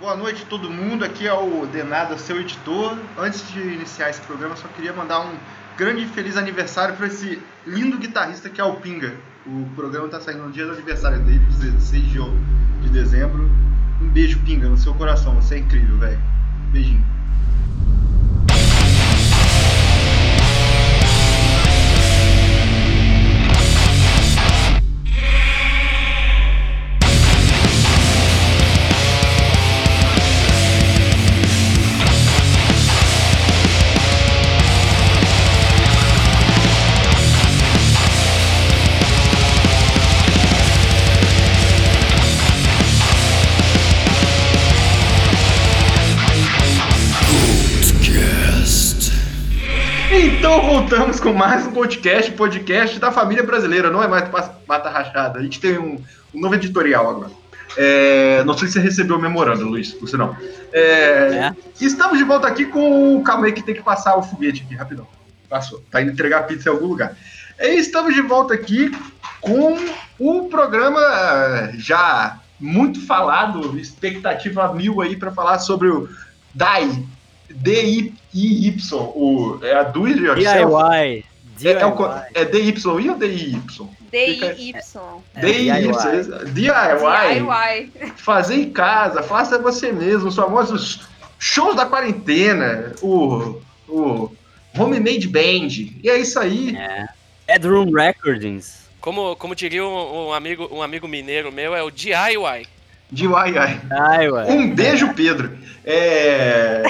Boa noite todo mundo, aqui é o Denada, seu editor. Antes de iniciar esse programa, só queria mandar um grande e feliz aniversário para esse lindo guitarrista que é o Pinga. O programa está saindo no dia do aniversário dele, 6 de dezembro. Um beijo, Pinga, no seu coração, você é incrível, velho. Beijinho. Então voltamos com mais um podcast, podcast da família brasileira, não é mais Mata Rachada. A gente tem um, um novo editorial agora. É, não sei se você recebeu o memorando, Luiz, por sinal. É, é. Estamos de volta aqui com o. Calma aí que tem que passar o foguete aqui, rapidão. Passou. Tá indo entregar pizza em algum lugar. E estamos de volta aqui com o programa já muito falado, expectativa mil aí para falar sobre o DAI, D-I-Y, o, é a do it yourself? DIY. É, é, o, é D-Y-I ou D-I-Y? D-I-Y. D-I-Y. DIY. Fazer em casa, faça você mesmo, os famosos shows da quarentena, o, o Homemade Band. E é isso aí. É. Bedroom Recordings. Como, como diria um, um, amigo, um amigo mineiro meu, é o DIY. DIY. Um beijo, Pedro. É...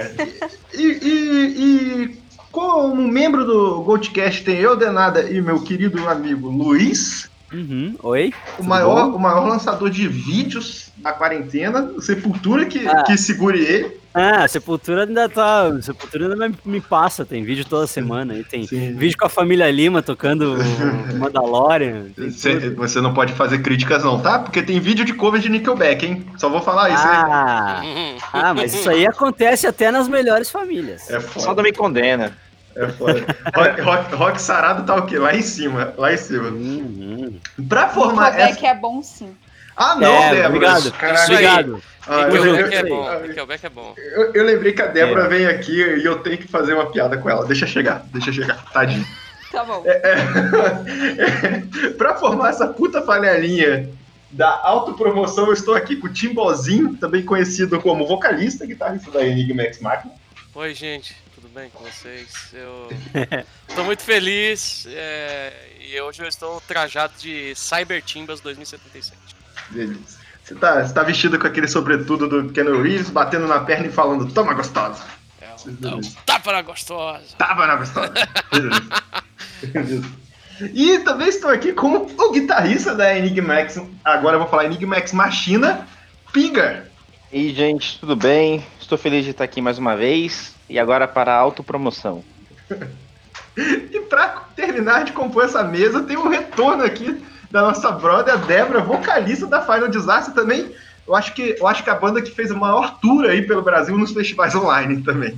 e, e, e, como membro do Goldcast tem eu, Denada, e meu querido amigo Luiz. Uhum. Oi. O maior, o maior lançador de vídeos da quarentena, Sepultura que, ah. que segure ele. Ah, Sepultura ainda tá. Sepultura ainda me, me passa, tem vídeo toda semana. E tem Sim. vídeo com a família Lima tocando Mandalorian. Você, você, não pode fazer críticas, não, tá? Porque tem vídeo de cover de Nickelback, hein? Só vou falar isso ah, aí. Ah, mas isso aí acontece até nas melhores famílias. É foda. Só também condena. É foda. rock, rock, rock, sarado tá o quê? Lá em cima, lá em cima. Uhum. Pra formar Nickelback essa... é bom sim. Ah, não, é, Débora. Obrigado. Caralho. Obrigado. Ah, Nickelback é bom. Nickelback é bom. Eu, eu lembrei que a Débora é. vem aqui e eu tenho que fazer uma piada com ela. Deixa chegar, deixa chegar. Tadinho. Tá bom. É, é, é, pra formar essa puta panelinha da autopromoção, eu estou aqui com o Timbozinho, também conhecido como vocalista, guitarrista da Enigma X Machina. Oi, gente. Tudo bem com vocês? Eu estou muito feliz é, e hoje eu estou trajado de Cyber Timbas 2077. Você tá, você tá vestido com aquele sobretudo do Ken Reeves, batendo na perna e falando, toma gostosa. É, não, tapa na gostosa. Tapa na gostosa. e também estou aqui com o guitarrista da Enigmax, agora eu vou falar Enigmax Machina, Pinga. E aí, gente, tudo bem? Estou feliz de estar aqui mais uma vez. E agora para a autopromoção. e para terminar de compor essa mesa, tem um retorno aqui da nossa brother, a Débora, vocalista da Final Disaster também. Eu acho, que, eu acho que a banda que fez a maior tour aí pelo Brasil nos festivais online também.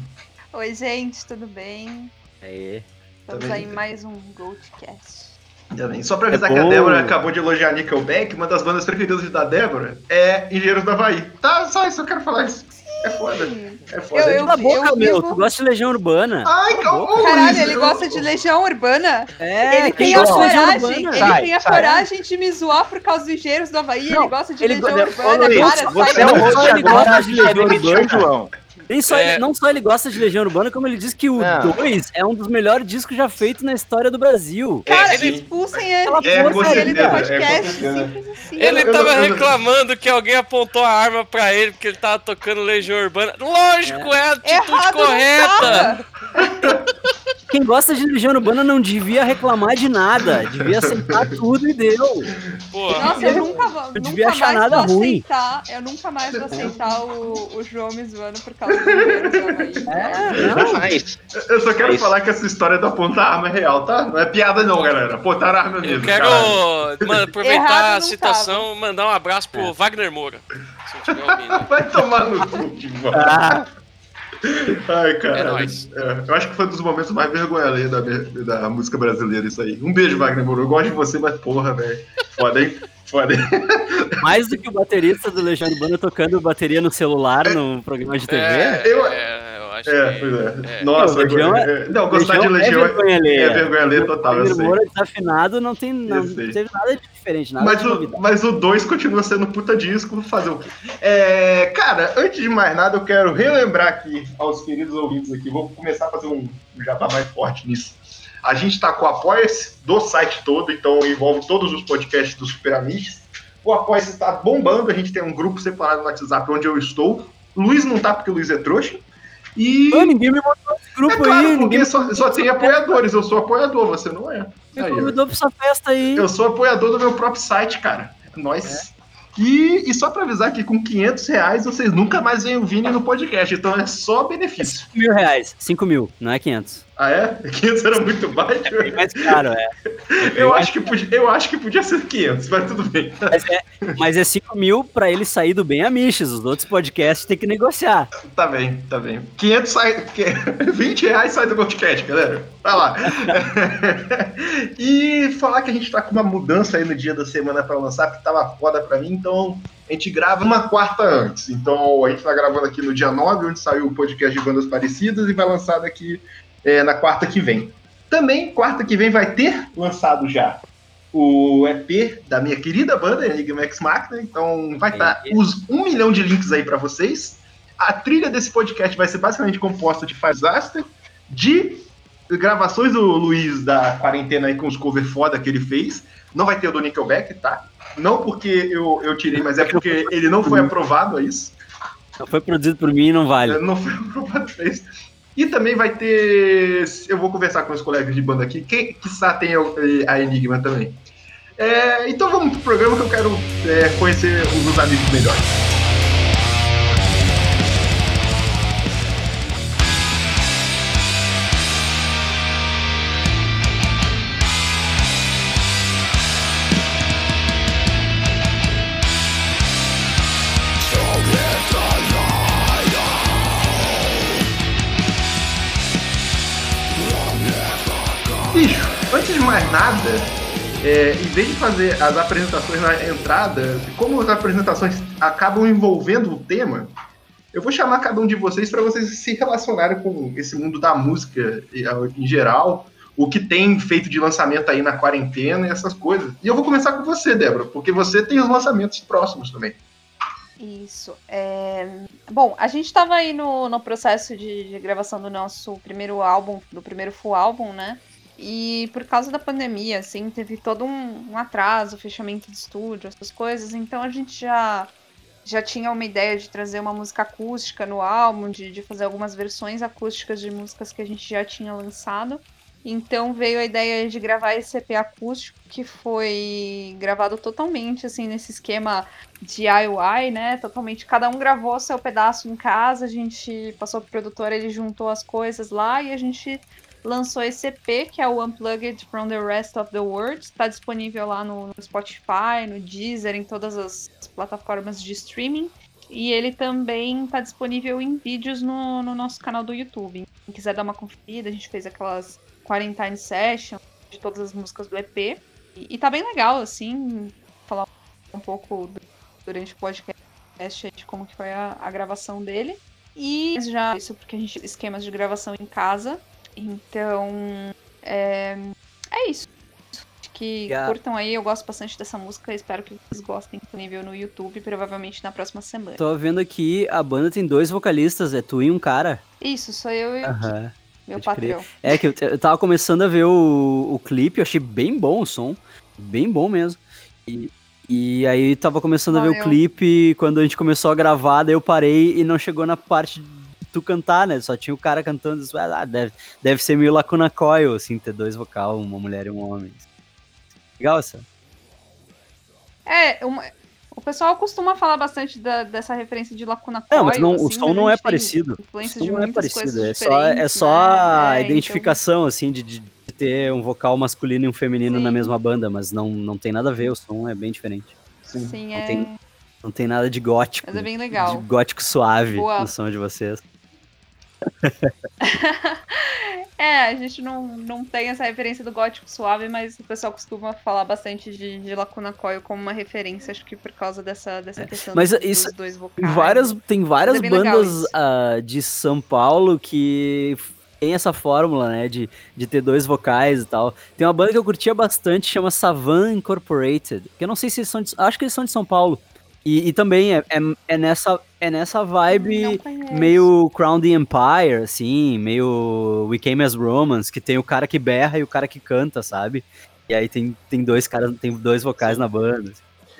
Oi, gente, tudo bem? Aê. Estamos aí em mais um Goldcast. Também. Só pra avisar é que a Débora acabou de elogiar Nickelback, uma das bandas preferidas da Débora é Engenheiros do Havaí. Tá, só isso, eu quero falar isso. É foda. É foda. Eu, eu, Cala a boca, eu, meu. Tu gosta de Legião Urbana. Ai, calma. Caralho, ele gosta de Legião Urbana. É, ele tem a coragem. Ele sai, tem a sai. coragem de me zoar por causa dos engenheiros do Havaí. Não, ele gosta de ele Legião Urbana. Cara, você é o host agora de Legião Urbana, João. Só é. ele, não só ele gosta de Legião Urbana, como ele diz que o 2 é um dos melhores discos já feitos na história do Brasil. Cara, ele... expulsem ele. É, expulsem ele do podcast. É, assim. Ele tava reclamando que alguém apontou a arma pra ele porque ele tava tocando Legião Urbana. Lógico, é, é a atitude Errado correta. Quem gosta de Legião Urbana não devia reclamar de nada. Devia aceitar tudo e deu. Porra. Nossa, eu nunca vou. Não devia achar nada ruim. Aceitar, eu nunca mais vou aceitar o, o João me zoando por causa do É, não. Mas, eu só quero falar que essa história da ponta arma é real, tá? Não é piada, não, galera. Apontar arma mesmo. Eu quero mano, aproveitar a citação tava. mandar um abraço pro é. Wagner Moura. Se tiver ouvindo. Vai tomar no cu, ah. Ai, cara. É nóis. É, eu acho que foi um dos momentos mais vergonha da, da música brasileira, isso aí. Um beijo, Wagner Moro. Eu gosto de você, mas porra, velho. Foda, hein? Foda. Mais do que o baterista do Legião Urbana tocando bateria no celular no programa de TV? É, eu... é acho é, que. É. é. Nossa, Legião é, não, gostar Legião de Legião é vergonha ler. É vergonha ler total. O Moura desafinado não, tem, não teve nada de diferente, nada mas, o, mas o 2 continua sendo puta disco, fazer o quê? É, cara, antes de mais nada, eu quero relembrar aqui aos queridos ouvintes aqui, vou começar a fazer um já tá mais forte nisso. A gente tá com o Apoia-se do site todo, então envolve todos os podcasts do Super Amigos. O Apoia-se tá bombando, a gente tem um grupo separado no WhatsApp onde eu estou. Luiz não tá porque o Luiz é trouxa. E. Pô, ninguém me mandou esse grupo é claro, aí. Ninguém só, só tem apoiadores. Eu sou apoiador, você não é. Me convidou pra essa festa aí. Eu sou apoiador do meu próprio site, cara. Nós. É. E, e só para avisar que com 500 reais vocês nunca mais veem o Vini no podcast, então é só benefício. 5 mil reais, 5 mil, não é 500. Ah, é? 500 era muito baixo? É bem mais caro, é. é eu, acho que podia, eu acho que podia ser 500, mas tudo bem. Mas é, mas é 5 mil pra ele sair do bem amiches, os outros podcasts tem que negociar. Tá bem, tá bem. 500 sai, 20 reais sai do podcast, galera. Vai lá. e falar que a gente tá com uma mudança aí no dia da semana pra lançar, que tava foda pra mim, então a gente grava uma quarta antes. Então a gente tá gravando aqui no dia 9, onde saiu o podcast de bandas parecidas, e vai lançar daqui é, na quarta que vem. Também, quarta que vem, vai ter lançado já o EP da minha querida banda, Enigma X Machina. Então, vai estar tá os um milhão de links aí para vocês. A trilha desse podcast vai ser basicamente composta de Fazaster, de gravações do Luiz da quarentena aí com os cover foda que ele fez. Não vai ter o do Nickelback, tá? Não porque eu, eu tirei, mas é porque ele não foi aprovado a isso. Não foi produzido por mim, não vale. Não foi aprovado a isso. E também vai ter. Eu vou conversar com os colegas de banda aqui, quem que tem a Enigma também. É, então vamos pro programa que eu quero é, conhecer os amigos melhores. Nada, é, em vez de fazer as apresentações na entrada, como as apresentações acabam envolvendo o tema, eu vou chamar cada um de vocês para vocês se relacionarem com esse mundo da música em geral, o que tem feito de lançamento aí na quarentena e essas coisas. E eu vou começar com você, Débora, porque você tem os lançamentos próximos também. Isso. É... Bom, a gente estava aí no, no processo de, de gravação do nosso primeiro álbum, do primeiro full álbum, né? E por causa da pandemia, assim, teve todo um, um atraso, fechamento de estúdio, essas coisas. Então a gente já já tinha uma ideia de trazer uma música acústica no álbum, de, de fazer algumas versões acústicas de músicas que a gente já tinha lançado. Então veio a ideia de gravar esse EP acústico, que foi gravado totalmente assim nesse esquema DIY, né? Totalmente, cada um gravou seu pedaço em casa, a gente passou pro produtor, ele juntou as coisas lá e a gente lançou esse EP, que é o Unplugged from the Rest of the World. Está disponível lá no, Spotify, no Deezer, em todas as plataformas de streaming. E ele também está disponível em vídeos no, no, nosso canal do YouTube. Quem quiser dar uma conferida, a gente fez aquelas Quarantine Sessions de todas as músicas do EP. E, e tá bem legal, assim, falar um pouco durante o podcast de como que foi a, a gravação dele. E já isso porque a gente esquemas de gravação em casa então, é, é isso. Que yeah. curtam aí, eu gosto bastante dessa música, espero que vocês gostem disponível no YouTube, provavelmente na próxima semana. Tô vendo aqui, a banda tem dois vocalistas, é tu e um cara. Isso, sou eu e uhum. meu patrão. É que eu, eu tava começando a ver o, o clipe, eu achei bem bom o som, bem bom mesmo. E, e aí tava começando a ver o clipe, quando a gente começou a gravar, daí eu parei e não chegou na parte tu cantar, né? Só tinha o cara cantando, ah, deve, deve ser meio Lacuna Coil, assim, ter dois vocal, uma mulher e um homem. Legal essa. É, uma, o pessoal costuma falar bastante da, dessa referência de Lacuna Coil. Não, mas não, assim, o som não é parecido. O som não é parecido, é só, é só né? a é, então identificação, então... assim, de, de, ter um vocal masculino e um feminino Sim. na mesma banda, mas não, não tem nada a ver, o som é bem diferente. Sim, Sim não é... Tem, não tem nada de gótico. Mas é bem legal. De gótico suave Boa. no som de vocês. é, a gente não, não tem essa referência do gótico suave, mas o pessoal costuma falar bastante de, de Lacuna Coil como uma referência, acho que por causa dessa, dessa é. questão mas dos, isso, dos dois vocais. Várias, tem várias é bandas uh, de São Paulo que tem essa fórmula, né, de, de ter dois vocais e tal. Tem uma banda que eu curtia bastante, chama Savan Incorporated, que eu não sei se eles são de, acho que eles são de São Paulo. E, e também é, é, é, nessa, é nessa vibe meio Crown the Empire, assim, meio We Came as Romans, que tem o cara que berra e o cara que canta, sabe? E aí tem, tem dois caras, tem dois vocais na banda.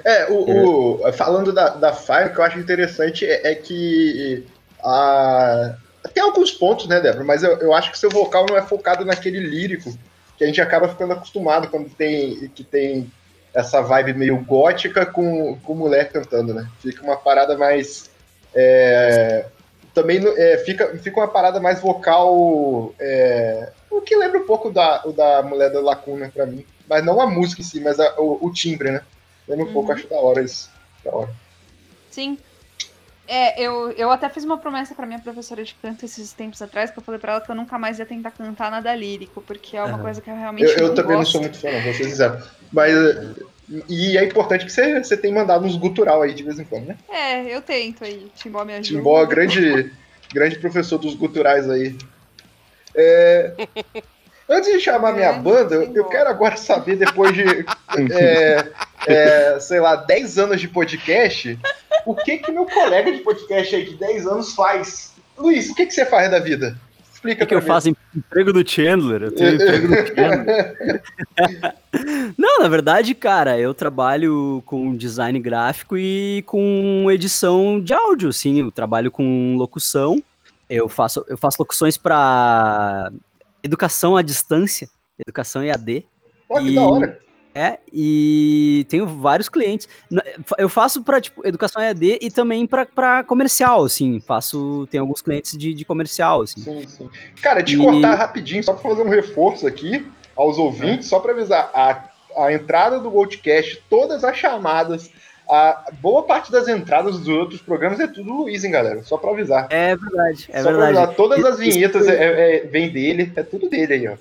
É, o, o, falando da, da Fire, o que eu acho interessante é, é que a, tem alguns pontos, né, Débora? Mas eu, eu acho que seu vocal não é focado naquele lírico que a gente acaba ficando acostumado quando tem que tem essa vibe meio gótica com, com mulher cantando, né? Fica uma parada mais. É, também é, fica, fica uma parada mais vocal. É, o que lembra um pouco da, da Mulher da Lacuna para mim. Mas não a música em si, mas a, o, o, timbre, né? Lembra um uhum. pouco, acho da hora isso. Da hora. Sim, é, eu, eu até fiz uma promessa para minha professora de canto esses tempos atrás, que eu falei para ela que eu nunca mais ia tentar cantar nada lírico, porque é uma uhum. coisa que eu realmente eu, eu não também gosto. não sou muito fã, não, vou ser sincero. Mas, e é importante que você, você tenha mandado uns gutural aí de vez em quando, né? É, eu tento aí, Timbó me ajuda. Timbó, grande, grande professor dos guturais aí. É... Antes de chamar minha banda, eu quero agora saber, depois de, é, é, sei lá, 10 anos de podcast, o que que meu colega de podcast aí de 10 anos faz? Luiz, o que que você faz da vida? Explica o que, que eu faço emprego do Chandler. Eu tenho emprego do Chandler. Não, na verdade, cara, eu trabalho com design gráfico e com edição de áudio, assim. Eu trabalho com locução. Eu faço, eu faço locuções para educação à distância, educação EAD. Pô, que e, da hora. É, e tenho vários clientes. Eu faço para tipo, educação EAD e também para comercial, assim. Faço, tem alguns clientes de, de comercial, assim. Sim, sim. Cara, te e... cortar rapidinho, só para fazer um reforço aqui aos ouvintes, é. só para avisar, a, a entrada do Goldcast, todas as chamadas a boa parte das entradas dos outros programas é tudo Luiz, hein, galera? Só pra avisar. É verdade, é Só verdade. Avisar, todas as vinhetas é, é, é, vem dele, é tudo dele aí, ó.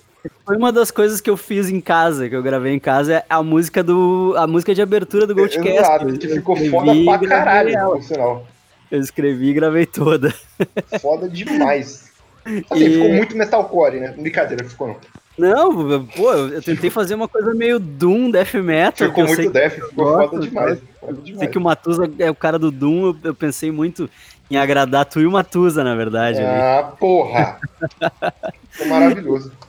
Foi uma das coisas que eu fiz em casa, que eu gravei em casa, é a música do. a música de abertura do Goldcast. Exato, que ficou foda pra caralho, por sinal. Eu escrevi e gravei toda. Foda demais. Assim, e... ficou muito metalcore, né? Brincadeira, ficou não. Não, pô, eu tentei fazer uma coisa meio Doom, Death Metal. Ficou muito Death, ficou gosto, foda demais. Sei que o Matusa é o cara do Doom, eu, eu, pensei muito em agradar tu e o Matusa, na verdade. Ah, ali. porra! Ficou maravilhoso.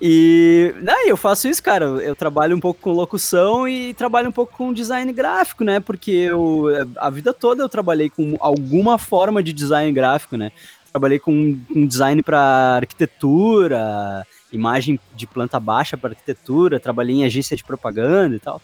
E aí eu faço isso, cara. Eu trabalho um pouco com locução e trabalho um pouco com design gráfico, né? Porque eu, a vida toda eu trabalhei com alguma forma de design gráfico, né? Trabalhei com, com design para arquitetura, imagem de planta baixa para arquitetura, trabalhei em agência de propaganda e tal.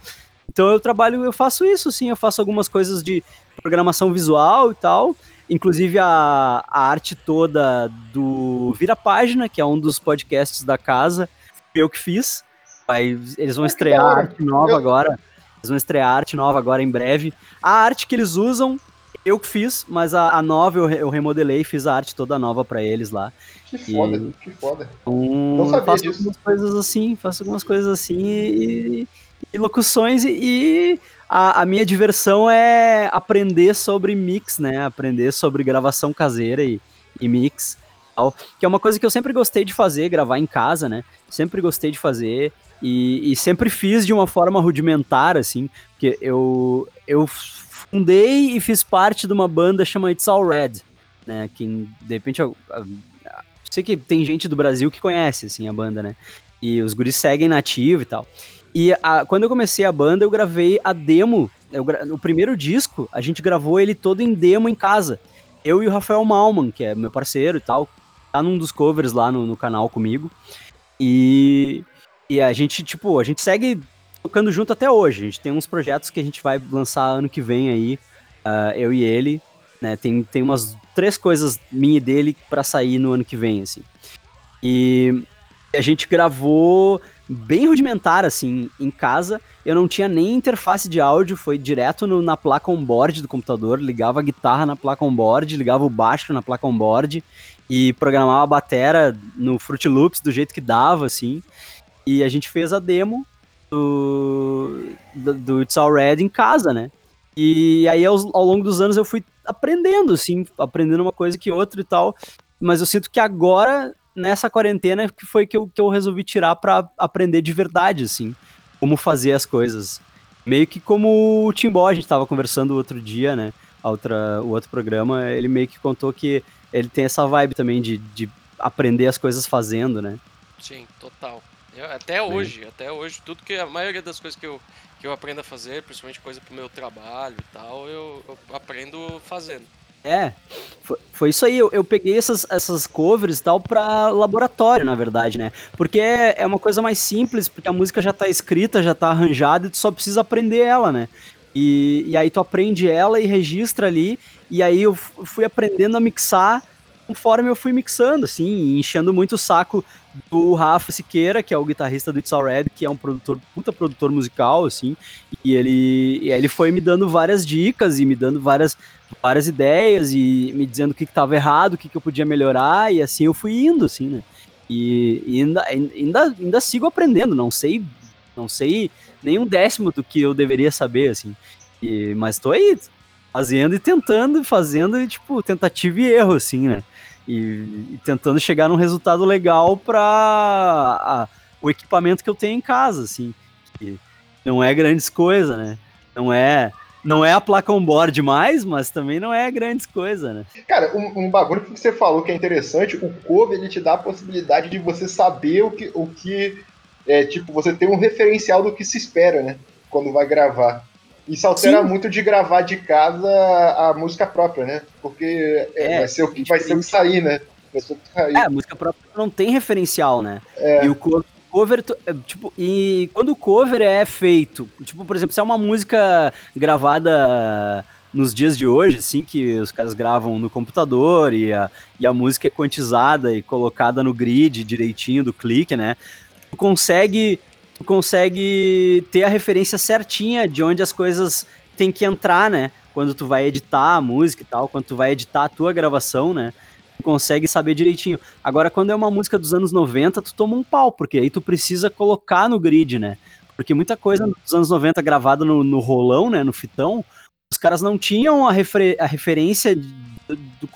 Então eu trabalho, eu faço isso, sim, eu faço algumas coisas de programação visual e tal. Inclusive a, a arte toda do Vira Página, que é um dos podcasts da casa, eu que fiz. Aí, eles vão estrear arte nova agora. Eles vão estrear arte nova agora em breve. A arte que eles usam, eu que fiz, mas a, a nova eu, eu remodelei, fiz a arte toda nova para eles lá. Que foda, e, que foda. Um, Não sabia faço disso. algumas coisas assim, faço algumas coisas assim e, e locuções e, e a, a, minha diversão é aprender sobre mix, né? Aprender sobre gravação caseira e, e mix. Tal, que é uma coisa que eu sempre gostei de fazer, gravar em casa, né? Sempre gostei de fazer e, e sempre fiz de uma forma rudimentar, assim, porque eu, eu fundei e fiz parte de uma banda chamada It's All Red, né? Que de repente eu, sei que tem gente do Brasil que conhece, assim, a banda, né? E os guris seguem nativo e tal. E a, quando eu comecei a banda, eu gravei a demo. Eu, o primeiro disco, a gente gravou ele todo em demo em casa. Eu e o Rafael Malman, que é meu parceiro e tal, tá num dos covers lá no, no canal comigo. E, e a gente, tipo, a gente segue tocando junto até hoje. A gente tem uns projetos que a gente vai lançar ano que vem aí, uh, eu e ele. Né? Tem, tem umas três coisas minha e dele para sair no ano que vem, assim. E a gente gravou bem rudimentar, assim, em casa. Eu não tinha nem interface de áudio, foi direto no, na placa on-board do computador, ligava a guitarra na placa on-board, ligava o baixo na placa on-board e programava a batera no Fruit Loops do jeito que dava, assim. E a gente fez a demo do, do, do It's Already em casa, né? E aí ao, ao longo dos anos eu fui aprendendo, assim, aprendendo uma coisa que outra e tal. Mas eu sinto que agora, nessa quarentena, que foi que eu, que eu resolvi tirar para aprender de verdade, assim, como fazer as coisas. Meio que como o Timbó, a gente tava conversando outro dia, né? A outra, o outro programa, ele meio que contou que ele tem essa vibe também de, de aprender as coisas fazendo, né? Sim, total. Eu, até hoje, até hoje, tudo que a maioria das coisas que eu, que eu aprendo a fazer, principalmente coisa pro meu trabalho e tal, eu, eu aprendo fazendo. É, foi, foi isso aí. Eu, eu, peguei essas, essas covers e tal pra laboratório, na verdade, né? Porque é, é uma coisa mais simples, porque a música já tá escrita, já tá arranjada e tu só precisa aprender ela, né? E, e aí tu aprende ela e registra ali, e aí eu fui aprendendo a mixar conforme eu fui mixando, assim, enchendo muito o saco do Rafa Siqueira, que é o guitarrista do It's Already, que é um produtor, puta produtor musical, assim, e ele, e ele foi me dando várias dicas e me dando várias, várias ideias e me dizendo o que estava errado, o que, que eu podia melhorar, e assim eu fui indo, assim, né? E, e ainda, ainda, ainda sigo aprendendo, não sei, não sei nem um décimo do que eu deveria saber, assim, e, mas tô aí, fazendo e tentando, fazendo, tipo, tentativa e erro, assim, né? E, e tentando chegar num resultado legal para o equipamento que eu tenho em casa, assim. Que não é grandes coisas, né? Não é não é a placa on-board mais, mas também não é grandes coisas, né? Cara, um, um, bagulho que você falou que é interessante, o cover ele te dá a possibilidade de você saber o que, o que é, tipo, você tem um referencial do que se espera, né? Quando vai gravar. Isso altera Sim. muito de gravar de casa a música própria, né? Porque é, é, vai ser o que vai ser o que sair, né? Sair. É, a música própria não tem referencial, né? É. E o cover, é, tipo, e quando o cover é feito, tipo, por exemplo, se é uma música gravada nos dias de hoje, assim, que os caras gravam no computador e a, e a música é quantizada e colocada no grid direitinho do clique, né? Tu consegue consegue ter a referência certinha de onde as coisas têm que entrar, né? Quando tu vai editar a música e tal, quando tu vai editar a tua gravação, né? Tu consegue saber direitinho. Agora, quando é uma música dos anos 90, tu toma um pau, porque aí tu precisa colocar no grid, né? Porque muita coisa dos anos 90 gravada no, no rolão, né? No fitão, os caras não tinham a, refer a referência do, do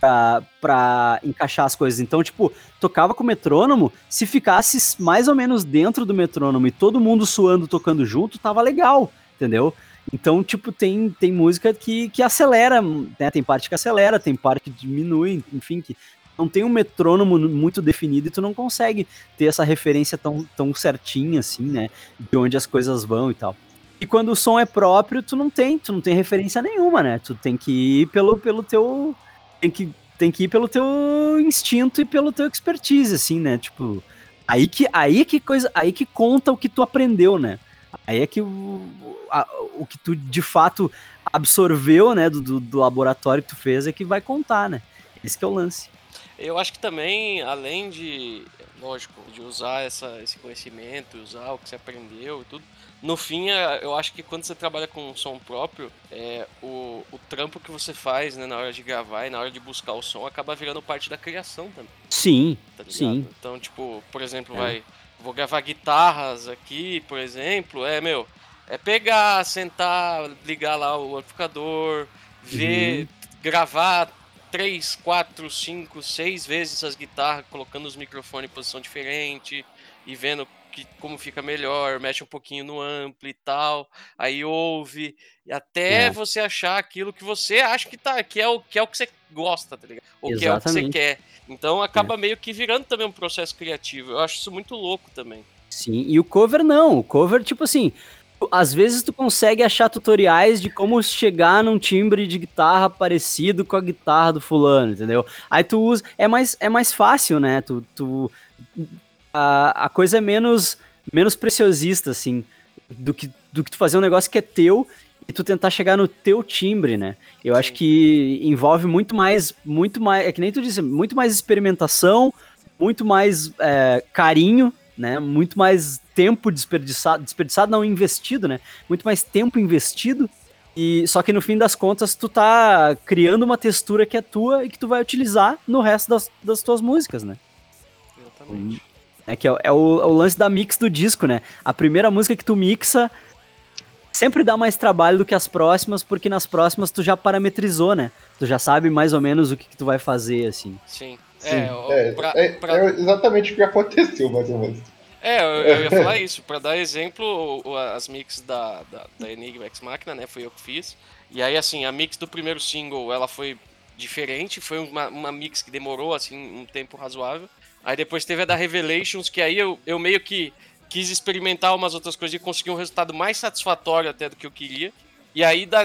para encaixar as coisas. Então, tipo, tocava com o metrônomo, se ficasse mais ou menos dentro do metrônomo e todo mundo suando, tocando junto, tava legal, entendeu? Então, tipo, tem, tem música que, que acelera, né? Tem parte que acelera, tem parte que diminui, enfim, que não tem um metrônomo muito definido e tu não consegue ter essa referência tão, tão certinha, assim, né? De onde as coisas vão e tal. E quando o som é próprio, tu não tem, tu não tem referência nenhuma, né? Tu tem que ir pelo, pelo teu tem que, tem que ir pelo teu instinto e pelo teu expertise, assim, né? Tipo, aí que, aí que coisa, aí que conta o que tu aprendeu, né? Aí é que o, o que tu de fato absorveu, né, do, do, laboratório que tu fez é que vai contar, né? Esse é o lance. Eu acho que também, além de, lógico, de usar essa, esse conhecimento, usar o que você aprendeu e tudo, no fim, é, eu acho que quando você trabalha com som próprio, é, o, o trampo que você faz né, na hora de gravar e na hora de buscar o som acaba virando parte da criação também. Sim, tá sim. Então, tipo, por exemplo, é. vai, vou gravar guitarras aqui, por exemplo, é, meu, é pegar, sentar, ligar lá o amplificador, ver, uhum. gravar três, quatro, cinco, seis vezes as guitarras, colocando os microfones em posição diferente e vendo que, como fica melhor, mexe um pouquinho no ampli e tal, aí ouve, e até é. você achar aquilo que você acha que tá, que é o que é o que você gosta, tá ligado? Ou que é o que você quer. Então acaba é. meio que virando também um processo criativo. Eu acho isso muito louco também. Sim, e o cover não, o cover tipo assim, às vezes tu consegue achar tutoriais de como chegar num timbre de guitarra parecido com a guitarra do fulano, entendeu? Aí tu usa, é mais, é mais fácil, né? Tu, tu a, a coisa é menos, menos preciosista, assim, do que, do que tu fazer um negócio que é teu e tu tentar chegar no teu timbre, né? Eu acho que envolve muito mais, muito mais, é que nem tu disse, muito mais experimentação, muito mais é, carinho, né? Muito mais tempo desperdiçado, desperdiçado não investido, né? Muito mais tempo investido. E só que no fim das contas tu tá criando uma textura que é tua e que tu vai utilizar no resto das, das tuas músicas, né? Exatamente. É que é, é, o, é o lance da mix do disco, né? A primeira música que tu mixa sempre dá mais trabalho do que as próximas, porque nas próximas tu já parametrizou, né? Tu já sabe mais ou menos o que, que tu vai fazer, assim. Sim. Sim. É, é, pra, é, pra... é, exatamente o que aconteceu, mais ou menos. É, eu, eu ia falar isso. Pra dar exemplo, as mix da, da, da Enigma X Machina, né? Foi eu que fiz. E aí, assim, a mix do primeiro single, ela foi diferente. Foi uma, uma mix que demorou, assim, um tempo razoável. Aí depois teve a da Revelations, que aí eu, eu meio que quis experimentar umas outras coisas e consegui um resultado mais satisfatório até do que eu queria. E aí, da,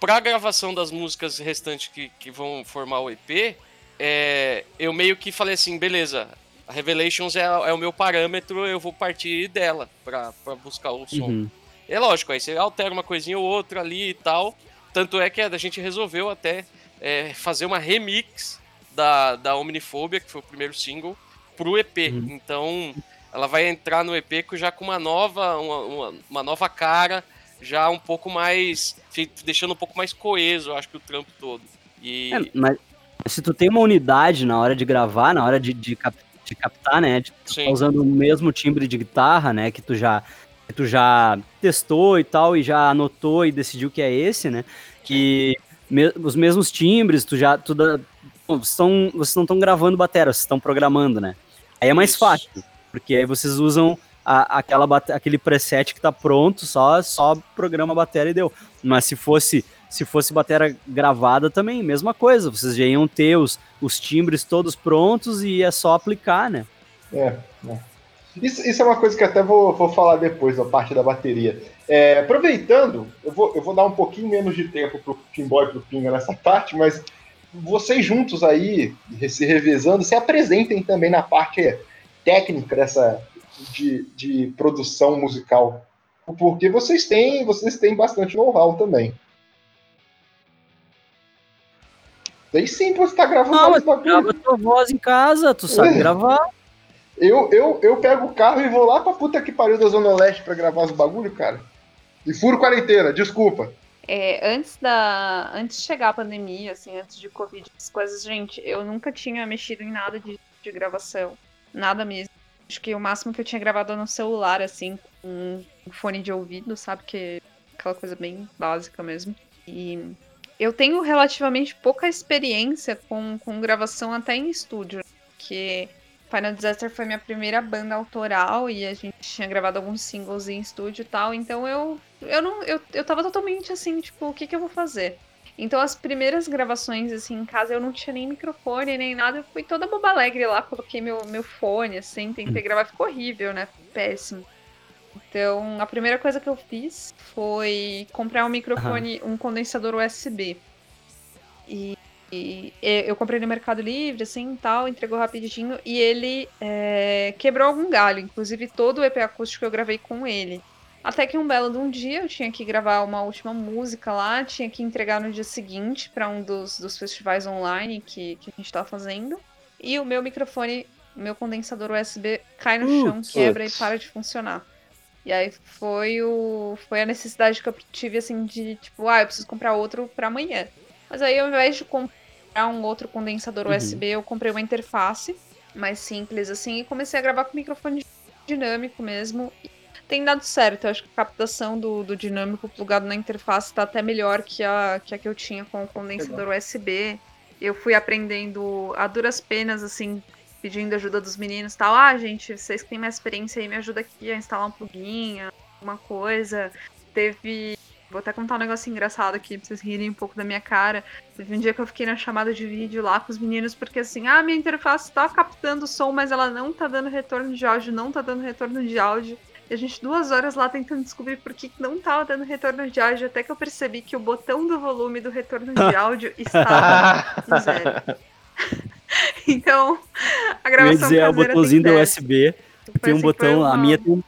pra gravação das músicas restantes que, que vão formar o EP, é, eu meio que falei assim, beleza, a Revelations é, é, o meu parâmetro, eu vou partir dela pra, pra buscar o som. Uhum. É lógico, aí você altera uma coisinha ou outra ali e tal. Tanto é que a gente resolveu até é, fazer uma remix da, da Omnifobia, que foi o primeiro single, pro EP. Uhum. Então, ela vai entrar no EP já com uma nova, uma, uma, uma, nova cara, já um pouco mais. deixando um pouco mais coeso, eu acho que o trampo todo. E... É, mas se tu tem uma unidade na hora de gravar, na hora de, de, cap, de captar, né? De, tu tá usando o mesmo timbre de guitarra, né? Que tu já. Que tu já testou e tal, e já anotou e decidiu que é esse, né? Que me, os mesmos timbres, tu já. Tu vocês, vocês não estão gravando bateria, vocês estão programando, né? Aí é mais Isso. fácil. Porque aí vocês usam a, aquela, aquele preset que tá pronto, só, só programa a bateria e deu. Mas se fosse se fosse bateria gravada também, mesma coisa. Vocês já iam ter os, os timbres todos prontos e é só aplicar, né? É, é. Isso, isso, é uma coisa que até vou, vou falar depois, da parte da bateria. É, aproveitando, eu vou, eu vou dar um pouquinho menos de tempo pro Timboy e pro Pinga nessa parte, mas vocês juntos aí, se revezando, se apresentem também na parte técnica dessa de, de produção musical. Porque vocês têm, vocês têm bastante know-how também. Daí sim você tá gravando Não, bagulho. Grava tua voz em casa, tu sabe é. gravar. Eu, eu, eu pego o carro e vou lá pra puta que pariu da Zona Leste pra gravar os bagulho, cara. E furo quarentena, desculpa. É, antes da. Antes de chegar a pandemia, assim, antes de Covid, as coisas, gente, eu nunca tinha mexido em nada de, de gravação. Nada mesmo. Acho que o máximo que eu tinha gravado no celular, assim, com um fone de ouvido, sabe? Que aquela coisa bem básica mesmo. E eu tenho relativamente pouca experiência com, com gravação até em estúdio, porque Final Disaster foi minha primeira banda autoral e a gente tinha gravado alguns singles em estúdio e tal, então eu eu não eu, eu tava totalmente assim, tipo, o que que eu vou fazer? Então as primeiras gravações assim em casa eu não tinha nem microfone nem nada, eu fui toda boba alegre lá, coloquei meu meu fone assim, tentei gravar, ficou horrível, né? Péssimo. Então, a primeira coisa que eu fiz foi comprar um microfone, uhum. um condensador USB. E, e, eu comprei no Mercado Livre, assim, tal, entregou rapidinho, e ele é, quebrou algum galho. Inclusive, todo o EP acústico eu gravei com ele. Até que um belo de um dia eu tinha que gravar uma última música lá, tinha que entregar no dia seguinte para um dos, dos festivais online que, que a gente estava fazendo. E o meu microfone, meu condensador USB cai no uh, chão, quebra e para de funcionar. E aí foi o foi a necessidade que eu tive assim de tipo, ah, eu preciso comprar outro para amanhã. Mas aí ao invés de comprar um outro condensador uhum. USB, eu comprei uma interface mais simples assim e comecei a gravar com microfone dinâmico mesmo. E tem dado certo, eu acho que a captação do, do dinâmico plugado na interface está até melhor que a, que a que eu tinha com o condensador USB. Eu fui aprendendo a duras penas, assim, pedindo ajuda dos meninos tal. Ah, gente, vocês que têm mais experiência aí, me ajuda aqui a instalar um plugin, alguma coisa. Teve. Vou até contar um negócio engraçado aqui pra vocês rirem um pouco da minha cara. Teve um dia que eu fiquei na chamada de vídeo lá com os meninos, porque assim, ah, minha interface tá captando o som, mas ela não tá dando retorno de áudio, não tá dando retorno de áudio. E a gente duas horas lá tentando descobrir por que não tava dando retorno de áudio, até que eu percebi que o botão do volume do retorno de áudio estava zero. então, a gravação dizer, é o botãozinho do USB. Tem um botão, a minha tem um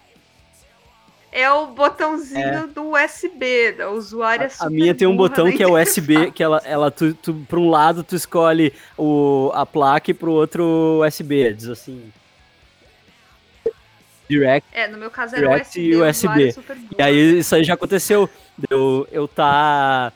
é o botãozinho é. do USB, da usuária A, a minha tem um botão que é USB, que ela, ela tu, tu, pra um lado tu escolhe o, a placa e pro outro USB, diz assim. Direct. É, no meu caso era Direct USB. e o USB. E aí isso aí já aconteceu. Eu, eu tá.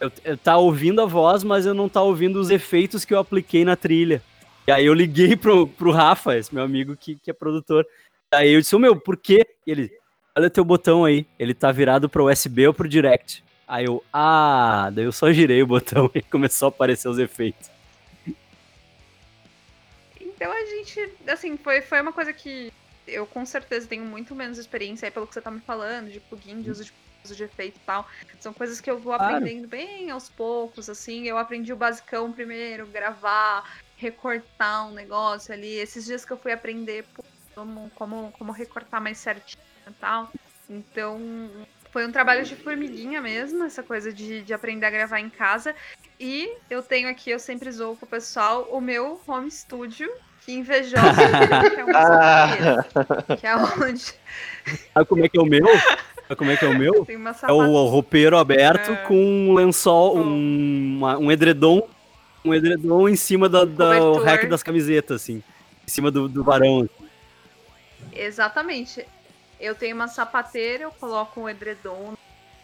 Eu, eu tá ouvindo a voz, mas eu não tá ouvindo os efeitos que eu apliquei na trilha. E aí eu liguei pro, pro Rafa, esse meu amigo que, que é produtor. Aí eu disse, ô meu, por quê? E ele, olha teu botão aí, ele tá virado pro USB ou pro Direct. Aí eu, ah, daí eu só girei o botão e começou a aparecer os efeitos. Então a gente, assim, foi, foi uma coisa que eu com certeza tenho muito menos experiência aí pelo que você tá me falando, de plugin, de uso de, uso de efeito e tal. São coisas que eu vou Claro. aprendendo bem aos poucos, assim. Eu aprendi o basicão primeiro, gravar, recortar um negócio ali. Esses dias que eu fui aprender como, como, como recortar mais certinho tal. Então, foi um trabalho de formiguinha mesmo, essa coisa de, de aprender a gravar em casa. E eu tenho aqui, eu sempre zoo com o pessoal, o meu home studio, que invejoso, que é um Ah, que é onde Sabe como é que é o meu? Sabe como é que é o meu? É o roupeiro aberto É. com um lençol, um, uma- um edredom, um edredom em cima da, da o rack das camisetas, assim. Em cima do, do varão. Exatamente. Eu tenho uma sapateira, eu coloco um edredom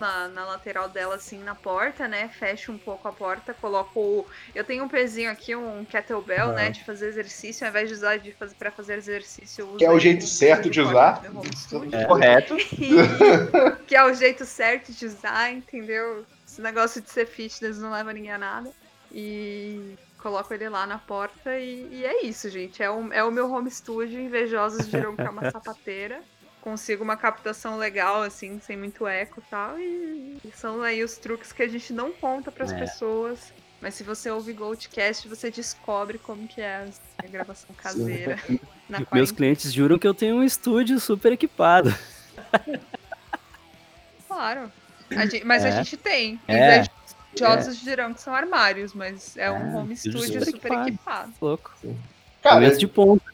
na, na lateral dela, assim, na porta, né? Fecho um pouco a porta, coloco. o- Eu tenho um pezinho aqui, um kettlebell, Aham. né? De fazer exercício, ao invés de usar de fazer, pra fazer exercício, eu uso Que é o jeito certo de usar. É. correto. E- que é o jeito certo de usar, entendeu? Esse negócio de ser fitness não leva ninguém a nada. E coloco ele lá na porta e, e é isso, gente. É o, é o meu home studio. Invejosos dirão que é uma sapateira. Consigo uma captação legal, assim, sem muito eco e tal. E, são aí os truques que a gente não conta pras É. pessoas. Mas se você ouve Goldcast, você descobre como que é a gravação caseira. Na Meus quarentena. clientes juram que eu tenho um estúdio super equipado. Claro. A gente- mas a É. gente tem. É. Invejosos dirão que são armários, mas é um É, home estúdio studio super super equipado. equipado. Louco. Cara, de ponta.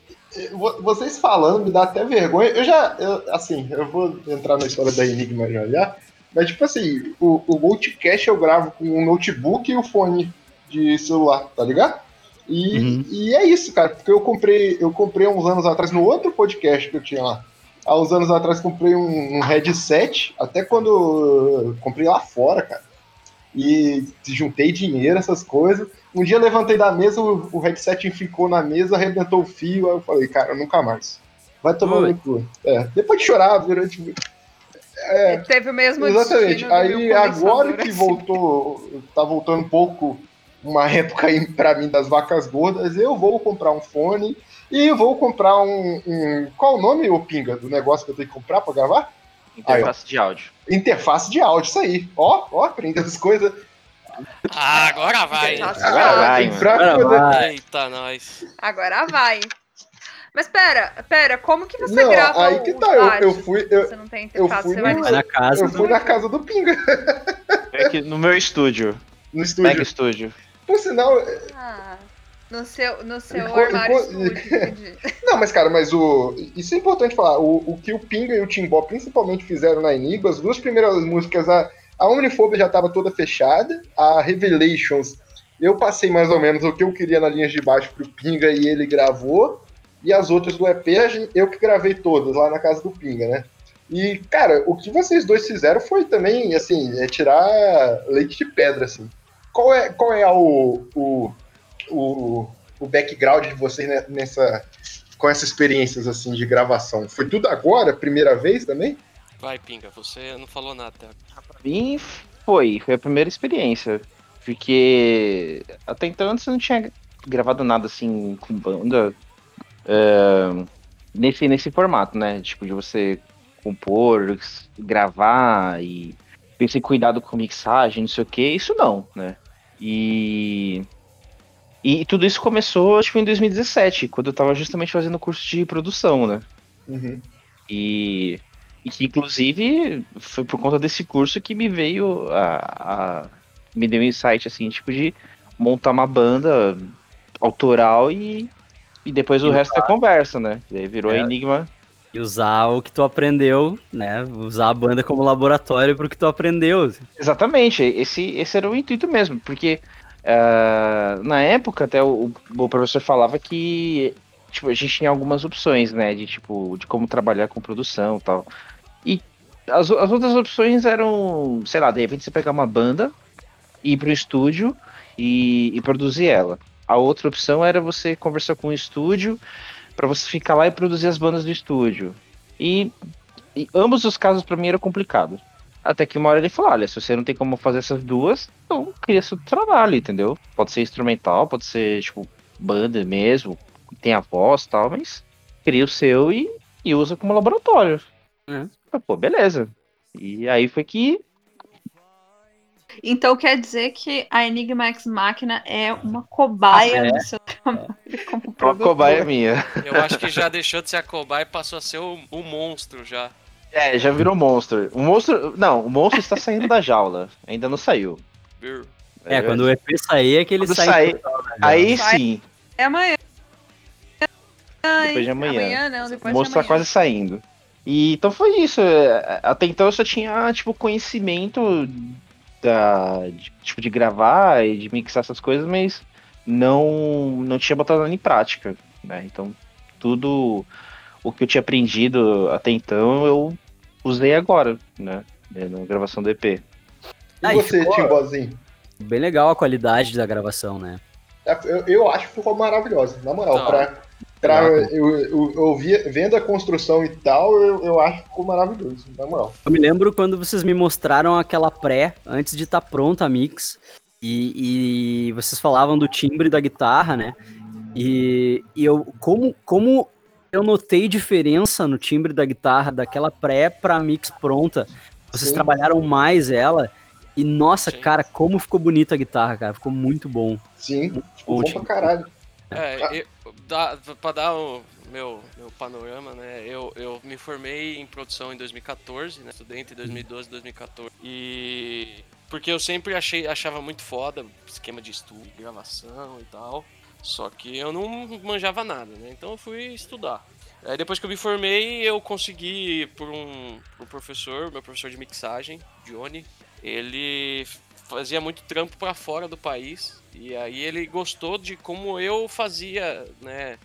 Vo- vocês falando me dá até vergonha. Eu já, eu- assim, eu vou entrar na história da Enigma já já. Mas, tipo assim, o, o Goldcast eu gravo com um notebook e o fone de celular, tá ligado? E, Uhum. e é isso, cara, porque eu comprei, eu comprei uns anos atrás, no outro podcast que eu tinha lá. Há uns anos atrás comprei um, um headset, até quando comprei lá fora, cara. E juntei dinheiro, essas coisas. Um dia eu levantei da mesa, o, o headset ficou na mesa, arrebentou o fio, aí eu falei, cara, nunca mais. Vai tomar no cu. É, depois de chorar durante. É, Teve o mesmo Exatamente. Aí agora que assim. voltou, tá voltando um pouco uma época aí pra mim das vacas gordas, eu vou comprar um fone e vou comprar um. um- qual o nome, ô Pinga, do negócio que eu tenho que comprar pra gravar? Interface de áudio. Interface de áudio, isso aí. Ó, ó, aprendendo as coisas. Ah, agora vai. Agora vai, mano. Agora vai. Eita, nós. Agora vai. Mas pera, pera, como que você Não, grava aí o que tá, eu, eu áudio? fui, eu, Você não tem eu interface, fui você vai no- no Vai na casa. eu fui na casa do Pinga, É aqui no meu estúdio. no Mega estúdio. estúdio. Por sinal, Ah, no seu, no seu Enco- armário. Não, mas cara, mas o. Isso é importante falar. O, o que o Pinga e o Timbó principalmente fizeram na Enigma, as duas primeiras músicas, a, a Omnifobia já estava toda fechada, a Revelations, eu passei mais ou menos o que eu queria na linha de baixo pro Pinga e ele gravou. E as outras do EP, eu que gravei todas lá na casa do Pinga, né? E, cara, o que vocês dois fizeram foi também, assim, é tirar leite de pedra, assim. Qual é, qual é o, o, o, o background de vocês ne- nessa, com essas experiências assim de gravação? Foi tudo agora, primeira vez também? Vai, Pinga, você não falou nada. Pra mim foi, foi a primeira experiência. Porque até então antes eu não tinha gravado nada assim com banda é, nesse, nesse formato, né? Tipo, de você compor, gravar e ter esse cuidado com mixagem, não sei o que, isso não, né? E. E tudo isso começou, acho que em 2017, quando eu tava justamente fazendo curso de produção, né? Uhum. E, e que, inclusive, foi por conta desse curso que me veio a, a- me deu um insight, assim, tipo, de montar uma banda autoral e, e depois o E resto é conversa, né? E aí virou É. Enigma. E usar o que tu aprendeu, né? Usar a banda como laboratório pro que tu aprendeu. Exatamente, esse, esse era o intuito mesmo, porque ah, na época até o, o professor falava que tipo, a gente tinha algumas opções, né? De tipo, de como trabalhar com produção e tal. E as, as outras opções eram, sei lá, de repente você pegar uma banda, ir pro estúdio e, e produzir ela. A outra opção era você conversar com o estúdio para você ficar lá e produzir as bandas do estúdio. E, e ambos os casos para mim era complicado. Até que uma hora ele falou: olha, se você não tem como fazer essas duas, então cria seu trabalho, entendeu? Pode ser instrumental, pode ser, tipo, banda mesmo, tem a voz e tal, mas cria o seu e, e usa como laboratório. É. Pô, beleza. E aí foi que. Então quer dizer que a Enigma X Máquina é uma cobaia ah, é? do seu trabalho como produtor. Uma cobaia minha. Eu acho que já deixou de ser a cobaia e passou a ser o, o monstro já. É, já virou monstro. O monstro. Não, o monstro está saindo da jaula. Ainda não saiu. É, é quando o EP sair é que ele sai. Sair, aí sim. É amanhã. Depois de amanhã. amanhã não, depois o monstro de tá quase saindo. E então foi isso. Até então eu só tinha, tipo, conhecimento da, de, tipo, de gravar e de mixar essas coisas, mas não, não tinha botado em prática. Né? Então, tudo o que eu tinha aprendido até então, eu usei agora, né? Na gravação do EP. E ah, você, ficou... Timbozinho? Bem legal a qualidade da gravação, né? É, eu, eu acho que ficou maravilhosa, na moral. Tá. Pra, pra, eu, eu, eu via, vendo a construção e tal, eu, eu acho que ficou maravilhoso, na moral. Eu me lembro quando vocês me mostraram aquela pré, antes de estar tá pronta a mix, e, e, vocês falavam do timbre da guitarra, né? E, e eu, como, como eu notei diferença no timbre da guitarra daquela pré pra mix pronta. Vocês Sim. trabalharam mais ela. E nossa, Sim. cara, como ficou bonita a guitarra, cara. Ficou muito bom. Sim, muito ficou bom, bom pra caralho. É, eu, dá, pra dar o meu, meu panorama, né? Eu, eu me formei em produção em 2014, né? Estudei entre 2012 e 2014. E. Porque eu sempre achei, achava muito foda esquema de estúdio, gravação e tal. Só que eu não manjava nada, né? Então eu fui estudar. Aí depois que eu me formei, eu consegui por um, um professor, meu professor de mixagem, Johnny. Ele fazia muito trampo para fora do país e aí ele gostou de como eu fazia, né,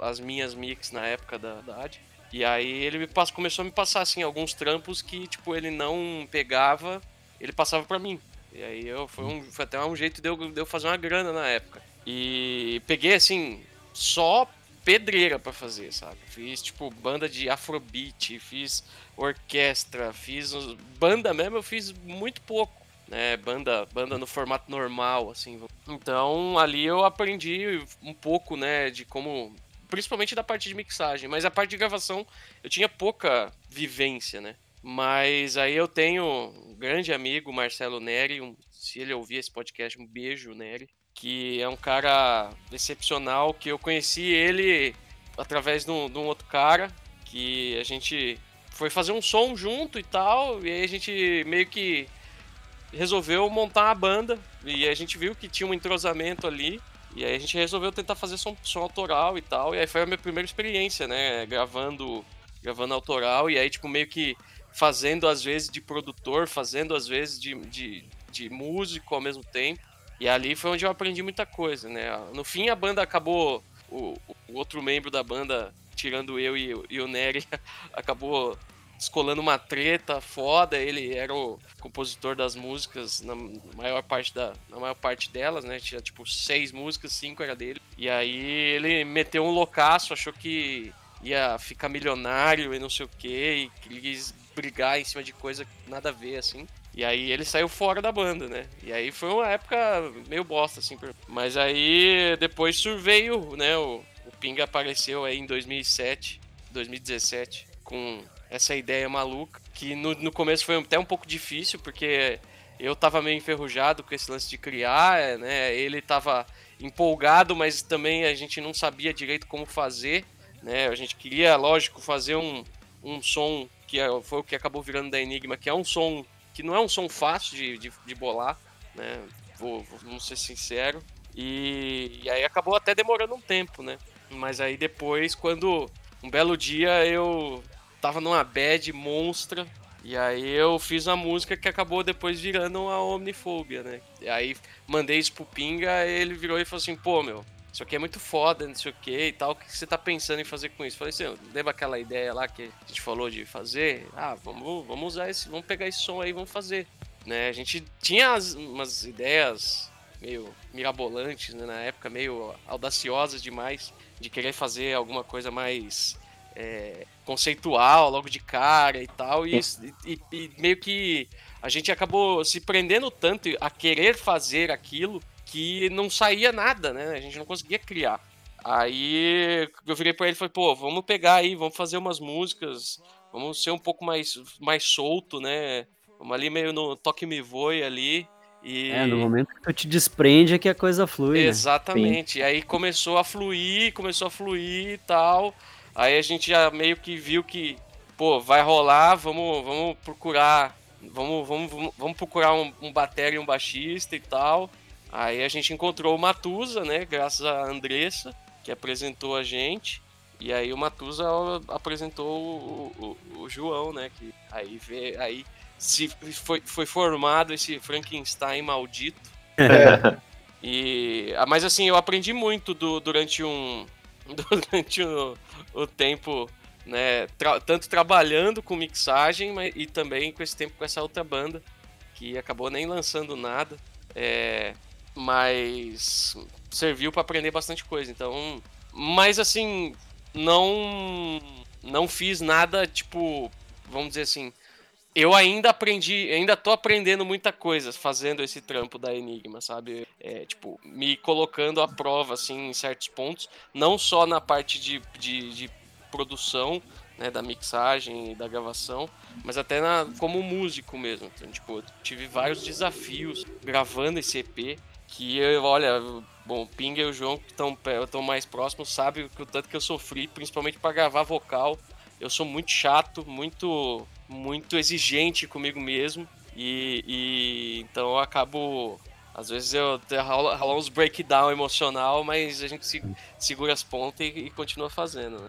as minhas mix na época da, da AD. E aí ele me passou, começou a me passar assim alguns trampos que tipo ele não pegava, ele passava para mim. E aí eu foi, um, foi até um jeito de eu, de eu fazer uma grana na época. E peguei assim, só pedreira para fazer, sabe? Fiz tipo banda de afrobeat, fiz orquestra, fiz banda mesmo, eu fiz muito pouco, né? Banda, banda no formato normal, assim. Então ali eu aprendi um pouco, né, de como principalmente da parte de mixagem, mas a parte de gravação eu tinha pouca vivência, né? Mas aí eu tenho um grande amigo, Marcelo Neri, um, se ele ouvir esse podcast, um beijo, Neri que é um cara excepcional, que eu conheci ele através de um, de um, outro cara, que a gente foi fazer um som junto e tal, e aí a gente meio que resolveu montar uma banda, e a gente viu que tinha um entrosamento ali, e aí a gente resolveu tentar fazer som, som autoral e tal, e aí foi a minha primeira experiência, né, gravando, gravando autoral, e aí tipo meio que fazendo às vezes de produtor, fazendo às vezes de, de, de músico ao mesmo tempo, e ali foi onde eu aprendi muita coisa, né? No fim, a banda acabou. O, o outro membro da banda, tirando eu e, e o Nery, acabou descolando uma treta foda. Ele era o compositor das músicas na maior parte, da, na maior parte delas, né? Tinha tipo seis músicas, cinco era dele. E aí ele meteu um loucaço, achou que ia ficar milionário e não sei o que, e quis brigar em cima de coisa nada a ver, assim. E aí ele saiu fora da banda, né? E aí foi uma época meio bosta, assim. Mas aí depois veio, né? O, o Pinga apareceu aí em 2007, 2017, com essa ideia maluca. Que no, no começo foi até um pouco difícil, porque eu tava meio enferrujado com esse lance de criar, né? Ele tava empolgado, mas também a gente não sabia direito como fazer, né? A gente queria, lógico, fazer um, um som que é, foi o que acabou virando da Enigma, que é um som que não é um som fácil de, de, de bolar, né? Vou, vou ser sincero. E, e, aí acabou até demorando um tempo, né? Mas aí depois, quando um belo dia eu tava numa bad monstra, e aí eu fiz uma música que acabou depois virando a Omnifobia, né? E aí mandei isso pro Pinga, ele virou e falou assim, pô, meu, isso aqui é muito foda, não sei o que e tal, o que você tá pensando em fazer com isso? Falei assim, lembra aquela ideia lá que a gente falou de fazer? Ah, vamos, vamos usar esse, vamos pegar esse som aí, vamos fazer. Né? A gente tinha as, umas ideias meio mirabolantes, né, na época, meio audaciosas demais, de querer fazer alguma coisa mais é, conceitual logo de cara e tal, e, e, e, meio que a gente acabou se prendendo tanto a querer fazer aquilo que não saía nada, né? A gente não conseguia criar. Aí eu virei para ele e falei, pô, vamos pegar aí, vamos fazer umas músicas, vamos ser um pouco mais, mais solto, né? Vamos ali meio no toque me voe ali. E... É, no momento que tu te desprende é que a coisa flui. Né? Exatamente. Né? E aí começou a fluir, começou a fluir e tal. Aí a gente já meio que viu que, pô, vai rolar, vamos, vamos procurar. Vamos, vamos, vamos procurar um, um bateria e um baixista e tal. Aí a gente encontrou o Matusa, né? Graças a Andressa, que apresentou a gente. E aí o Matusa apresentou o, o, o João, né? Que aí, vê, aí se foi, foi formado esse Frankenstein maldito. É. E, ah, mas assim, eu aprendi muito do, durante um durante o, o tempo, né, tra tanto trabalhando com mixagem, mas, e também com esse tempo com essa outra banda que acabou nem lançando nada, é, mas serviu para aprender bastante coisa. Então, mas assim, não não fiz nada tipo, vamos dizer assim, eu ainda aprendi, ainda tô aprendendo muita coisa fazendo esse trampo da Enigma, sabe? É, tipo, me colocando à prova, assim, em certos pontos, não só na parte de, de, de produção, né, da mixagem e da gravação, mas até na, como músico mesmo. Então, tipo, tive vários desafios gravando esse EP, que eu, olha, bom, o Ping e o João que estão mais próximos sabem o tanto que eu sofri, principalmente para gravar vocal. Eu sou muito chato, muito muito exigente comigo mesmo. E, e então eu acabo. Às vezes eu ralo uns breakdown emocional, mas a gente se, segura as pontas e, e continua fazendo. Né?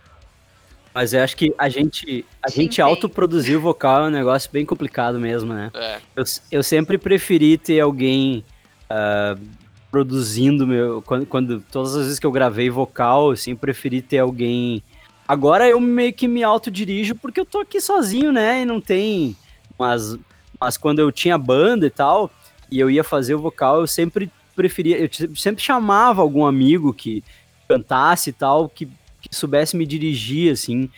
Mas eu acho que a gente, a sim, gente autoproduzir o vocal é um negócio bem complicado mesmo, né? É. Eu, eu sempre preferi ter alguém uh, produzindo meu. Quando, quando, todas as vezes que eu gravei vocal, assim, preferi ter alguém Agora eu meio que me autodirijo porque eu tô aqui sozinho, né? E não tem. Mas, mas quando eu tinha banda e tal, e eu ia fazer o vocal, eu sempre preferia. Eu sempre chamava algum amigo que cantasse e tal, que, que soubesse me dirigir, assim,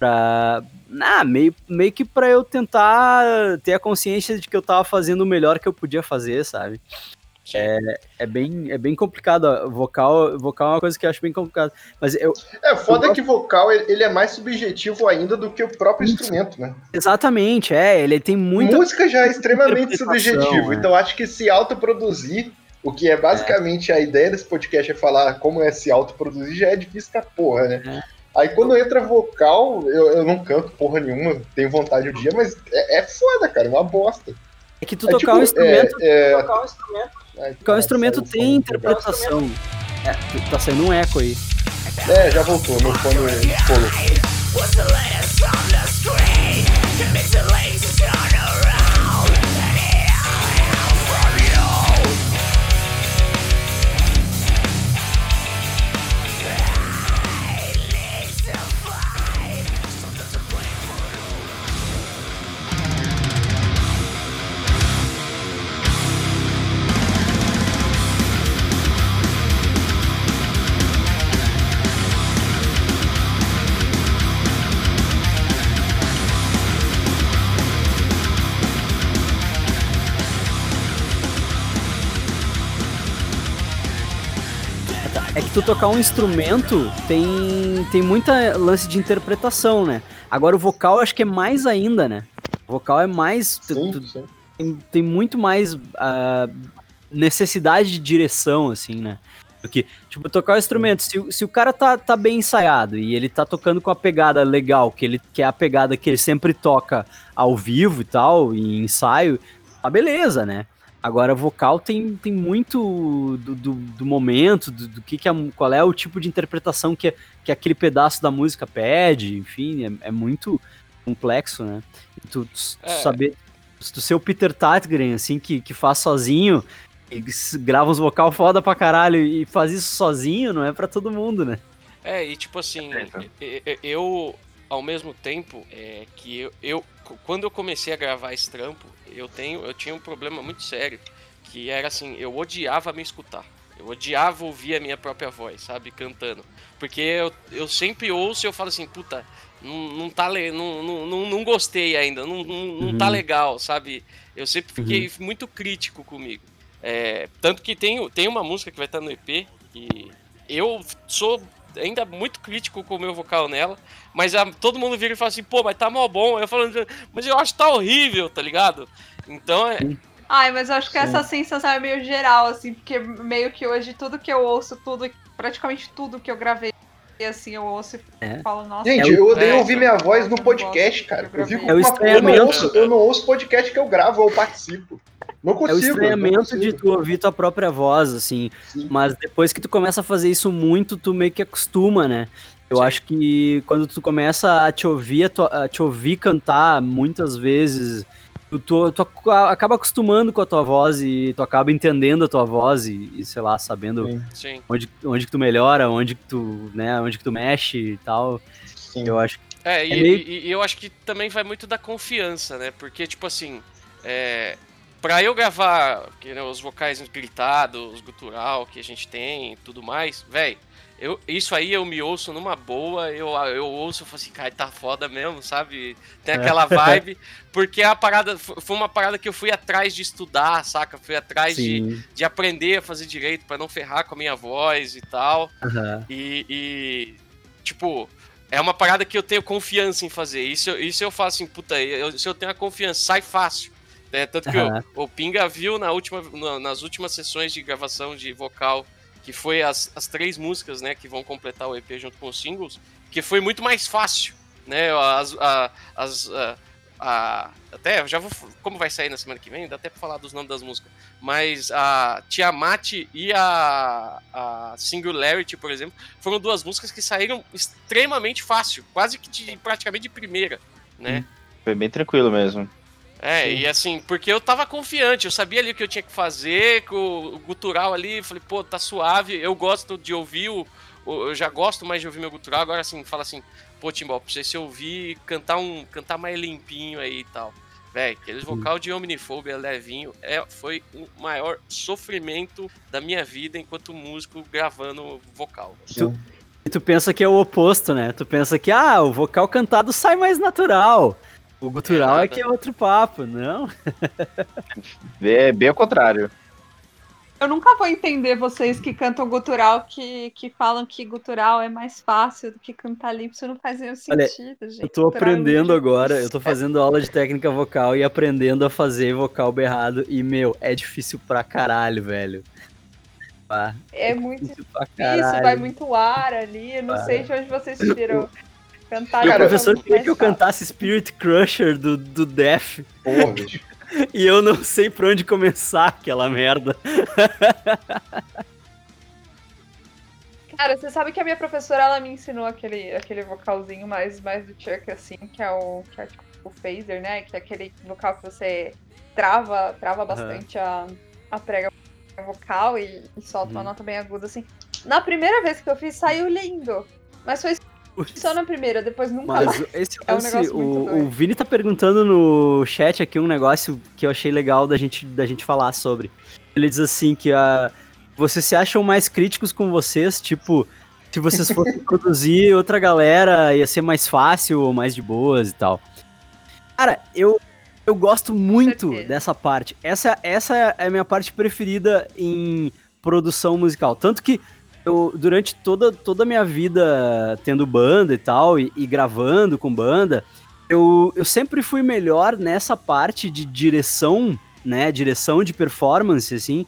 pra. Ah, meio, meio que pra eu tentar ter a consciência de que eu tava fazendo o melhor que eu podia fazer, sabe? É, é, bem, é bem complicado. Vocal, vocal é uma coisa que eu acho bem complicado. Mas eu. É, foda eu... que vocal ele é mais subjetivo ainda do que o próprio instrumento, né? Exatamente, é. Ele tem muita. Música já é extremamente subjetivo. É. Então acho que se autoproduzir, o que é basicamente é. a ideia desse podcast é falar como é se autoproduzir, já é difícil pra porra, né? É. Aí quando entra vocal, eu, eu não canto porra nenhuma, tenho vontade um dia, mas é, é foda, cara, é uma bosta. É que tu é tocar tipo, um instrumento. É, é... Tocar um instrumento porque o instrumento tem interpretação. É, tá saindo um eco aí. É, já voltou, meu fone colou. Tocar um instrumento tem, tem muita lance de interpretação, né? Agora o vocal acho que é mais ainda, né? O vocal é mais. Sim, tu, sim. Tem, tem, muito mais uh, necessidade de direção, assim, né? Porque, tipo, tocar o instrumento, se, se o cara tá, tá bem ensaiado e ele tá tocando com a pegada legal, que ele que é a pegada que ele sempre toca ao vivo e tal, em ensaio, tá beleza, né? Agora, vocal tem, tem muito do, do, do momento, do, do, que, que é, qual é o tipo de interpretação que, que aquele pedaço da música pede, enfim, é, é muito complexo, né? E tu, tu é. saber, tu ser o Peter Tatgren, assim, que, que faz sozinho, grava uns vocal foda pra caralho e faz isso sozinho, não é para todo mundo, né? É, e tipo assim, eu, ao mesmo tempo, é, que eu, eu, quando eu comecei a gravar esse trampo, eu, tenho, eu tinha um problema muito sério, que era assim, eu odiava me escutar. Eu odiava ouvir a minha própria voz, sabe, cantando. Porque eu, eu sempre ouço e eu falo assim, puta, não, não tá não, não, não, gostei ainda, não, não, não tá uhum. tá legal, sabe? Eu sempre fiquei uhum. muito crítico comigo. É, tanto que tem, tem uma música que vai estar no EP e eu sou ainda muito crítico com o meu vocal nela, mas a, todo mundo vira e fala assim, pô, mas tá mal bom. Eu falo, mas eu acho que tá horrível, tá ligado? Então é. Ai, mas eu acho que Sim. essa sensação é meio geral, assim, porque meio que hoje tudo que eu ouço, tudo, praticamente tudo que eu gravei e assim, eu ouço e é. falo, nossa. Gente, eu odeio é, ouvir minha voz no podcast, cara. Eu, fico é o uma... eu, não ouço, eu não ouço podcast que eu gravo ou participo. Não consigo. É o estranhamento de tu ouvir tua própria voz, assim. Sim. Mas depois que tu começa a fazer isso muito, tu meio que acostuma, né? Eu Sim. acho que quando tu começa a te ouvir, a, tua, a te ouvir cantar muitas vezes, tu, tu, tu, acaba acostumando com a tua voz e tu acaba entendendo a tua voz e, e sei lá, sabendo Sim. Onde, onde que tu melhora, onde que tu, né, onde que tu mexe e tal. Sim. Eu acho é, é e, meio... e, e, eu acho que também vai muito da confiança, né? Porque, tipo assim, é, pra eu gravar que, né, os vocais gritados, gutural que a gente tem e tudo mais, velho, eu, isso aí eu me ouço numa boa, eu, eu ouço e falo assim, cara, tá foda mesmo, sabe? Tem é. aquela vibe, porque a parada foi uma parada que eu fui atrás de estudar, saca? Fui atrás de, de aprender a fazer direito para não ferrar com a minha voz e tal. Uhum. E, e, tipo, é uma parada que eu tenho confiança em fazer. Isso, isso eu faço assim, puta, eu, se eu tenho a confiança, sai fácil. É, tanto que uhum. o, o, Pinga viu na última, na, nas últimas sessões de gravação de vocal, que foi as, as três músicas, né, que vão completar o EP junto com os singles, que foi muito mais fácil, né, as, a, as, a, a, até, já vou, como vai sair na semana que vem, dá até pra falar dos nomes das músicas, mas a Tiamat e a, a Singularity, por exemplo, foram duas músicas que saíram extremamente fácil, quase que de, praticamente de primeira, né. Foi bem tranquilo mesmo. É, Sim. e assim, porque eu tava confiante, eu sabia ali o que eu tinha que fazer, com o gutural ali, falei, pô, tá suave, eu gosto de ouvir o, o. eu já gosto mais de ouvir meu gutural, agora assim, fala assim, pô, Timbal, pra você ouvir cantar um. cantar mais limpinho aí e tal. Véi, aqueles vocal de Omnifobia levinho é, foi o maior sofrimento da minha vida enquanto músico gravando vocal. Tu, tu pensa que é o oposto, né? Tu pensa que, ah, o vocal cantado sai mais natural. O gutural é, é que é outro papo, não? É bem ao contrário. Eu nunca vou entender vocês que cantam gutural que, que falam que gutural é mais fácil do que cantar limpo. Isso não faz nenhum sentido, Olha, gente. Eu tô gutural aprendendo é agora, eu tô fazendo aula de técnica vocal e aprendendo a fazer vocal berrado. E, meu, é difícil pra caralho, velho. é, é muito difícil, vai muito ar ali. Eu não sei de onde vocês tiram. Cantar e o professor queria que eu cantasse Spirit Crusher do, do Death. Porra, bicho. e eu não sei por onde começar aquela merda. Cara, você sabe que a minha professora ela me ensinou aquele, aquele vocalzinho mais, mais do Chuck, assim, que é o, que é tipo o phaser, né? Que é aquele vocal que você trava, trava bastante uhum. a, a prega vocal e, e solta uhum. uma nota bem aguda, assim. Na primeira vez que eu fiz, saiu lindo. Mas foi só na primeira, depois nunca Mas mais. Esse, é um esse, o, o Vini tá perguntando no chat aqui um negócio que eu achei legal da gente, da gente falar sobre. Ele diz assim que a, vocês se acham mais críticos com vocês, tipo, se vocês fossem produzir outra galera, ia ser mais fácil ou mais de boas e tal. Cara, eu, eu gosto muito dessa parte. Essa, essa é a minha parte preferida em produção musical. Tanto que eu, durante toda, toda a minha vida tendo banda e tal, e, e, gravando com banda, eu, eu sempre fui melhor nessa parte de direção, né? Direção de performance, assim,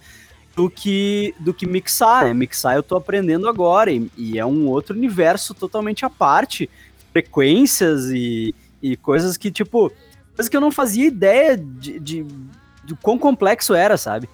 do que, do que mixar. Né? Mixar eu tô aprendendo agora, e, e é um outro universo totalmente à parte. Frequências e, e coisas que, tipo, coisas que eu não fazia ideia de, de, de quão complexo era, sabe?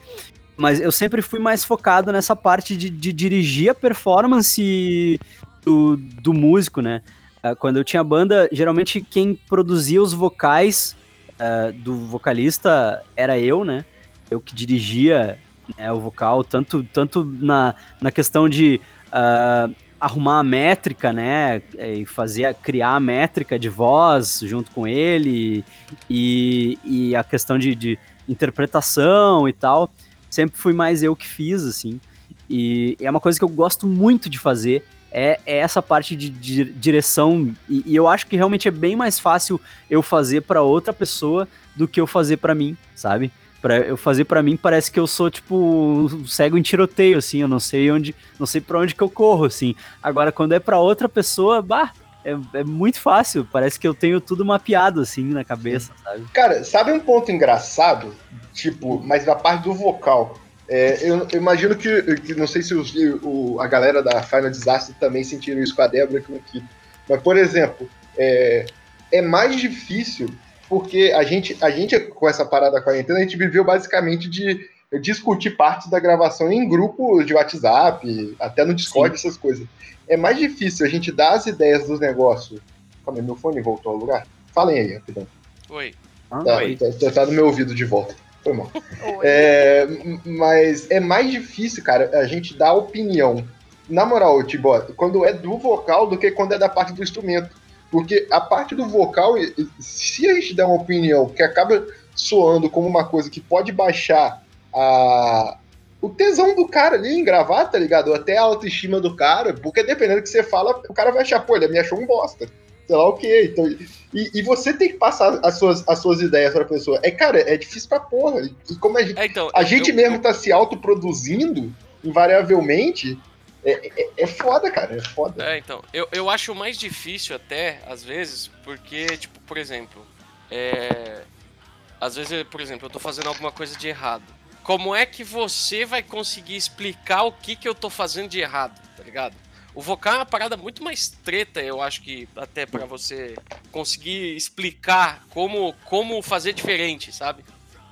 Mas eu sempre fui mais focado nessa parte de, de dirigir a performance do, do músico, né? Uh, quando eu tinha banda, geralmente quem produzia os vocais uh, do vocalista era eu, né? Eu que dirigia né, o vocal, tanto, tanto na, na questão de uh, arrumar a métrica, né, e fazer, criar a métrica de voz junto com ele, e, e a questão de, de interpretação e tal, sempre fui mais eu que fiz, assim, e é uma coisa que eu gosto muito de fazer, é, é essa parte de, direção, e, e, eu acho que realmente é bem mais fácil eu fazer para outra pessoa do que eu fazer para mim, sabe? Pra eu fazer para mim parece que eu sou tipo cego em tiroteio assim, eu não sei onde, não sei para onde que eu corro assim. Agora quando é para outra pessoa, bah, é, é, muito fácil, parece que eu tenho tudo mapeado assim na cabeça, sabe? Cara, sabe um ponto engraçado? Tipo, mas da parte do vocal. É, eu, eu, imagino que, que, não sei se os, o, a galera da Final Disaster também sentiram isso com a Débora aqui no Mas, por exemplo, é, é mais difícil porque a gente, a gente, com essa parada da quarentena, a gente viveu basicamente de discutir partes da gravação em grupos de WhatsApp, até no Discord, Sim. essas coisas. É mais difícil a gente dar as ideias dos negócios. Calma aí, meu fone voltou ao lugar? Falem aí, rapidão. Oi. Tá, Oi. Tá, tá, tá, no meu ouvido de volta. Foi mal. É, mas é mais difícil, cara, a gente dar opinião. Na moral, tipo, quando é do vocal do que quando é da parte do instrumento. Porque a parte do vocal, se a gente der uma opinião que acaba soando como uma coisa que pode baixar a, o tesão do cara ali em gravar, tá ligado? Até a autoestima do cara, porque dependendo do que você fala, o cara vai achar, pô, ele me achou um bosta. Sei lá o que. Então, e, e, você tem que passar as suas, as suas ideias pra pessoa. É, cara, é difícil pra porra. E como a gente, é, então, a eu, gente eu, mesmo eu... tá se autoproduzindo, invariavelmente, é, é, é, foda, cara, é foda. É, então, eu, eu acho mais difícil até, às vezes, porque, tipo, por exemplo, é... Às vezes, por exemplo, eu tô fazendo alguma coisa de errado. Como é que você vai conseguir explicar o que que eu tô fazendo de errado, tá ligado? O vocal é uma parada muito mais treta, eu acho que até para você conseguir explicar como, como fazer diferente, sabe?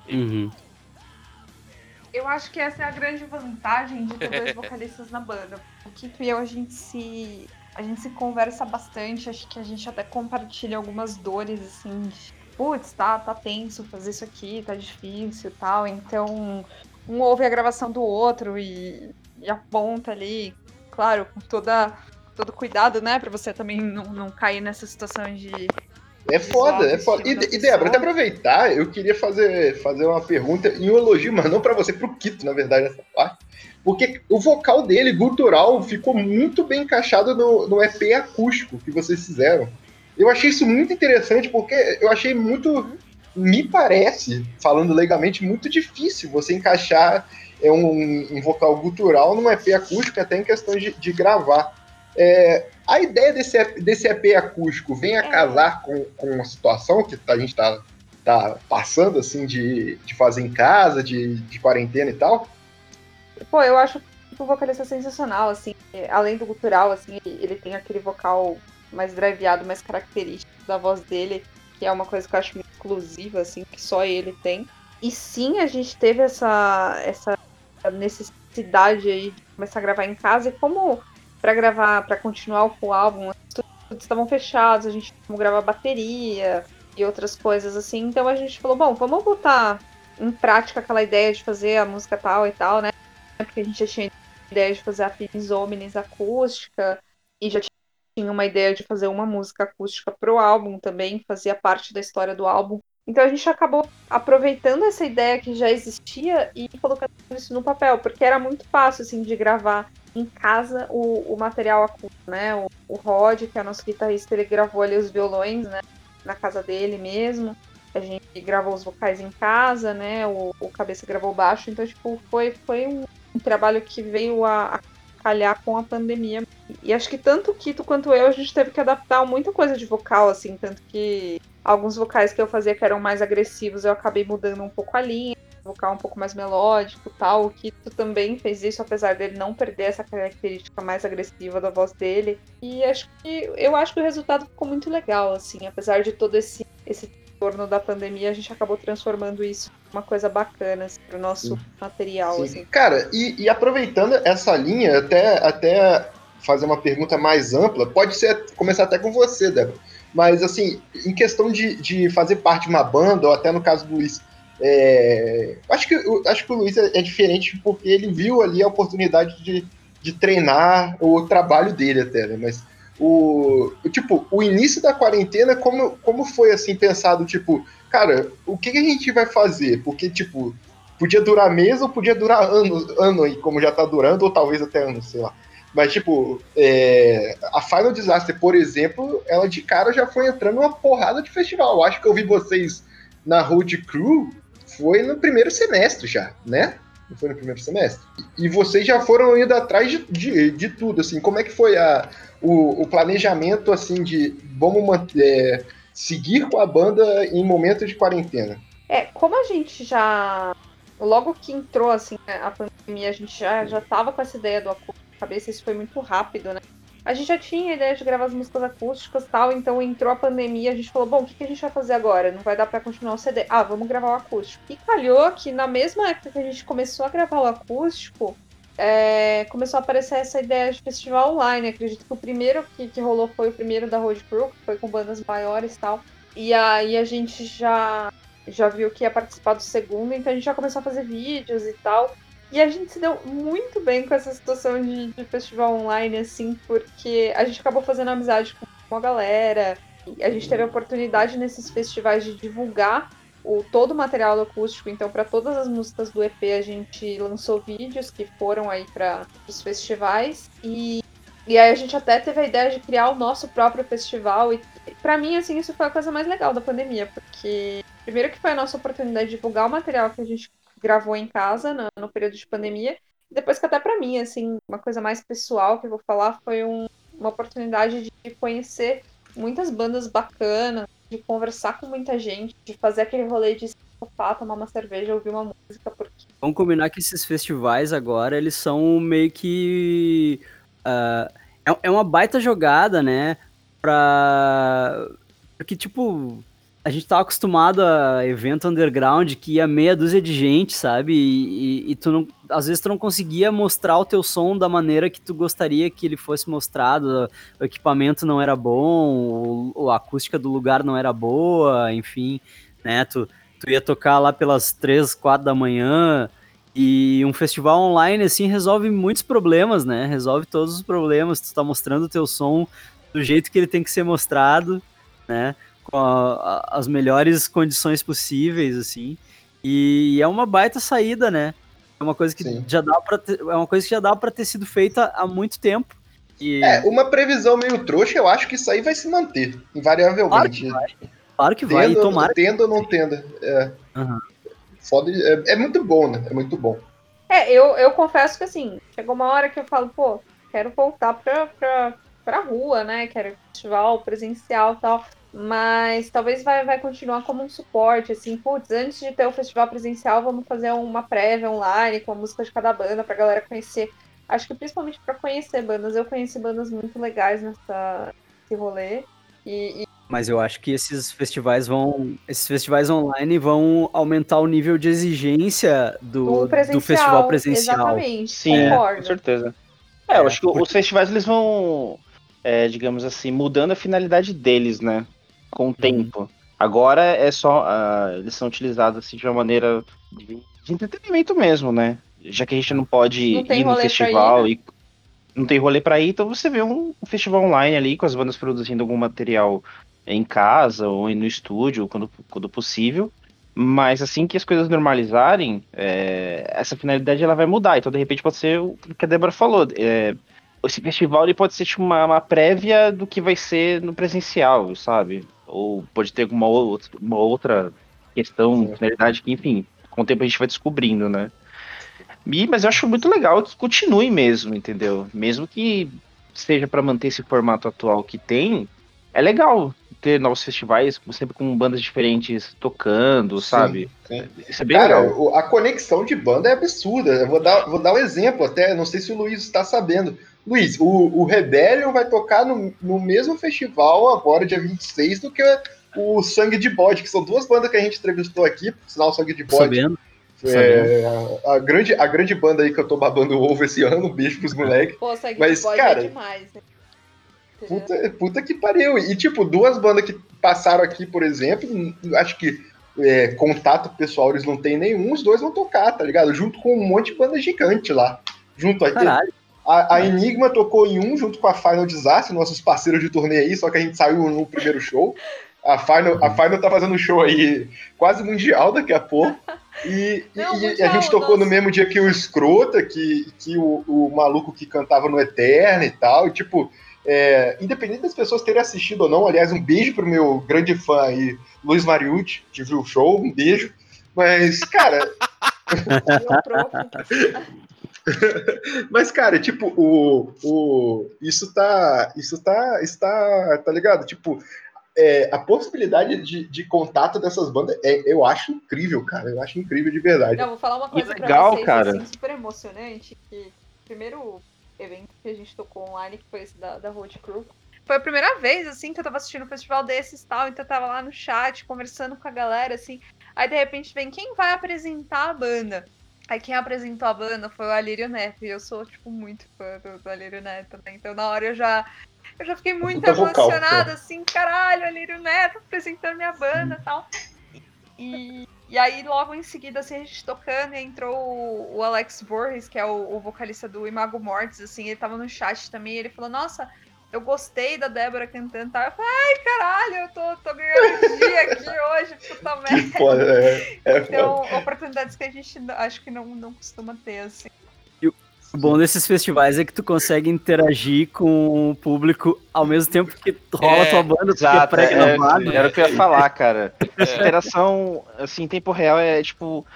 Uhum. Eu acho que essa é a grande vantagem de ter dois vocalistas na banda. O Kito e eu, a gente se. A gente se conversa bastante, acho que a gente até compartilha algumas dores, assim, putz, tá, tá tenso fazer isso aqui, tá difícil e tal. Então, um ouve a gravação do outro e, e aponta ali, claro, com toda, todo cuidado, né, pra você também não, não cair nessa situação de é foda, é foda. E, e Débora, até aproveitar, eu queria fazer, fazer uma pergunta e um elogio, mas não para você, pro Kito, na verdade, nessa parte. Porque o vocal dele, gutural, ficou muito bem encaixado no, no EP acústico que vocês fizeram. Eu achei isso muito interessante, porque eu achei muito. Me parece, falando legalmente, muito difícil você encaixar é, um, um vocal gutural num EP acústico, até em questão de, de gravar. É, a ideia desse, desse EP acústico vem a é. casar com, com a situação que a gente está tá passando, assim, de, de fazer em casa, de, de quarentena e tal? Pô, eu acho o vocalista sensacional, assim, além do cultural, assim, ele tem aquele vocal mais driveado, mais característico da voz dele, que é uma coisa que eu acho muito exclusiva, assim, que só ele tem. E sim, a gente teve essa, essa necessidade aí de começar a gravar em casa, e como para gravar, para continuar o álbum, estúdios estavam fechados, a gente tinha gravar bateria e outras coisas assim. Então a gente falou, bom, vamos botar em prática aquela ideia de fazer a música tal e tal, né? Porque a gente já tinha ideia de fazer a Finis Omnis acústica e já tinha uma ideia de fazer uma música acústica pro álbum também, fazia parte da história do álbum. Então a gente acabou aproveitando essa ideia que já existia e colocando isso no papel, porque era muito fácil assim de gravar em casa o, o material acústico, né? O, o Rod, que é nosso guitarrista, ele gravou ali os violões, né? Na casa dele mesmo. A gente gravou os vocais em casa, né? O, o Cabeça gravou baixo. Então, tipo, foi, foi um, um trabalho que veio a, a calhar com a pandemia. E acho que tanto o Kito quanto eu, a gente teve que adaptar muita coisa de vocal, assim. Tanto que alguns vocais que eu fazia que eram mais agressivos, eu acabei mudando um pouco a linha vocal um pouco mais melódico tal. O Kito também fez isso, apesar dele não perder essa característica mais agressiva da voz dele. E acho que eu acho que o resultado ficou muito legal, assim, apesar de todo esse, esse torno da pandemia, a gente acabou transformando isso em uma coisa bacana assim, pro nosso Sim. material. Sim. Assim. Cara, e, e, aproveitando essa linha, até, até fazer uma pergunta mais ampla, pode ser começar até com você, Débora. Mas assim, em questão de, de fazer parte de uma banda, ou até no caso do Luiz, É, acho, que, acho que o Luiz é, é, diferente porque ele viu ali a oportunidade de, de treinar o trabalho dele até, né? Mas o, tipo, o início da quarentena, como, como foi assim pensado, tipo, cara, o que, que a gente vai fazer? Porque, tipo, podia durar mês ou podia durar anos, ano aí, como já tá durando, ou talvez até anos, sei lá. Mas, tipo, é, a Final Disaster, por exemplo, ela de cara já foi entrando numa porrada de festival. Acho que eu vi vocês na Road Crew foi no primeiro semestre já, né? Foi no primeiro semestre. E vocês já foram indo atrás de, de, de tudo, assim. Como é que foi a, o, o planejamento, assim, de vamos manter, é, seguir com a banda em momentos de quarentena? É, como a gente já logo que entrou assim a pandemia, a gente já, já tava com essa ideia do acústico na cabeça, isso foi muito rápido, né? A gente já tinha a ideia de gravar as músicas acústicas tal, então entrou a pandemia, a gente falou, bom, o que, que a gente vai fazer agora? Não vai dar para continuar o CD. Ah, vamos gravar o acústico. E calhou que na mesma época que a gente começou a gravar o acústico, é, começou a aparecer essa ideia de festival online. Acredito que o primeiro que, que rolou foi o primeiro da Road Crew, que foi com bandas maiores e tal. E aí a gente já já viu que ia participar do segundo, então a gente já começou a fazer vídeos e tal. E a gente se deu muito bem com essa situação de, de festival online, assim, porque a gente acabou fazendo amizade com a galera. A gente teve a oportunidade nesses festivais de divulgar o, todo o material acústico. Então, para todas as músicas do EP, a gente lançou vídeos que foram aí para os festivais. E, e aí a gente até teve a ideia de criar o nosso próprio festival. E para mim, assim, isso foi a coisa mais legal da pandemia, porque Primeiro que foi a nossa oportunidade de divulgar o material que a gente gravou em casa no, no período de pandemia. Depois que até para mim, assim, uma coisa mais pessoal que eu vou falar foi um, uma oportunidade de conhecer muitas bandas bacanas, de conversar com muita gente, de fazer aquele rolê de sofá, tomar uma cerveja, ouvir uma música. Porque... Vamos combinar que esses festivais agora, eles são meio que... Uh, é, é uma baita jogada, né? Pra... Porque, tipo, a gente tava acostumado a evento underground que ia meia dúzia de gente, sabe? E, e, e, tu não, às vezes tu não conseguia mostrar o teu som da maneira que tu gostaria que ele fosse mostrado. O equipamento não era bom, o, a acústica do lugar não era boa, enfim, né? Tu, tu ia tocar lá pelas três, quatro da manhã. E um festival online, assim, resolve muitos problemas, né? Resolve todos os problemas. Tu tá mostrando o teu som do jeito que ele tem que ser mostrado, né? Com a, a, as melhores condições possíveis, assim. E é uma baita saída, né? É uma coisa que Sim. já dá para é uma coisa que já dá para ter sido feita há muito tempo. E... É, uma previsão meio trouxa, eu acho que isso aí vai se manter, invariavelmente. Claro que vai, claro que vai. Tendo, tomara... tendo ou não tendo. É. Uhum. Foda, é, é, muito bom, né? É muito bom. É, eu, eu confesso que assim, chegou uma hora que eu falo, pô, quero voltar pra, pra, pra rua, né? Quero festival presencial e tal. Mas talvez vai, vai continuar como um suporte, assim, putz, antes de ter o festival presencial, vamos fazer uma prévia online com a música de cada banda pra galera conhecer. Acho que principalmente para conhecer bandas. Eu conheci bandas muito legais nessa, nesse rolê. E, e... Mas eu acho que esses festivais vão. Esses festivais online vão aumentar o nível de exigência do, do festival presencial. Exatamente, Sim, concordo. com certeza. É, eu acho que os festivais eles vão, é, digamos assim, mudando a finalidade deles, né? Com o uhum. tempo. Agora é só. Uh, eles são utilizados assim de uma maneira de, de, entretenimento mesmo, né? Já que a gente não pode não ir no festival ir, né? e não tem rolê para ir, então você vê um, um, festival online ali com as bandas produzindo algum material em casa ou no estúdio, quando, quando possível. Mas assim que as coisas normalizarem, é, essa finalidade ela vai mudar. Então, de repente, pode ser o que a Débora falou. É, esse festival ele pode ser tipo, uma, uma prévia do que vai ser no presencial, sabe? Ou pode ter alguma outra, uma outra questão, finalidade que, enfim, com o tempo a gente vai descobrindo, né? E, mas eu acho muito legal que continue mesmo, entendeu? Mesmo que seja para manter esse formato atual que tem, é legal ter novos festivais, sempre com bandas diferentes tocando, sim, sabe? Sim. Isso é bem Cara, legal. a conexão de banda é absurda. Eu vou dar, vou dar um exemplo até, não sei se o Luiz está sabendo. Luiz, o, o Rebellion vai tocar no, no mesmo festival agora, dia 26, do que o Sangue de Bode, que são duas bandas que a gente entrevistou aqui, por sinal, Sangue de Bode. Sabendo. É, a, a, grande, a grande banda aí que eu tô babando o ovo esse ano, beijo pros moleques. Pô, Sangue Mas, de Bode é cara, é demais, né? Puta, puta que pariu. E, tipo, duas bandas que passaram aqui, por exemplo, acho que é, contato pessoal eles não têm nenhum, os dois vão tocar, tá ligado? Junto com um monte de banda gigante lá. Junto aí. Caralho. A, a, Enigma tocou em um junto com a Final Disaster, nossos parceiros de turnê aí, só que a gente saiu no primeiro show. A Final, a Final tá fazendo um show aí quase mundial daqui a pouco. E, Não, e mundial, a gente tocou nossa. no mesmo dia que o Escrota, que, que o, o maluco que cantava no Eterno e tal. E, tipo, é, independente das pessoas terem assistido ou não, aliás, um beijo pro meu grande fã aí, Luiz Mariucci, que viu o show, um beijo. Mas, cara. Mas, cara, tipo, o, o, isso tá. Isso tá. Está. Tá ligado? Tipo, é, a possibilidade de, de contato dessas bandas é, eu acho incrível, cara. Eu acho incrível de verdade. Não, vou falar uma coisa pra legal, vocês, cara. assim, super emocionante, que o primeiro evento que a gente tocou online, que foi esse da, da Road Crew, foi a primeira vez, assim, que eu tava assistindo um festival desses e tal, então eu tava lá no chat, conversando com a galera, assim, aí de repente vem, quem vai apresentar a banda? Aí quem apresentou a banda foi o Alírio Neto, e eu sou, tipo, muito fã do, do Alírio Neto, né? Então na hora eu já... Eu já fiquei muito puta vocal, emocionada, assim, caralho, Alírio Neto apresentando minha banda e tal. E, e aí, logo em seguida, assim, a gente tocando, e entrou o, o Alex Borges, que é o, o vocalista do Imago Mortis, assim, ele tava no chat também, e ele falou, nossa, eu gostei da Débora cantando, tá? Eu falei, ai, caralho, eu tô, tô ganhando dia aqui hoje, puta Que merda. foda, é, é foda. Então, oportunidades que a gente acho que não, não costuma ter, assim. O bom desses festivais é que tu consegue interagir com o público ao mesmo tempo que rola É, tua banda, tu é Exato, é, pré-gravado. era o que eu ia falar, cara. Essa interação, assim, em tempo real é, tipo,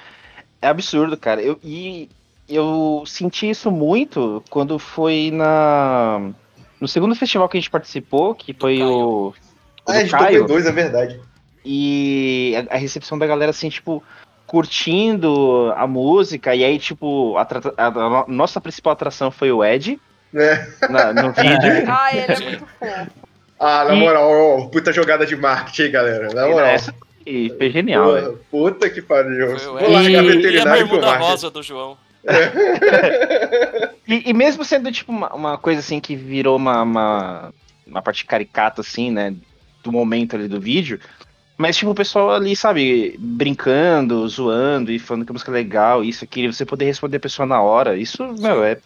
é absurdo, cara. Eu, e eu senti isso muito quando foi na... No segundo festival que a gente participou, que foi Caio. o, o Ah, a do Caio, dois, é verdade. e a, a recepção da galera, assim, tipo, curtindo a música, e aí, tipo, a, a- a nossa principal atração foi o Ed, É. na- no vídeo. Ah, ele é muito fofo. Ah, na E- moral, ó, puta jogada de marketing, galera. Na moral. Essa foi, foi genial. Porra, puta que pariu. Vou largar E- E a bermuda rosa do João. E, e mesmo sendo, tipo, uma, uma coisa assim que virou uma, uma, uma parte caricata, assim, né? Do momento ali do vídeo. Mas, tipo, o pessoal ali, sabe, brincando, zoando e falando que a música é legal, isso, aquilo, e você poder responder a pessoa na hora. Isso, meu, é,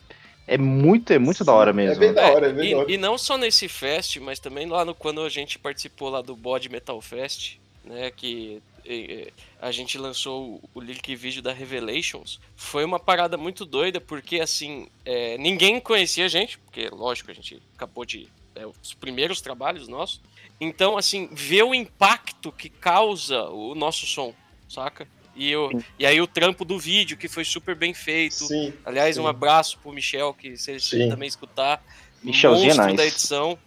é muito, é muito da hora É mesmo. bem da hora, é bem E, da hora. e não só nesse fest, mas também lá no quando a gente participou lá do Body Metal Fest, né, que a gente lançou o, link vídeo da Revelations, foi uma parada muito doida, porque assim, eh, ninguém conhecia a gente, porque lógico, a gente acabou de é, os primeiros trabalhos nossos. Então, assim, ver o impacto que causa o nosso som, saca? E, eu, e aí o trampo do vídeo, que foi super bem feito. Sim. Aliás, Sim. um abraço pro Michel, que se ele Sim. também escutar. Michelzinho é monstro nice. da edição.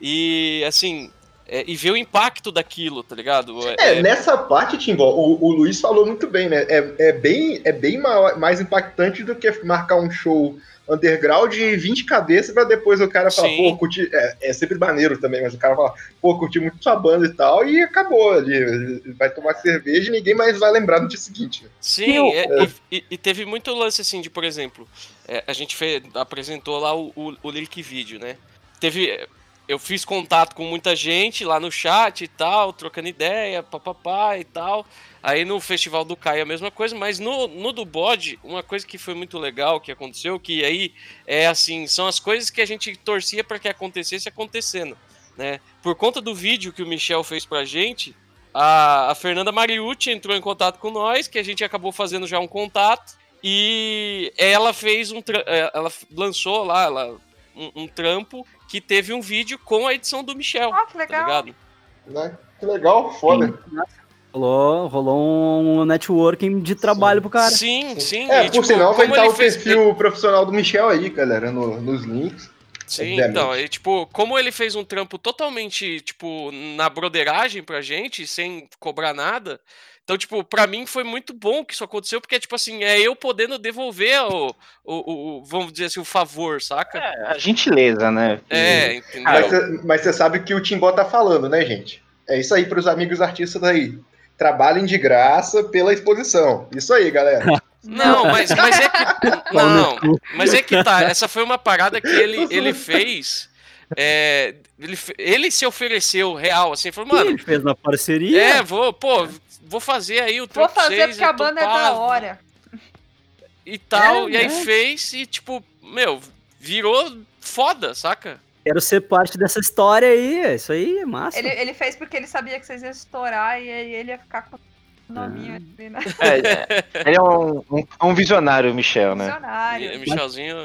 E assim, é, e ver o impacto daquilo, tá ligado? É, nessa parte, Timbó, o, o Luiz falou muito bem, né? É, é bem, é bem ma- mais impactante do que marcar um show underground de 20 cabeças pra depois o cara falar, Sim. pô, curti. É, é sempre maneiro também, mas o cara fala, pô, curti muito sua banda e tal, e acabou ali. Vai tomar cerveja e ninguém mais vai lembrar no dia seguinte. Sim, é, e, e- teve muito lance assim de, por exemplo, é, a gente fez, apresentou lá o, o, o lyric vídeo, né? Teve. Eu fiz contato com muita gente lá no chat e tal, trocando ideia, papapá e tal. Aí no Festival do Caio a mesma coisa, mas no, no do bode, uma coisa que foi muito legal que aconteceu, que aí é assim, são as coisas que a gente torcia para que acontecesse acontecendo, né? Por conta do vídeo que o Michel fez pra gente, a, a Fernanda Mariucci entrou em contato com nós, que a gente acabou fazendo já um contato, e ela fez um. é, Ela lançou lá ela, um, um trampo que teve um vídeo com a edição do Michel. Ah, que Tá legal. ligado? Né? Que legal, foda. Rolou, rolou um networking de trabalho pro cara. Sim, sim. É, e, por tipo, sinal, vai como estar o fez- perfil profissional do Michel aí, galera, no- nos links. Sim, obviamente. então, e, tipo, como ele fez um trampo totalmente, tipo, na broderagem pra gente, sem cobrar nada. Então, tipo, pra mim foi muito bom que isso aconteceu, porque, tipo assim, é eu podendo devolver o, o, o- vamos dizer assim, o favor, saca? É, a gentileza, né? É, entendeu? Mas cê- Mas você sabe o que o Timbó tá falando, né, gente? É isso aí pros amigos artistas aí. Trabalhem de graça pela exposição. Isso aí, galera. Não, mas, mas é que. Não, mas é que tá. Essa foi uma parada que ele, ele fez. é, ele, ele se ofereceu real, assim, falou, Mano, mano, ele fez na parceria. é, vou, pô, vou fazer aí o Vou fazer porque a banda é da hora. E tal, é, e aí né? fez e tipo, meu, virou foda, saca? Quero ser parte dessa história aí, isso aí é massa. Ele, ele fez porque ele sabia que vocês iam estourar e aí ele ia ficar com o nominho ah. ali, né? É, ele é um, um, um visionário, Michel, né? Visionário. Michelzinho.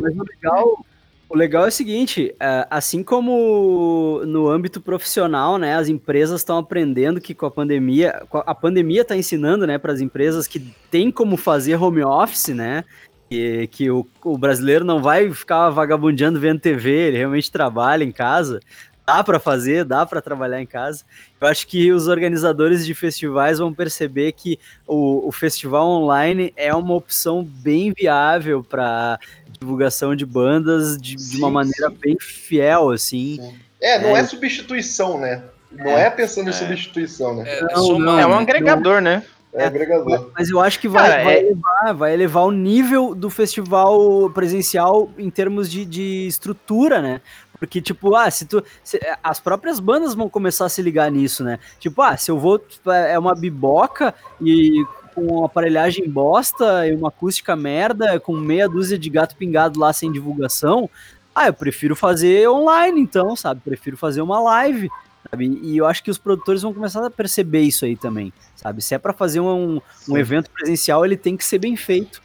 Mas o legal, o legal é o seguinte, é, assim como no âmbito profissional, né, as empresas estão aprendendo que com a pandemia, a pandemia está ensinando, né, para as empresas que tem como fazer home office, né, que, que o, o brasileiro não vai ficar vagabundeando vendo TV, ele realmente trabalha em casa. Dá para fazer, dá para trabalhar em casa. Eu acho que os organizadores de festivais vão perceber que o, o festival online é uma opção bem viável para divulgação de bandas de, sim, de uma maneira sim. bem fiel, assim. Sim. É, não é, é substituição, né? Não é, é pensando em é. substituição, né? É, não, não, é um agregador, né? É, agregador. Mas eu acho que vai, Cara, vai, é... elevar, vai elevar o nível do festival presencial em termos de, de estrutura, né? Porque, tipo, ah, se tu. Se, as próprias bandas vão começar a se ligar nisso, né? Tipo, ah, se eu vou. Tipo, é, é uma biboca e com aparelhagem bosta e uma acústica merda, com meia dúzia de gato pingado lá sem divulgação. Ah, eu prefiro fazer online, então, sabe? Prefiro fazer uma live, sabe? E eu acho que os produtores vão começar a perceber isso aí também sabe? Se é para fazer um, um evento presencial, ele tem que ser bem feito.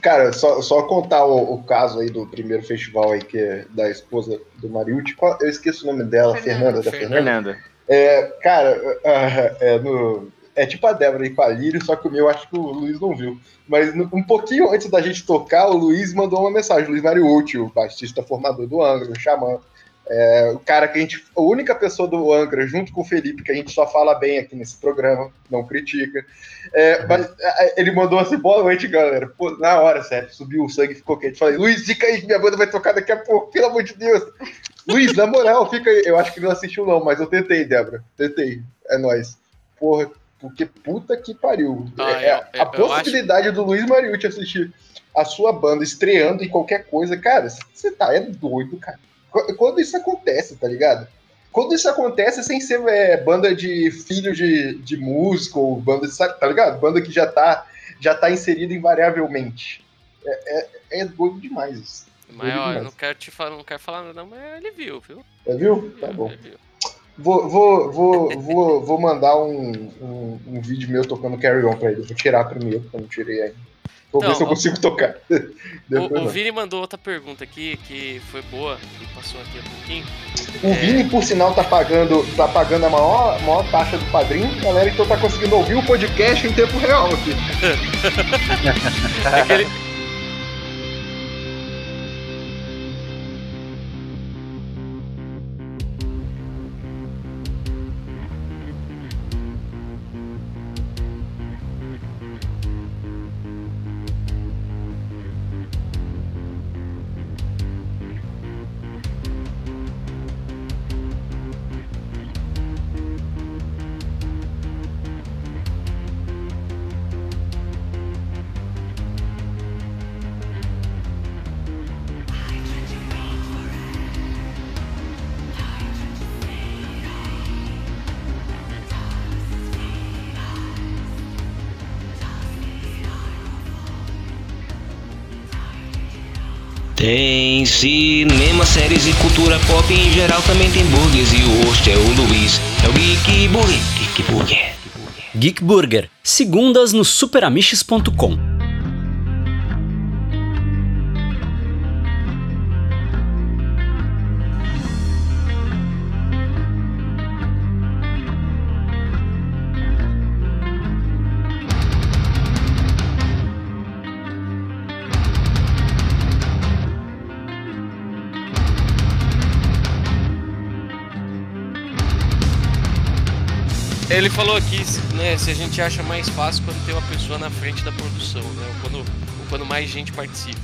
Cara, só, só contar o, o, caso aí do primeiro festival aí, que é da esposa do Mariucci, eu esqueço o nome dela, Fernanda, Fernanda da Fernanda. Fernanda. É, cara, é, no, é tipo a Débora aí com a Lírio, só que o meu acho que o Luiz não viu. Mas um pouquinho antes da gente tocar, o Luiz mandou uma mensagem, o Luiz Mariucci, o baixista formador do Angra, o Xamã. É, o cara que a gente. A única pessoa do Angra, junto com o Felipe, que a gente só fala bem aqui nesse programa, não critica. É, mas é, ele mandou assim: boa noite, galera. Pô, na hora, sério, subiu o sangue ficou quente. Falei, Luiz, fica aí, minha banda vai tocar daqui a pouco, pelo amor de Deus. Luiz, na moral, fica aí. Eu acho que não assistiu, não, mas eu tentei, Débora. Tentei. É nóis. Porra, porque puta que pariu. Ah, é, é, a possibilidade acho... do Luiz Mariucci assistir a sua banda estreando em qualquer coisa, cara, você tá é doido, cara. Quando isso acontece, tá ligado? Quando isso acontece sem ser é, banda de filho de, de músico, ou banda de, tá ligado? Banda que já tá, já tá inserida invariavelmente. É, é, é doido demais isso. Mas, ó, eu não quero te falar, não quero falar nada, mas ele viu, viu? É, viu? Tá bom. Vou, vou, vou, vou, vou mandar um, um, um, vídeo meu tocando Carry On pra ele. Vou tirar primeiro, porque eu não tirei ainda. Vou ver se eu consigo tocar. o, o Vini mandou outra pergunta aqui, que foi boa, e passou aqui um pouquinho. O é... Vini, por sinal, tá pagando, tá pagando a maior, maior taxa do padrinho, galera, então tá conseguindo ouvir o podcast em tempo real aqui. é que ele, Tem cinema, séries e cultura pop em geral também tem burgers e o host é o Luiz. É o Geek Burger. Geek Burger. Geek Burger. Segundas no superamiches.com. Ele falou aqui, né, se a gente acha mais fácil quando tem uma pessoa na frente da produção, né? Ou quando, ou quando mais gente participa.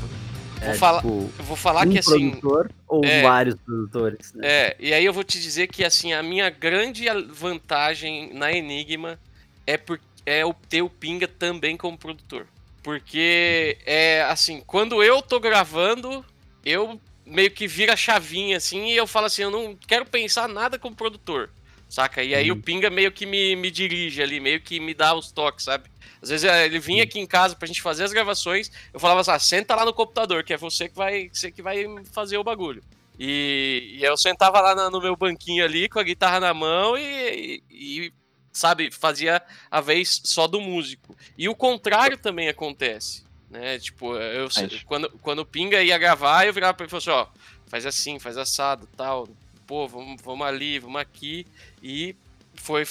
Vou, é, falar, tipo, vou falar um que assim. Produtor ou é, vários produtores. Né? É, e aí eu vou te dizer que assim, a minha grande vantagem na Enigma é, por, é o ter o Pinga também como produtor. Porque é assim, quando eu tô gravando, eu meio que vira a chavinha assim e eu falo assim, eu não quero pensar nada como produtor saca? E aí Uhum. o Pinga meio que me, me dirige ali, meio que me dá os toques, sabe? Às vezes eh, ele vinha aqui em casa pra gente fazer as gravações, eu falava assim, ah, senta lá no computador, que é você que vai, você que vai fazer o bagulho. E, e eu sentava lá na- no meu banquinho ali, com a guitarra na mão e, e- e, sabe, fazia a vez só do músico. E o contrário também acontece, né? Tipo, eu, quando, quando o Pinga ia gravar, eu virava pra ele e falava assim, ó, faz assim, faz assado, tal, pô, vamos, vamos ali, vamos aqui, e foi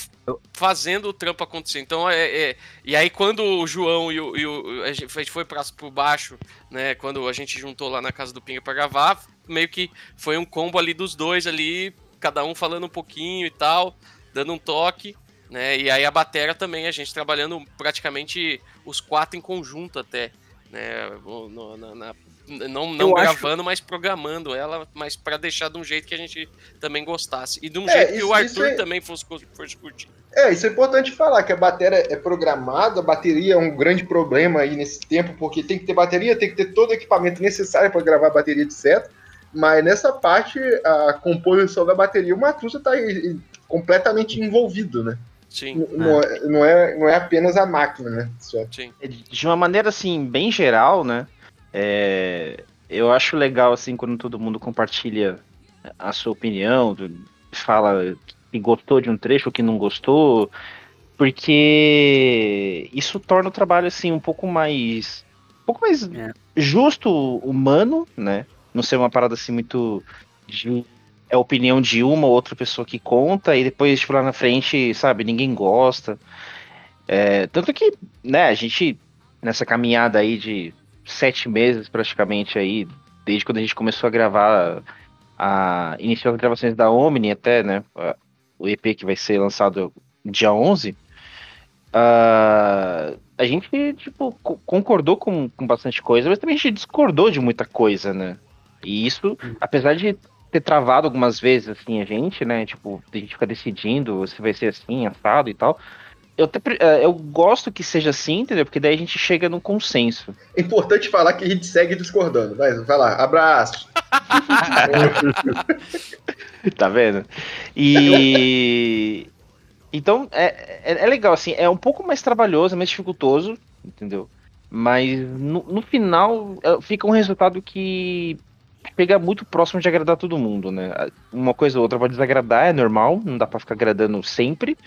fazendo o trampo acontecer. Então, é, é- e aí quando o João e o, e o- a gente foi pra, pro baixo, né, quando a gente juntou lá na casa do Pinga pra gravar, meio que foi um combo ali dos dois ali, cada um falando um pouquinho e tal, dando um toque, né, e aí a batera também, a gente trabalhando praticamente os quatro em conjunto até, né, no- na- na- não, não Eu acho- gravando, mas programando ela, mas pra deixar de um jeito que a gente também gostasse. E de um É, jeito que isso- o isso Arthur é- também fosse, fosse curtir. É, isso é importante falar, que a bateria é programada, a bateria é um grande problema aí nesse tempo, porque tem que ter bateria, tem que ter todo o equipamento necessário para gravar a bateria, etc. Mas nessa parte, a composição da bateria, o Matusa está completamente envolvido, né? Sim, Não, é, não, é, não é apenas a máquina, né? Só. sim. de uma maneira assim bem geral, né? É, eu acho legal assim quando todo mundo compartilha a sua opinião, fala que gostou de um trecho, que não gostou, porque isso torna o trabalho assim um pouco mais, um pouco mais É. justo, humano, né? Não ser uma parada assim muito de é a opinião de uma ou outra pessoa que conta e depois tipo, lá na frente, sabe, ninguém gosta. É, tanto que, né, a gente, nessa caminhada aí de sete meses praticamente aí, desde quando a gente começou a gravar, a, iniciou as gravações da Omni até, né, o EP que vai ser lançado dia 11, ah, a gente, tipo, co- concordou com, com bastante coisa, mas também a gente discordou de muita coisa, né, e isso, apesar de ter travado algumas vezes, assim, a gente, né, tipo, a gente fica decidindo se vai ser assim, assado e tal, eu, até eh, eu gosto que seja assim, entendeu? Porque daí a gente chega num consenso. É importante falar que a gente segue discordando. Vai, vai lá, abraço. tá vendo? E. Então, é, é, é legal, assim, é um pouco mais trabalhoso, é mais dificultoso, entendeu? Mas no, no final é, fica um resultado que chega muito próximo de agradar todo mundo, né? Uma coisa ou outra pode desagradar, é normal, não dá pra ficar agradando sempre,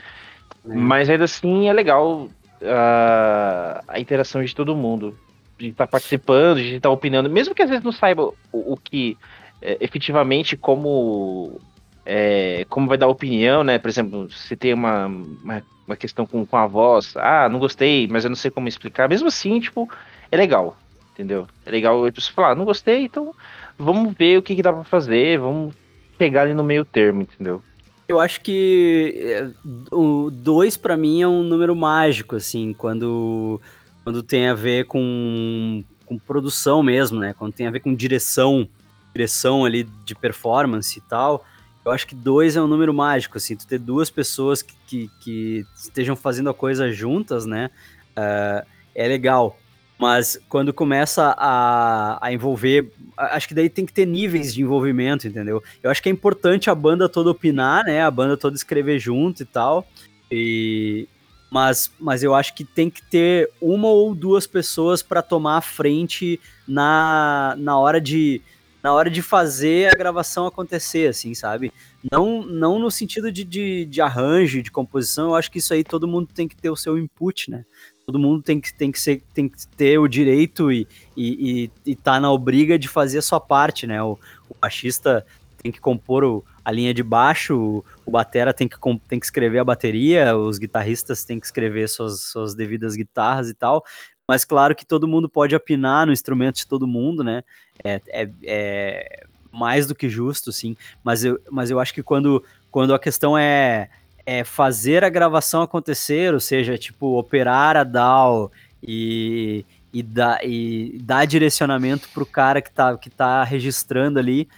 mas ainda assim é legal ah, a interação de todo mundo, de estar participando, de estar opinando, mesmo que às vezes não saiba o, o que é, efetivamente como é, como vai dar opinião, né? Por exemplo, se tem uma, uma, uma questão com, com a voz, ah, não gostei, mas eu não sei como explicar. Mesmo assim, tipo, é legal, entendeu? É legal a pessoa falar, ah, não gostei, então vamos ver o que, que dá pra fazer, vamos pegar ali no meio termo, entendeu? Eu acho que é, o 2 pra mim é um número mágico, assim, quando, quando tem a ver com, com produção mesmo, né? Quando tem a ver com direção, direção ali de performance e tal. Eu acho que dois é um número mágico, assim, tu ter duas pessoas que, que, que estejam fazendo a coisa juntas, né? é, é legal. Mas quando começa a, a envolver. Acho que daí tem que ter níveis de envolvimento, entendeu? Eu acho que é importante a banda toda opinar, né? A banda toda escrever junto e tal. E, mas, mas eu acho que tem que ter uma ou duas pessoas para tomar a frente na, na hora de na hora de fazer a gravação acontecer, assim, sabe? Não, não no sentido de, de, de arranjo, de composição, eu acho que isso aí todo mundo tem que ter o seu input, né? Todo mundo tem que, tem que, ser, tem que ter o direito e, e, e, e tá na obriga de fazer a sua parte, né? O, o baixista tem que compor o, a linha de baixo, o, o batera tem que, tem que escrever a bateria, os guitarristas têm que escrever suas, suas devidas guitarras e tal. Mas claro que todo mundo pode apinar no instrumento de todo mundo, né? É, é, é mais do que justo, sim. Mas eu, mas eu acho que quando, quando a questão é, é fazer a gravação acontecer, ou seja, tipo, operar a DAW e, e, dar, e dar direcionamento pro cara que tá, que tá registrando ali,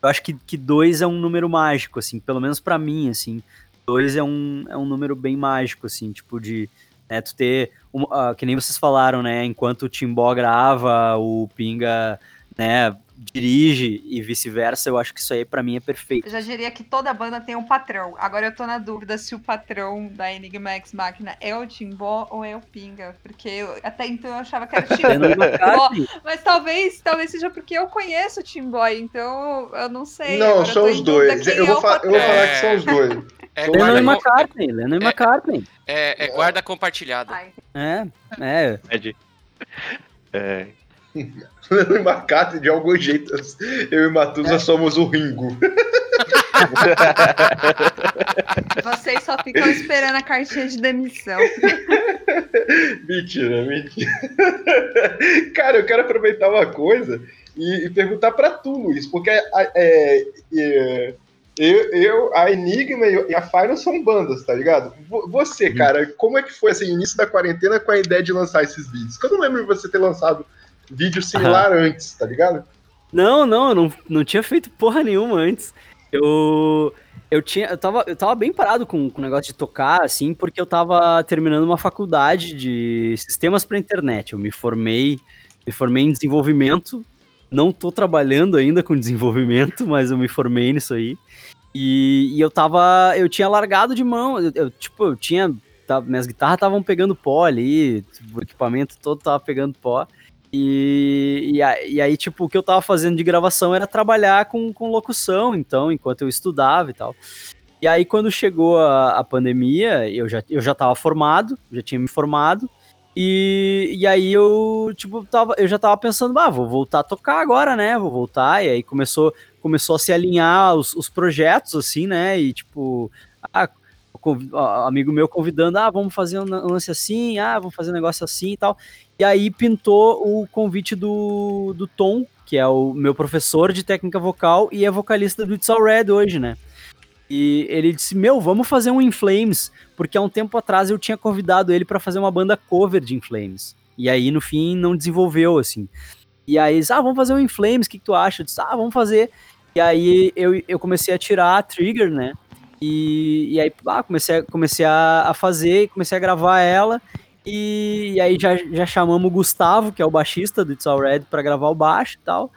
eu acho que, que dois é um número mágico, assim, pelo menos para mim, assim. Dois é um, é um número bem mágico, assim, tipo de né, tu ter, uh, que nem vocês falaram, né, enquanto o Timbó grava, o Pinga, né, dirige e vice-versa, eu acho que isso aí para mim é perfeito. Eu já diria que toda banda tem um patrão. Agora eu tô na dúvida se o patrão da Enigma X Máquina é o Timbó ou é o Pinga. Porque eu, até então eu achava que era o Timbó. mas talvez, talvez seja porque eu conheço o Timbó, então eu não sei. Não, são os dois. Eu vou, é eu vou falar que são os dois. É Lennon e McCartney, Lennon e McCartney. É, é guarda compartilhada. É, é. É. é. Lennon e McCartney, de algum jeito, eu e Matusa é. somos o Ringo. Vocês só ficam esperando a cartinha de demissão. mentira, mentira. Cara, eu quero aproveitar uma coisa e, e perguntar para tu, Luiz, porque é, é, eu, eu, a Enigma e a Final são bandas, tá ligado? Você, cara, como é que foi assim, início da quarentena com a ideia de lançar esses vídeos? Porque eu não lembro de você ter lançado vídeo similar antes, tá ligado? Não, não, eu não, não tinha feito porra nenhuma antes. Eu. Eu, tinha, eu, tava, eu tava bem parado com, com o negócio de tocar, assim, porque eu tava terminando uma faculdade de sistemas para internet. Eu me formei, me formei em desenvolvimento. Não tô trabalhando ainda com desenvolvimento, mas eu me formei nisso aí. E, e eu tava. Eu tinha largado de mão. Eu, eu tipo, eu tinha. Tá, minhas guitarras estavam pegando pó ali, o equipamento todo tava pegando pó. E, e, e, aí, tipo, o que eu tava fazendo de gravação era trabalhar com, com locução, então, enquanto eu estudava e tal. E aí, quando chegou a, a pandemia, eu já, eu já tava formado, já tinha me formado, e, e aí eu, tipo, tava, eu já tava pensando, ah, vou voltar a tocar agora, né? Vou voltar. E aí começou, começou a se alinhar os, os projetos, assim, né? E tipo, ah, amigo meu convidando, ah, vamos fazer um lance assim, ah, vamos fazer um negócio assim e tal. E aí pintou o convite do, do Tom, que é o meu professor de técnica vocal e é vocalista do It's All Red hoje, né? E ele disse: Meu, vamos fazer um In Flames, porque há um tempo atrás eu tinha convidado ele para fazer uma banda cover de In Flames. E aí, no fim, não desenvolveu, assim. E aí, ah, vamos fazer um In Flames, o que, que tu acha? Eu disse: Ah, vamos fazer. E aí eu, eu comecei a tirar a trigger, né? E, e aí ah, comecei, comecei a, a fazer, comecei a gravar ela. E, e, aí já, já chamamos o Gustavo, que é o baixista do It's All Red, para gravar o baixo e tal.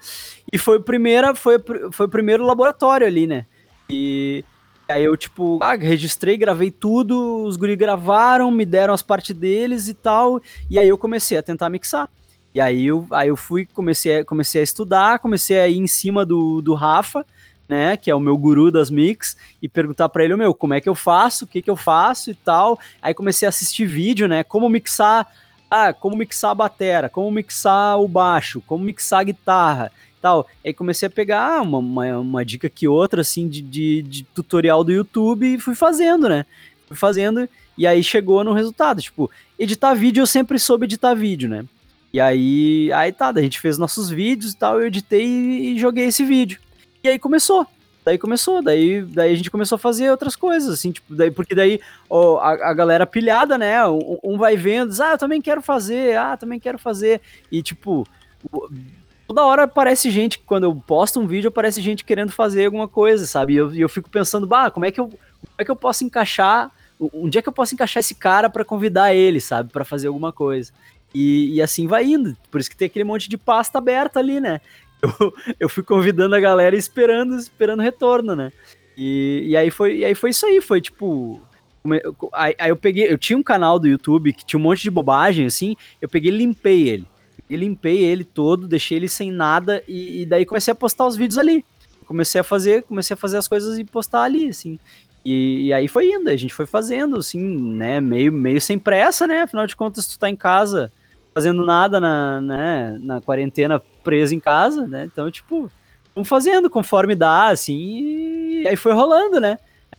E foi, primeira, foi, foi o primeiro laboratório ali, né? E, Aí eu, tipo, ah, registrei, gravei tudo, os guri gravaram, me deram as partes deles e tal. E aí eu comecei a tentar mixar. E aí eu, aí eu fui, comecei a, comecei a estudar, comecei a ir em cima do, do Rafa, né, que é o meu guru das mix, e perguntar para ele, meu, como é que eu faço, o que que eu faço e tal. Aí comecei a assistir vídeo, né, como mixar, ah, como mixar a batera, como mixar o baixo, como mixar a guitarra tal. Aí comecei a pegar uma, uma, uma dica que outra, assim, de, de, de, tutorial do YouTube e fui fazendo, né? Fui fazendo e aí chegou no resultado. Tipo, editar vídeo eu sempre soube editar vídeo, né? E aí, aí tá, a gente fez nossos vídeos e tal, eu editei e, e joguei esse vídeo. E aí começou. Daí começou, daí, daí a gente começou a fazer outras coisas, assim, tipo, daí, porque daí ó, a, a galera pilhada, né? Um, um vai vendo, diz, ah, eu também quero fazer, ah, também quero fazer. E tipo, toda hora aparece gente, quando eu posto um vídeo, aparece gente querendo fazer alguma coisa, sabe? E eu, eu fico pensando, bah, como é que eu, como é que eu posso encaixar, um dia que eu posso encaixar esse cara para convidar ele, sabe? para fazer alguma coisa. E, e, assim vai indo. Por isso que tem aquele monte de pasta aberta ali, né? Eu, eu fui convidando a galera esperando, esperando retorno, né? E, e, aí foi, e aí foi isso aí, foi tipo. Aí, aí eu peguei, eu tinha um canal do YouTube que tinha um monte de bobagem, assim, eu peguei e limpei ele e limpei ele todo, deixei ele sem nada e, e, daí comecei a postar os vídeos ali. Comecei a fazer, comecei a fazer as coisas e postar ali, assim. E, e, aí foi indo, a gente foi fazendo, assim, né, meio, meio sem pressa, né, afinal de contas tu tá em casa fazendo nada na, né, na quarentena preso em casa, né, então, tipo, vamos fazendo conforme dá, assim, e aí foi rolando, né,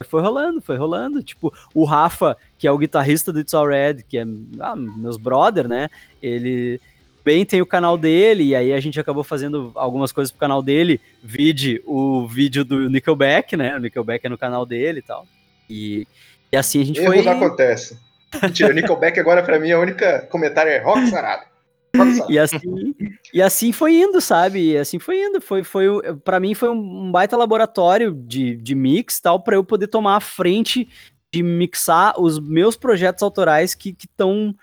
foi rolando, foi rolando, tipo, o Rafa, que é o guitarrista do It's All Red, que é ah, meus brother, né, ele bem tem o canal dele, e aí a gente acabou fazendo algumas coisas pro canal dele, vide o vídeo do Nickelback, né? O Nickelback é no canal dele e tal. E, e assim a gente Erros foi. acontece. Mentira, o Nickelback agora pra mim a única comentário é rock sarado. E assim, e assim foi indo, sabe? E assim foi indo. Foi, foi, para mim foi um baita laboratório de, de mix tal, para eu poder tomar a frente de mixar os meus projetos autorais que estão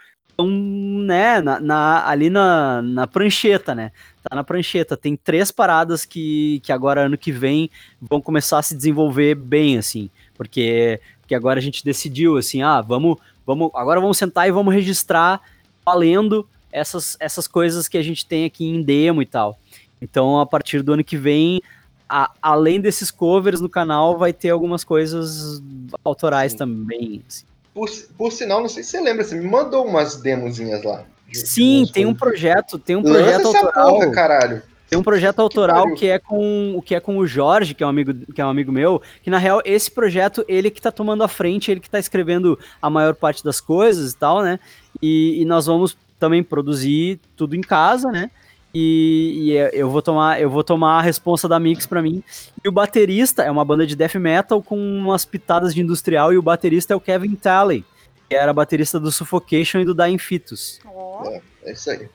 né, na, na, ali na, na prancheta, né? Tá na prancheta. Tem três paradas que, que agora, ano que vem, vão começar a se desenvolver bem, assim. Porque, porque agora a gente decidiu, assim, ah, vamos, vamos, agora vamos sentar e vamos registrar valendo essas, essas coisas que a gente tem aqui em demo e tal. Então, a partir do ano que vem, a, além desses covers no canal, vai ter algumas coisas autorais também. Assim. Por, por sinal, não sei se você lembra, você me mandou umas demozinhas lá. Sim, tem um projeto, tem um projeto Lança autoral. Porra, caralho. Tem um projeto autoral que é com o que é com o Jorge, que é um amigo, que é um amigo meu, que na real esse projeto ele que tá tomando a frente, ele que tá escrevendo a maior parte das coisas e tal, né? E, e nós vamos também produzir tudo em casa, né? E, e, eu vou tomar eu vou tomar a responsa da Mix para mim. E o baterista é uma banda de death metal com umas pitadas de industrial e o baterista é o Kevin Talley, que era baterista do Suffocation e do Dying Fetus. Oh. É, é isso aí.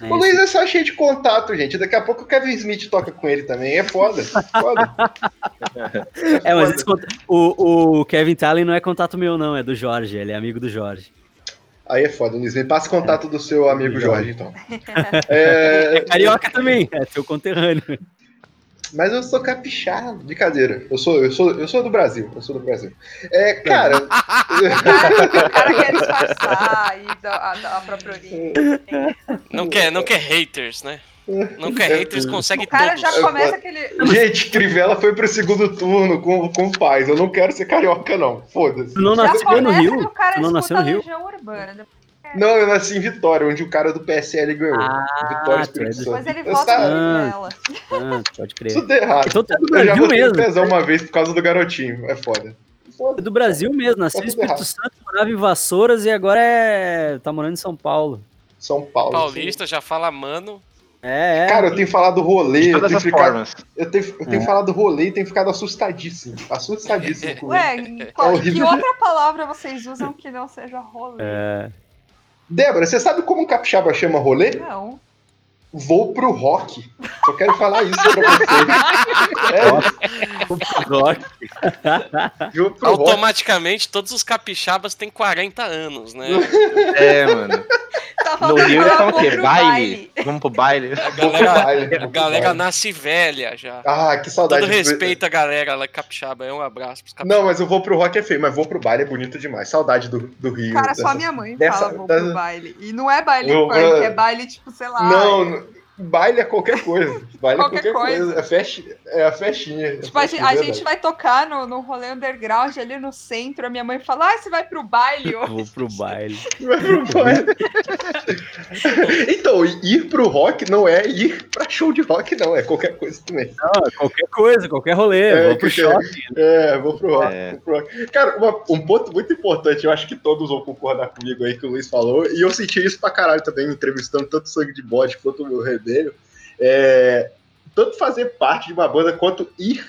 É o Luiz é só cheio de contato, gente. Daqui a pouco o Kevin Smith toca com ele também. É foda. foda. é, mas esse, o, o Kevin Talley não é contato meu, não. É do Jorge. Ele é amigo do Jorge. Aí é foda, Luiz. Me passa contato do seu amigo Jorge, então. É, é carioca também, é seu conterrâneo. Mas eu sou capixaba, brincadeira. Eu sou, eu sou, eu sou do Brasil. Eu sou do Brasil. É, cara. o cara quer disfarçar aí da, da própria origem. Não quer, não quer haters, né? Não quer haters, consegue O cara todos. já começa aquele. Gente, Crivella foi pro segundo turno com, com paz. Eu não quero ser carioca, não. Foda-se. Tu não nasceu no Rio? Tu não nasceu no Rio? Urbana, não, eu nasci em Vitória, onde o cara do PSL ganhou. Ah, Vitória Espírito Santo. Mas ele vota ah, ah, pode crer. Tudo errado. Então, é do Brasil eu já mesmo. pesar uma vez por causa do garotinho. É foda. É do Brasil mesmo, nasceu no Espírito errado. Santo, morava em Vassouras e agora é. tá morando em São Paulo. São Paulo. Paulista, sim. já fala mano. É, é. Cara, eu tenho falado rolê, eu tenho, ficado, eu tenho, eu tenho é. falado rolê e tenho ficado assustadíssimo. Assustadíssimo com Ué, qual, é que outra palavra vocês usam que não seja rolê? É. Débora, você sabe como um capixaba chama rolê? Não. Vou pro rock. Só quero falar isso pra você. rock. Automaticamente, todos os capixabas têm 40 anos, né? É, mano. Tá no Rio eles falam o quê? Baile? Vamos pro baile. A galera, a galera nasce velha já. Ah, que saudade. Todo respeito a galera lá capixaba. É um abraço pros capixabas. Não, mas eu vou pro rock é feio, mas vou pro baile é bonito demais. Saudade do, do Rio. Cara, dessa, só minha mãe dessa, fala vou pro baile. E não é baile funk, é baile tipo, sei lá. Não, é... Baile é qualquer coisa. Baile qualquer é qualquer coisa. coisa. É, fest... é a festinha. Tipo, a, gente, a gente vai tocar no, no rolê underground ali no centro. A minha mãe fala: Ah, você vai pro baile hoje. Vou pro baile. Vai pro baile. então, ir pro rock não é ir pra show de rock, não. É qualquer coisa também. Não, é qualquer coisa, qualquer rolê. É, vou pro shopping. É, vou pro rock. É. Vou pro rock. Cara, uma, um ponto muito importante, eu acho que todos vão concordar comigo aí que o Luiz falou. E eu senti isso pra caralho também, entrevistando tanto sangue de bode quanto o vermelho, é, tanto fazer parte de uma banda quanto ir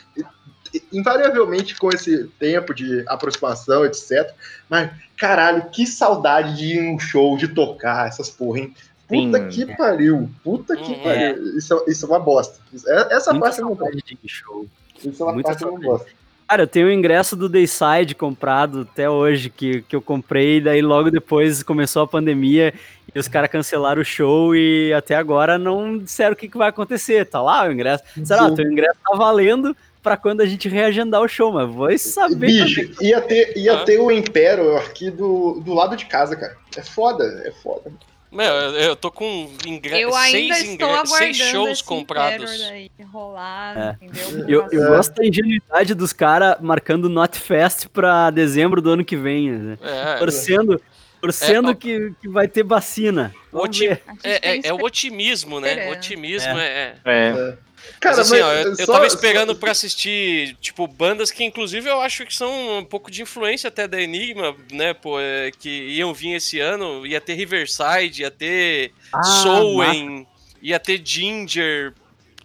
invariavelmente com esse tempo de aproximação, etc. Mas, caralho, que saudade de ir num show, de tocar essas porra, hein? Puta Sim, que é. pariu, puta que é. pariu. Isso, isso é uma bosta. É, essa Muita parte eu não gosto. De show. Isso é uma Muita parte eu não gosto. Cara, eu tenho o ingresso do Dayside comprado até hoje, que, que eu comprei, daí logo depois começou a pandemia e os caras cancelaram o show e até agora não disseram o que, que vai acontecer. Tá lá o ingresso. Será? Teu ingresso tá valendo para quando a gente reagendar o show, mas vou saber. Bicho, ia ter, ia ter o Impero aqui do, do lado de casa, cara. É foda, é foda. Meu, eu tô com ingressos. Eu ainda seis ingressos, seis shows comprados. Daí rolar, é. entendeu? Eu, eu gosto da ingenuidade dos caras marcando Not Fest pra dezembro do ano que vem. Né? É, torcendo torcendo é, que, que vai ter vacina. Oti é, é, é, o otimismo, né? O otimismo é. é. é. Cara, mas assim, mas ó, eu, só, eu tava esperando só... pra assistir, tipo, bandas que inclusive eu acho que são um pouco de influência até da Enigma, né, pô, é, que iam vir esse ano, ia ter Riverside, ia ter ah, Sowen, ia ter Ginger,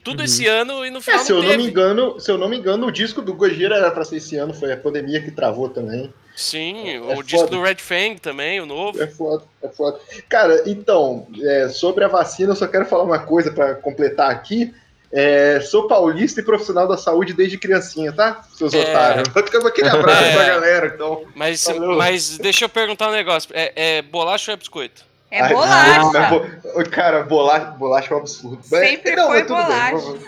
tudo uhum. esse ano e no final é, se eu não me engano, se eu não me engano, o disco do Gojira era para ser esse ano, foi a pandemia que travou também. Sim, é, o é disco foda. do Red Fang também, o novo. É foda, é foda. Cara, então, é, sobre a vacina, eu só quero falar uma coisa para completar aqui. É, sou paulista e profissional da saúde desde criancinha, tá? Seus É. otários. Vou aquele abraço É. pra galera, então. Mas, Valeu. mas deixa eu perguntar um negócio. É, é bolacha ou é biscoito? É Ai, bolacha. mas bo- Cara, bolacha, bolacha é um absurdo. Mas- Sempre não, foi mas tudo bem,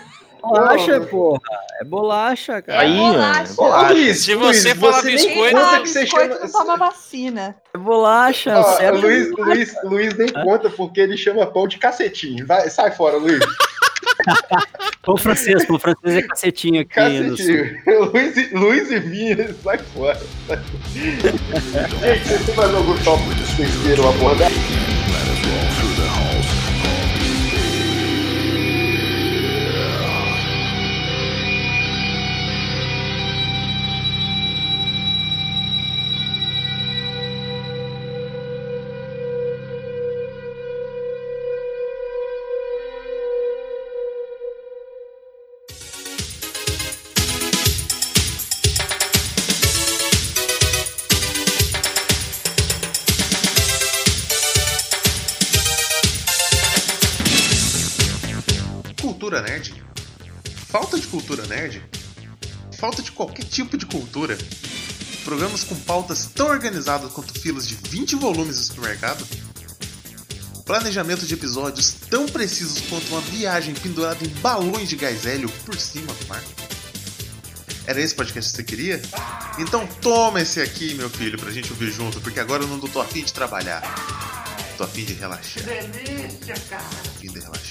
bolacha. porra. É bolacha, cara. Aí, bolacha. Ô, bolacha. Luiz, Se Luiz, você falar nem biscoito- conta que você biscoito chama- não toma vacina. É bolacha, Ó, sério. Luiz, Luiz, Luiz nem conta porque ele chama pão de cacetinho. Vai, sai fora, Luiz. Pão francês, pão francês é cacetinho aqui. Cacetinho. Luiz, e- Luiz e Vinha, sai fora. Gente, você tem mais algum tópico que vocês queiram abordar? Cultura nerd? Falta de cultura nerd? Falta de qualquer tipo de cultura? Programas com pautas tão organizadas quanto filas de 20 volumes do supermercado? Planejamento de episódios tão precisos quanto uma viagem pendurada em balões de gás hélio por cima do mar? Era esse podcast que você queria? Então toma esse aqui, meu filho, pra gente ouvir junto, porque agora eu não tô afim de trabalhar. Tô afim de relaxar. Delícia, cara. Afim de relaxar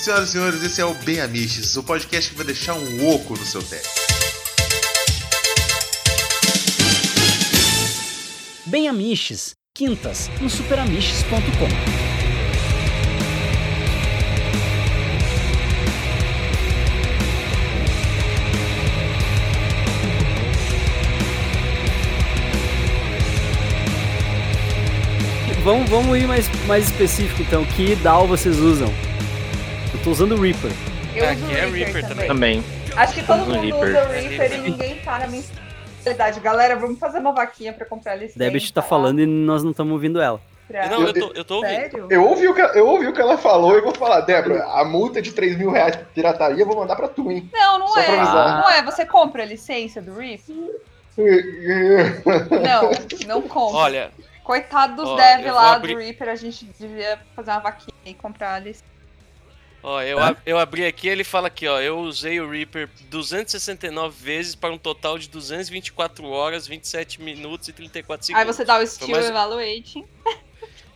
Senhoras e senhores, esse é o Bem Amiches, o podcast que vai deixar um oco no seu teto. Bem Amiches, quintas, no superamiches.com. Vamos, vamos ir mais, mais específico então. Que DAO vocês usam? Eu tô usando o Reaper. Eu É, uso é Reaper, Reaper também. Também. Acho que todo mundo Reaper. usa o Reaper e ninguém tá na minha verdade. Galera, vamos fazer uma vaquinha pra comprar licença. Debit tá falando e nós não estamos ouvindo ela. Não, eu tô, eu tô ouvindo. Sério? Eu ouvi, o que, eu ouvi o que ela falou e vou falar, Débora, a multa de 3 mil reais por pirataria eu vou mandar pra tu, hein? Não, não Só é. Não é. Você compra a licença do Reaper? Não, não compra. Olha, Coitado dos Ó, dev eu vou lá abrir- do Reaper, a gente devia fazer uma vaquinha e comprar a licença. Ó, eu, ab- eu abri aqui ele fala aqui, ó. Eu usei o Reaper 269 vezes para um total de 224 horas, 27 minutos e 34 segundos. Aí você dá o Skill mais- Evaluating.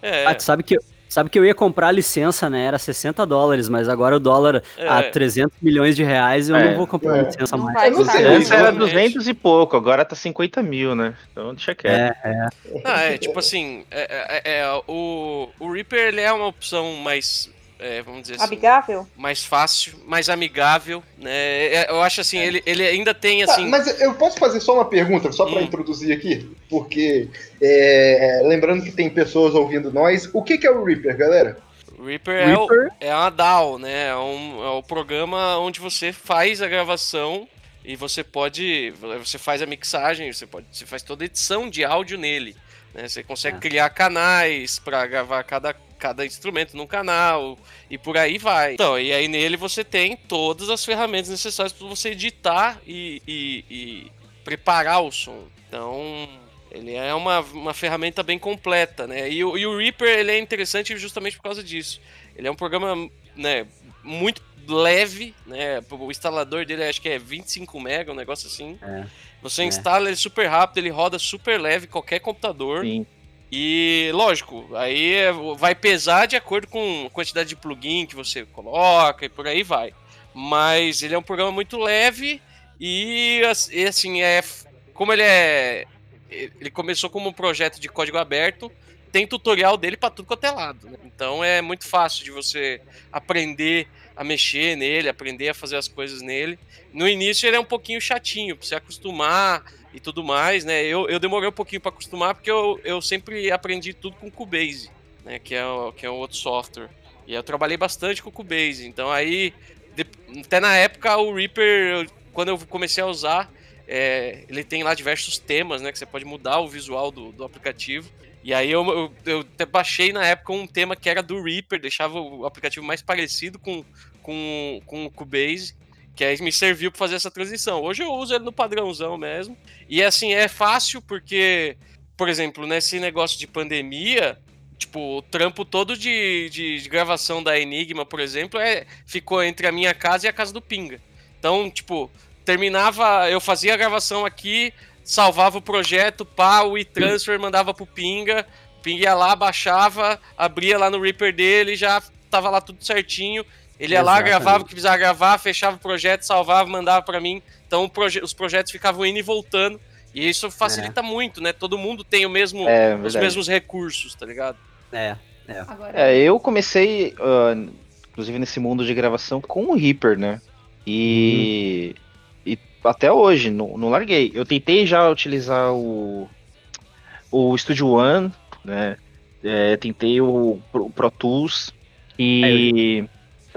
É, Ah, tu sabe que, sabe que eu ia comprar a licença, né? Era 60 dólares, mas agora o dólar a É. 300 milhões de reais, eu É. não vou comprar a É. licença Não mais. não sei, Antes era Exatamente. 200 e pouco, agora tá 50 mil, né? Então deixa quieto. É, Ah, é, tipo assim, é, é- é, o, o Reaper ele é uma opção mais, é, vamos dizer assim, Amigável? mais fácil, mais amigável, né? É, Eu acho assim, ele, ele ainda tem Tá, assim. mas eu posso fazer só uma pergunta, só pra Hum. introduzir aqui? Porque, é, lembrando que tem pessoas ouvindo nós, o que, que é o Reaper, galera? o Reaper, É, o, Reaper, é uma DAW, né? É, um, é o programa onde você faz a gravação e você pode. Você faz a mixagem, você pode. Você faz toda a edição de áudio nele. né? Você consegue É. criar canais para gravar cada, cada instrumento num canal e por aí vai. Então, e aí nele você tem todas as ferramentas necessárias para você editar e, e- e preparar o som. Então, ele é uma, uma ferramenta bem completa, né? E, o- e o Reaper ele é interessante justamente por causa disso. Ele é um programa, né, muito leve, né? O instalador dele acho que é 25 MB, um negócio assim. É. Você É. instala ele super rápido, ele roda super leve qualquer computador. Sim. E lógico, aí é- vai pesar de acordo com a quantidade de plugin que você coloca e por aí vai. Mas ele é um programa muito leve e as- assim é como ele é ele começou como um projeto de código aberto, tem tutorial dele para tudo quanto é lado. né? Então é muito fácil de você aprender a mexer nele, aprender a fazer as coisas nele. No início ele é um pouquinho chatinho, pra você acostumar e tudo mais, né? Eu, eu demorei um pouquinho para acostumar porque eu, eu sempre aprendi tudo com Cubase, né? Que é, o- que é um outro software. E eu trabalhei bastante com Cubase. Então aí, de- até na época, o Reaper, quando eu comecei a usar, é, ele tem lá diversos temas, né? Que você pode mudar o visual do, do aplicativo. E aí eu, eu, eu até baixei na época um tema que era do Reaper, deixava o aplicativo mais parecido com, com, com o Cubase, que aí me serviu para fazer essa transição. Hoje eu uso ele no padrãozão mesmo. E assim, é fácil porque, por exemplo, nesse negócio de pandemia, tipo, o trampo todo de, de, de gravação da Enigma, por exemplo, é, ficou entre a minha casa e a casa do Pinga. Então, tipo, terminava, eu fazia a gravação aqui, salvava o projeto, pá, o e-transfer mandava pro Pinga, Pinga ia lá, baixava, abria lá no Reaper dele, já tava lá tudo certinho. Ele ia Exatamente. lá, gravava o que precisava gravar, fechava o projeto, salvava, mandava para mim. Então proje os projetos ficavam indo e voltando. E isso facilita é. muito, né? Todo mundo tem o mesmo, é, os mesmos recursos, tá ligado? É, é. Agora... é eu comecei, uh, inclusive nesse mundo de gravação, com o Reaper, né? E. Uhum até hoje, não, não larguei. Eu tentei já utilizar o, o Studio One, né? É, tentei o Pro, Pro Tools e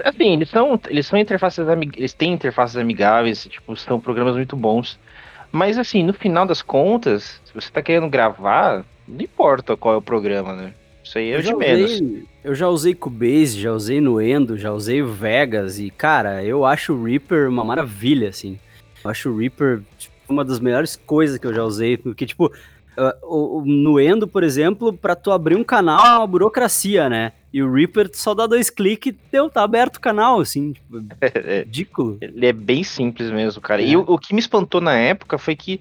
assim, eles são eles são interfaces eles têm interfaces amigáveis, tipo, são programas muito bons. Mas assim, no final das contas, se você tá querendo gravar, não importa qual é o programa, né? Isso aí é eu de menos. Usei, eu já usei Cubase, já usei Nuendo, já usei Vegas e cara, eu acho o Reaper uma maravilha assim. Eu acho o Reaper tipo, uma das melhores coisas que eu já usei, porque, tipo, uh, o, o, no Endo, por exemplo, para tu abrir um canal é uma burocracia, né? E o Reaper só dá dois cliques e deu, tá aberto o canal, assim, tipo, é, ridículo. Ele é bem simples mesmo, cara. É. E o, o, que me espantou na época foi que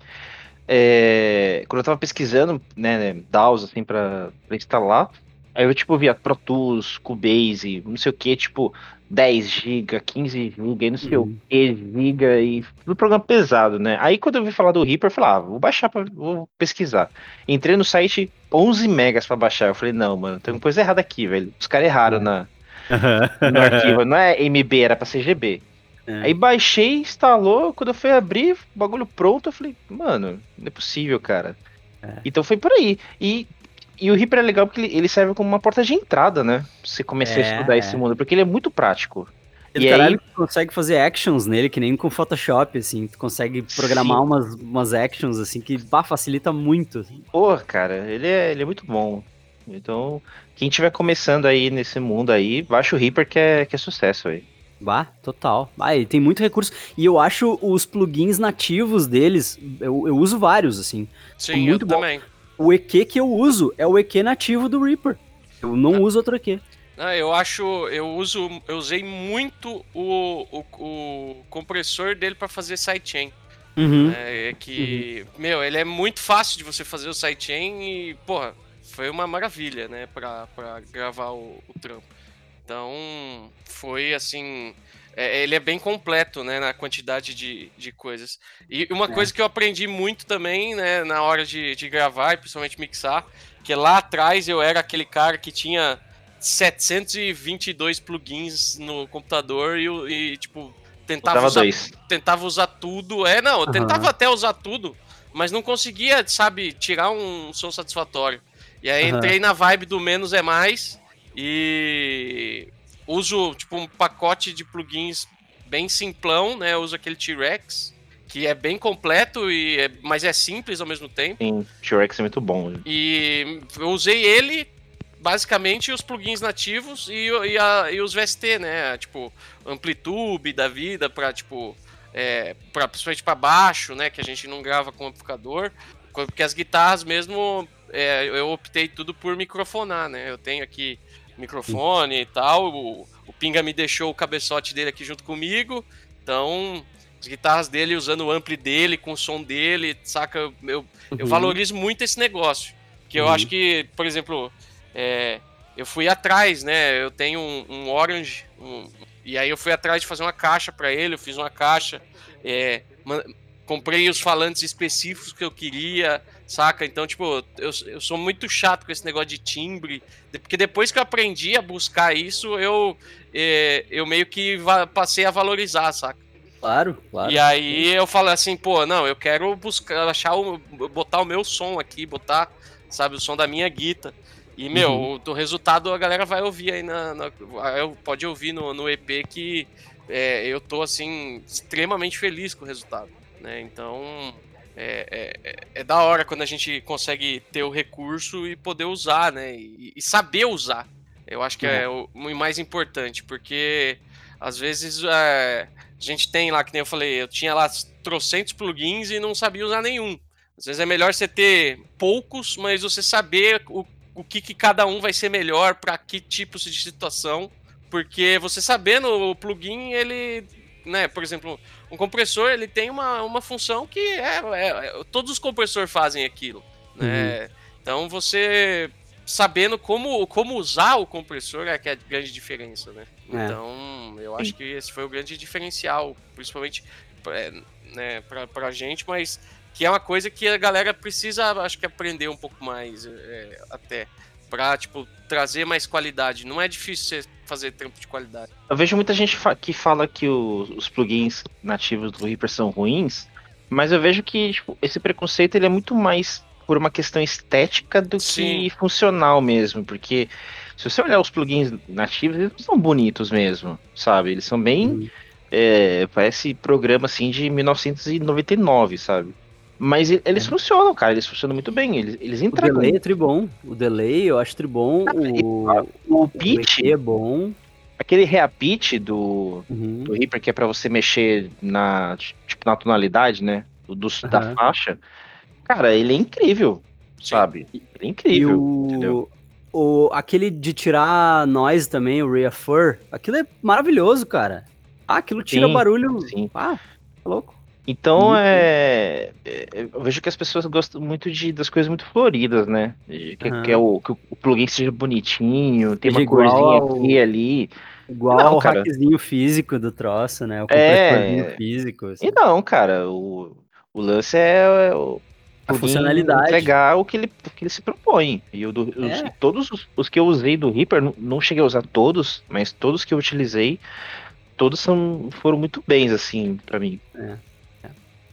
é, quando eu tava pesquisando, né, DAWs, assim, pra, pra instalar, Aí eu, tipo, via Pro Tools, Cubase, não sei o que, tipo, 10 GB, 15 GB, não sei uhum. o que, GB e tudo programa pesado, né? Aí quando eu vi falar do Reaper, eu falei, ah, vou baixar, pra, vou pesquisar. Entrei no site 11 megas pra baixar. Eu falei, não, mano, tem uma coisa errada aqui, velho. Os caras erraram é. na, no arquivo. Não é MB, era pra ser GB. É. Aí baixei, instalou, quando eu fui abrir, bagulho pronto, eu falei, mano, não é possível, cara. É. Então foi por aí. E e o Reaper é legal porque ele serve como uma porta de entrada, né? Pra você começar é, a estudar é. esse mundo, porque ele é muito prático. E caralho, aí... consegue fazer actions nele, que nem com Photoshop, assim. Tu consegue programar umas, umas actions, assim, que bah, facilita muito. Assim. Pô, cara, ele é, ele é muito bom. Então, quem tiver começando aí nesse mundo aí, baixa o Reaper que é, que é sucesso aí. Bah, total. Ah, ele tem muito recurso. E eu acho os plugins nativos deles, eu, eu uso vários, assim. Sim, muito eu bom. também o EQ que eu uso é o EQ nativo do Reaper. Eu não ah. uso outro EQ. Ah, eu acho, eu uso, eu usei muito o, o, o compressor dele para fazer sidechain. Uhum. É, é que, uhum. meu, ele é muito fácil de você fazer o sidechain e, porra, foi uma maravilha, né, pra, pra gravar o, o trampo. Então, foi assim, é, ele é bem completo, né, na quantidade de, de coisas. E uma é. coisa que eu aprendi muito também, né, na hora de, de gravar e principalmente mixar, que lá atrás eu era aquele cara que tinha 722 plugins no computador e, e tipo, tentava usar, tentava usar tudo. É, não, eu tentava uhum. até usar tudo, mas não conseguia, sabe, tirar um som satisfatório. E aí uhum. entrei na vibe do menos é mais e uso tipo um pacote de plugins bem simplão, né? Eu uso aquele T-Rex, que é bem completo e é, mas é simples ao mesmo tempo. Sim, T-Rex é muito bom. E eu usei ele basicamente os plugins nativos e, e, a, e os VST, né? Tipo, Amplitude da vida para tipo é, para principalmente para baixo, né? Que a gente não grava com amplificador, porque as guitarras mesmo é, eu optei tudo por microfonar, né? Eu tenho aqui microfone e tal. O, o Pinga me deixou o cabeçote dele aqui junto comigo. Então, as guitarras dele usando o ampli dele, com o som dele, saca? Eu, eu, uhum. valorizo muito esse negócio. Que eu uhum. acho que, por exemplo, é, eu fui atrás, né? Eu tenho um, um Orange, um, e aí eu fui atrás de fazer uma caixa para ele, eu fiz uma caixa, é, comprei os falantes específicos que eu queria, saca? Então, tipo, eu, eu sou muito chato com esse negócio de timbre, porque depois que eu aprendi a buscar isso, eu, é, eu meio que passei a valorizar, saca? Claro, claro. E aí eu falo assim, pô, não, eu quero buscar, achar o, botar o meu som aqui, botar, sabe, o som da minha guita. E, meu, uhum. o, o, resultado a galera vai ouvir aí na. na pode ouvir no, no EP que é, eu tô, assim, extremamente feliz com o resultado, né? Então, é, é, é, da hora quando a gente consegue ter o recurso e poder usar, né? E, e saber usar. Eu acho que é, é o, o, mais importante, porque às vezes é, a gente tem lá, que nem eu falei, eu tinha lá trocentos plugins e não sabia usar nenhum. Às vezes é melhor você ter poucos, mas você saber o, o que, que cada um vai ser melhor para que tipo de situação. Porque você sabendo o plugin, ele né, por exemplo, um compressor ele tem uma, uma função que é, é, é todos os compressores fazem aquilo, né? Uhum. Então você sabendo como, como usar o compressor é que é a grande diferença, né? É. Então eu acho que esse foi o grande diferencial, principalmente é, né, pra, pra gente, mas que é uma coisa que a galera precisa, acho que aprender um pouco mais é, até pra, tipo, trazer mais qualidade. Não é difícil você fazer trampo de qualidade. Eu vejo muita gente fa que fala que o, os plugins nativos do Reaper são ruins, mas eu vejo que tipo, esse preconceito ele é muito mais por uma questão estética do Sim. que funcional mesmo, porque se você olhar os plugins nativos, eles são bonitos mesmo, sabe? Eles são bem. Uhum. É, parece programa assim de 1999, sabe? Mas eles é. funcionam, cara. Eles funcionam muito bem. Eles, eles entregam. O delay é tribom. O delay eu acho tribom. O, o, o pitch é bom. Aquele reapit do, uhum. do Reaper que é para você mexer na, tipo, na tonalidade, né? Do, uhum. Da faixa. Cara, ele é incrível, sabe? Ele é incrível. O, o, aquele de tirar noise também, o Reaffir, aquilo é maravilhoso, cara. Ah, aquilo tira sim, barulho. Sim. Ah, tá louco. Então é, é, Eu vejo que as pessoas gostam muito de, das coisas muito floridas, né? Que, uhum. que é o, que o plugin seja bonitinho, tem uma corzinha ao... aqui e ali. Igual não, o cara. hackzinho físico do troço, né? O é... físico. Assim. E não, cara, o, o lance é, é o, a funcionalidade. Entregar o que ele, o que ele se propõe. E eu, do, é. os, todos os, os, que eu usei do Reaper, não, não cheguei a usar todos, mas todos que eu utilizei, todos são, foram muito bens, assim, para mim. É.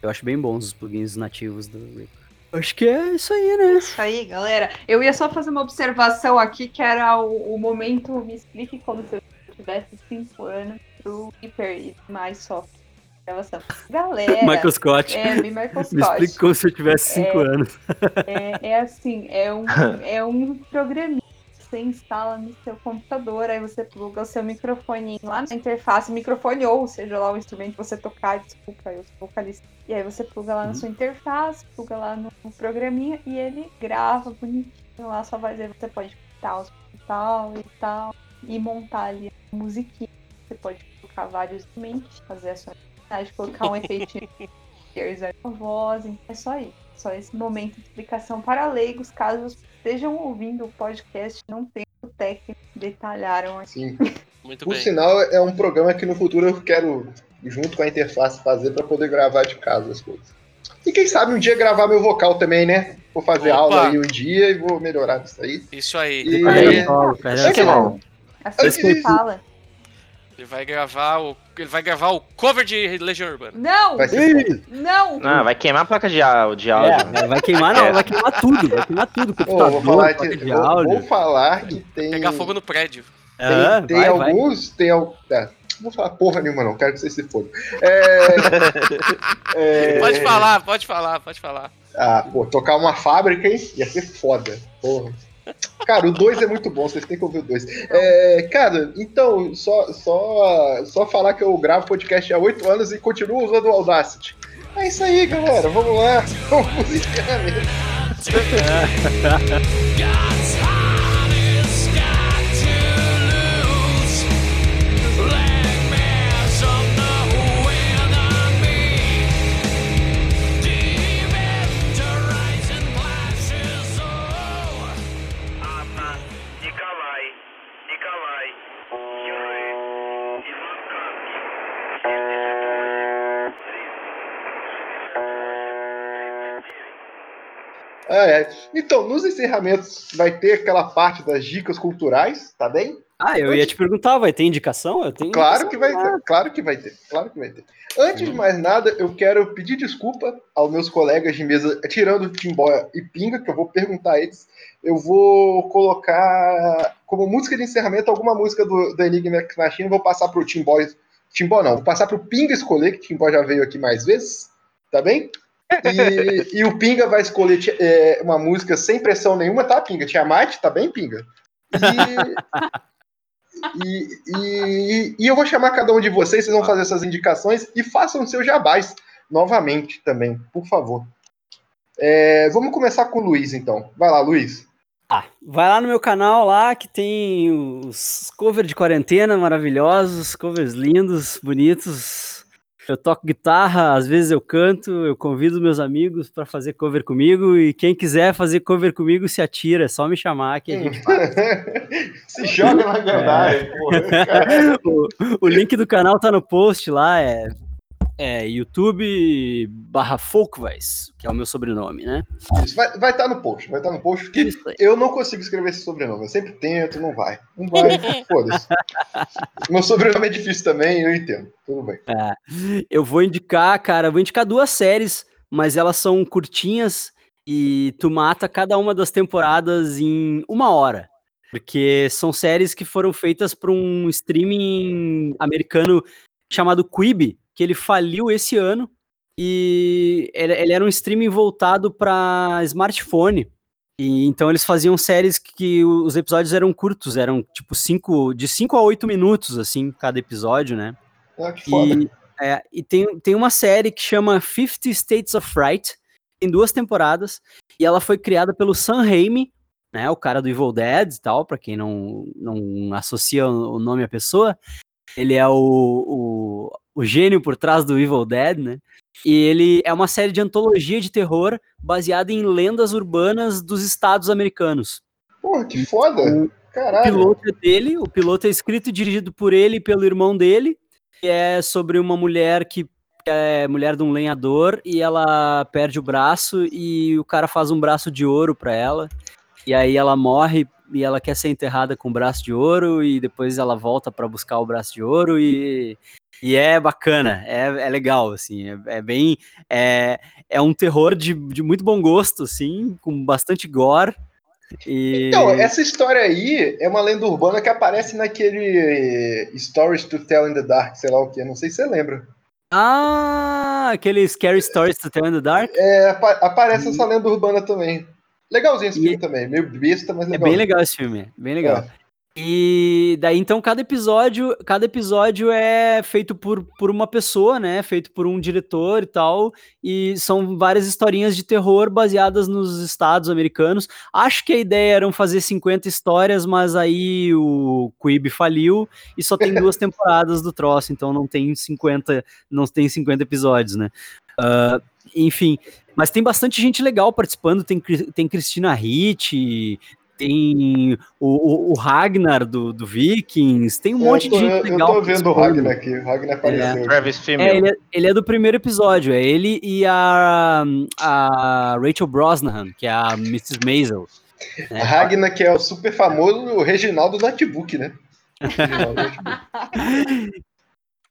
Eu acho bem bons os plugins nativos do Reaper. Acho que é isso aí, né? Isso aí, galera. Eu ia só fazer uma observação aqui, que era o, o momento, me explique como se eu tivesse 5 anos pro Reaper e mais software. Gravação. Galera. Michael Scott. É, Michael Scott. Me explique como se eu tivesse 5 é, anos. É, é assim, é um, é um programinha você instala no seu computador, aí você pluga o seu microfone lá na interface, microfone ou seja lá o instrumento que você tocar, desculpa, eu sou vocalista. E aí você pluga lá uhum. na sua interface, pluga lá no, programinha e ele grava bonitinho lá sua voz. Aí você pode tal, hospital e tal, e montar ali a musiquinha. Você pode colocar vários instrumentos, fazer a sua colocar um efeito a voz, então é só isso. Só esse momento de explicação para leigos, caso estejam ouvindo o podcast não tem o técnico detalharam aqui. Sim. Muito Por bem. sinal, é um programa que no futuro eu quero, junto com a interface, fazer para poder gravar de casa as coisas. E quem sabe um dia gravar meu vocal também, né? Vou fazer Opa. aula aí um dia e vou melhorar isso aí. Isso aí. E... Aí, é... é que bom. Assim que fala. Ele vai gravar o. Ele vai gravar o cover de Legião Urbana. Não! Vai não! Não, vai queimar a placa de, de é, áudio. É, vai queimar não, vai queimar tudo, vai queimar tudo. Oh, vou, falar de, de vou, vou, falar que tem. Pegar fogo no prédio. Tem, ah, tem vai, alguns. Vai. Tem alguns. É, não vou falar porra nenhuma, não. Quero que vocês se fodam. É, é... Pode falar, pode falar, pode falar. Ah, pô, tocar uma fábrica, hein? Ia ser foda. Porra. Cara, o 2 é muito bom, vocês têm que ouvir o 2. É, cara, então, só, só, só falar que eu gravo podcast há 8 anos e continuo usando o Audacity. É isso aí, galera. Vamos lá. Vamos encerramento. Ah, é. Então, nos encerramentos vai ter aquela parte das dicas culturais, tá bem? Ah, eu Antes... ia te perguntar, vai ter indicação? Eu tenho claro que vai ter, claro que vai ter, claro que vai ter. Antes de mais nada, eu quero pedir desculpa aos meus colegas de mesa, tirando Timbó e Pinga, que eu vou perguntar a eles. Eu vou colocar como música de encerramento alguma música do, do Enigma Machine, vou passar pro Timbó. Timbó não, vou passar pro Pinga escolher, que Timbó já veio aqui mais vezes, tá bem? E, e o Pinga vai escolher é, uma música sem pressão nenhuma, tá, Pinga? Tiamat, tá bem, Pinga? E, e, e, eu vou chamar cada um de vocês, vocês vão fazer essas indicações e façam seu jabás novamente também, por favor. É, vamos começar com o Luiz, então. Vai lá, Luiz. Ah, vai lá no meu canal lá que tem os covers de quarentena maravilhosos, covers lindos, bonitos, eu toco guitarra, às vezes eu canto, eu convido meus amigos para fazer cover comigo e quem quiser fazer cover comigo se atira, é só me chamar que a gente faz. se joga na gandaia, é. o, o link do canal tá no post lá, é é YouTube barra Folkvais, que é o meu sobrenome, né? Isso, vai estar tá no post, vai estar tá no post, porque eu não consigo escrever esse sobrenome, eu sempre tento, não vai. Não vai, foda-se. meu sobrenome é difícil também, eu entendo, tudo bem. É, eu vou indicar, cara, vou indicar duas séries, mas elas são curtinhas e tu mata cada uma das temporadas em uma hora. Porque são séries que foram feitas para um streaming americano chamado Quibi, que ele faliu esse ano e ele, ele era um streaming voltado para smartphone. E, então eles faziam séries que os episódios eram curtos, eram tipo cinco, de 5 a 8 minutos, assim, cada episódio, né? Ah, que foda. E, é, e tem, tem uma série que chama 50 States of Fright, tem duas temporadas, e ela foi criada pelo Sam Raimi, né, o cara do Evil Dead e tal, para quem não, não associa o nome à pessoa, ele é o, o, o gênio por trás do Evil Dead, né? E ele é uma série de antologia de terror baseada em lendas urbanas dos estados americanos. Porra, que foda! Caralho. O piloto é dele, o piloto é escrito e dirigido por ele e pelo irmão dele, que é sobre uma mulher que é mulher de um lenhador e ela perde o braço e o cara faz um braço de ouro para ela. E aí ela morre e ela quer ser enterrada com o braço de ouro e depois ela volta para buscar o braço de ouro e e é bacana, é, é legal, assim, é, é bem. É, é um terror de, de muito bom gosto, assim, com bastante gore. E... Então, essa história aí é uma lenda urbana que aparece naquele Stories to Tell in the Dark, sei lá o que, não sei se você lembra. Ah, aquele Scary Stories to Tell in the Dark? É, aparece essa lenda urbana também. Legalzinho esse filme também, meio besta, mas legal. É bem legal esse filme, bem legal. É. E daí então cada episódio, cada episódio é feito por, por uma pessoa, né? Feito por um diretor e tal, e são várias historinhas de terror baseadas nos estados americanos. Acho que a ideia era fazer 50 histórias, mas aí o Quibi faliu e só tem duas temporadas do troço, então não tem 50, não tem 50 episódios, né? Uh, enfim, mas tem bastante gente legal participando. Tem, tem Cristina Hitt, tem o, o, o Ragnar do, do, Vikings, tem um é, monte tô, de gente legal. Eu tô vendo o Ragnar aqui, o Ragnar apareceu. É. Travis é, ele, é, ele é do primeiro episódio, é ele e a, a Rachel Brosnahan, que é a Mrs. Maisel. É. Ragnar, que é o super famoso o Reginaldo Notebook, né?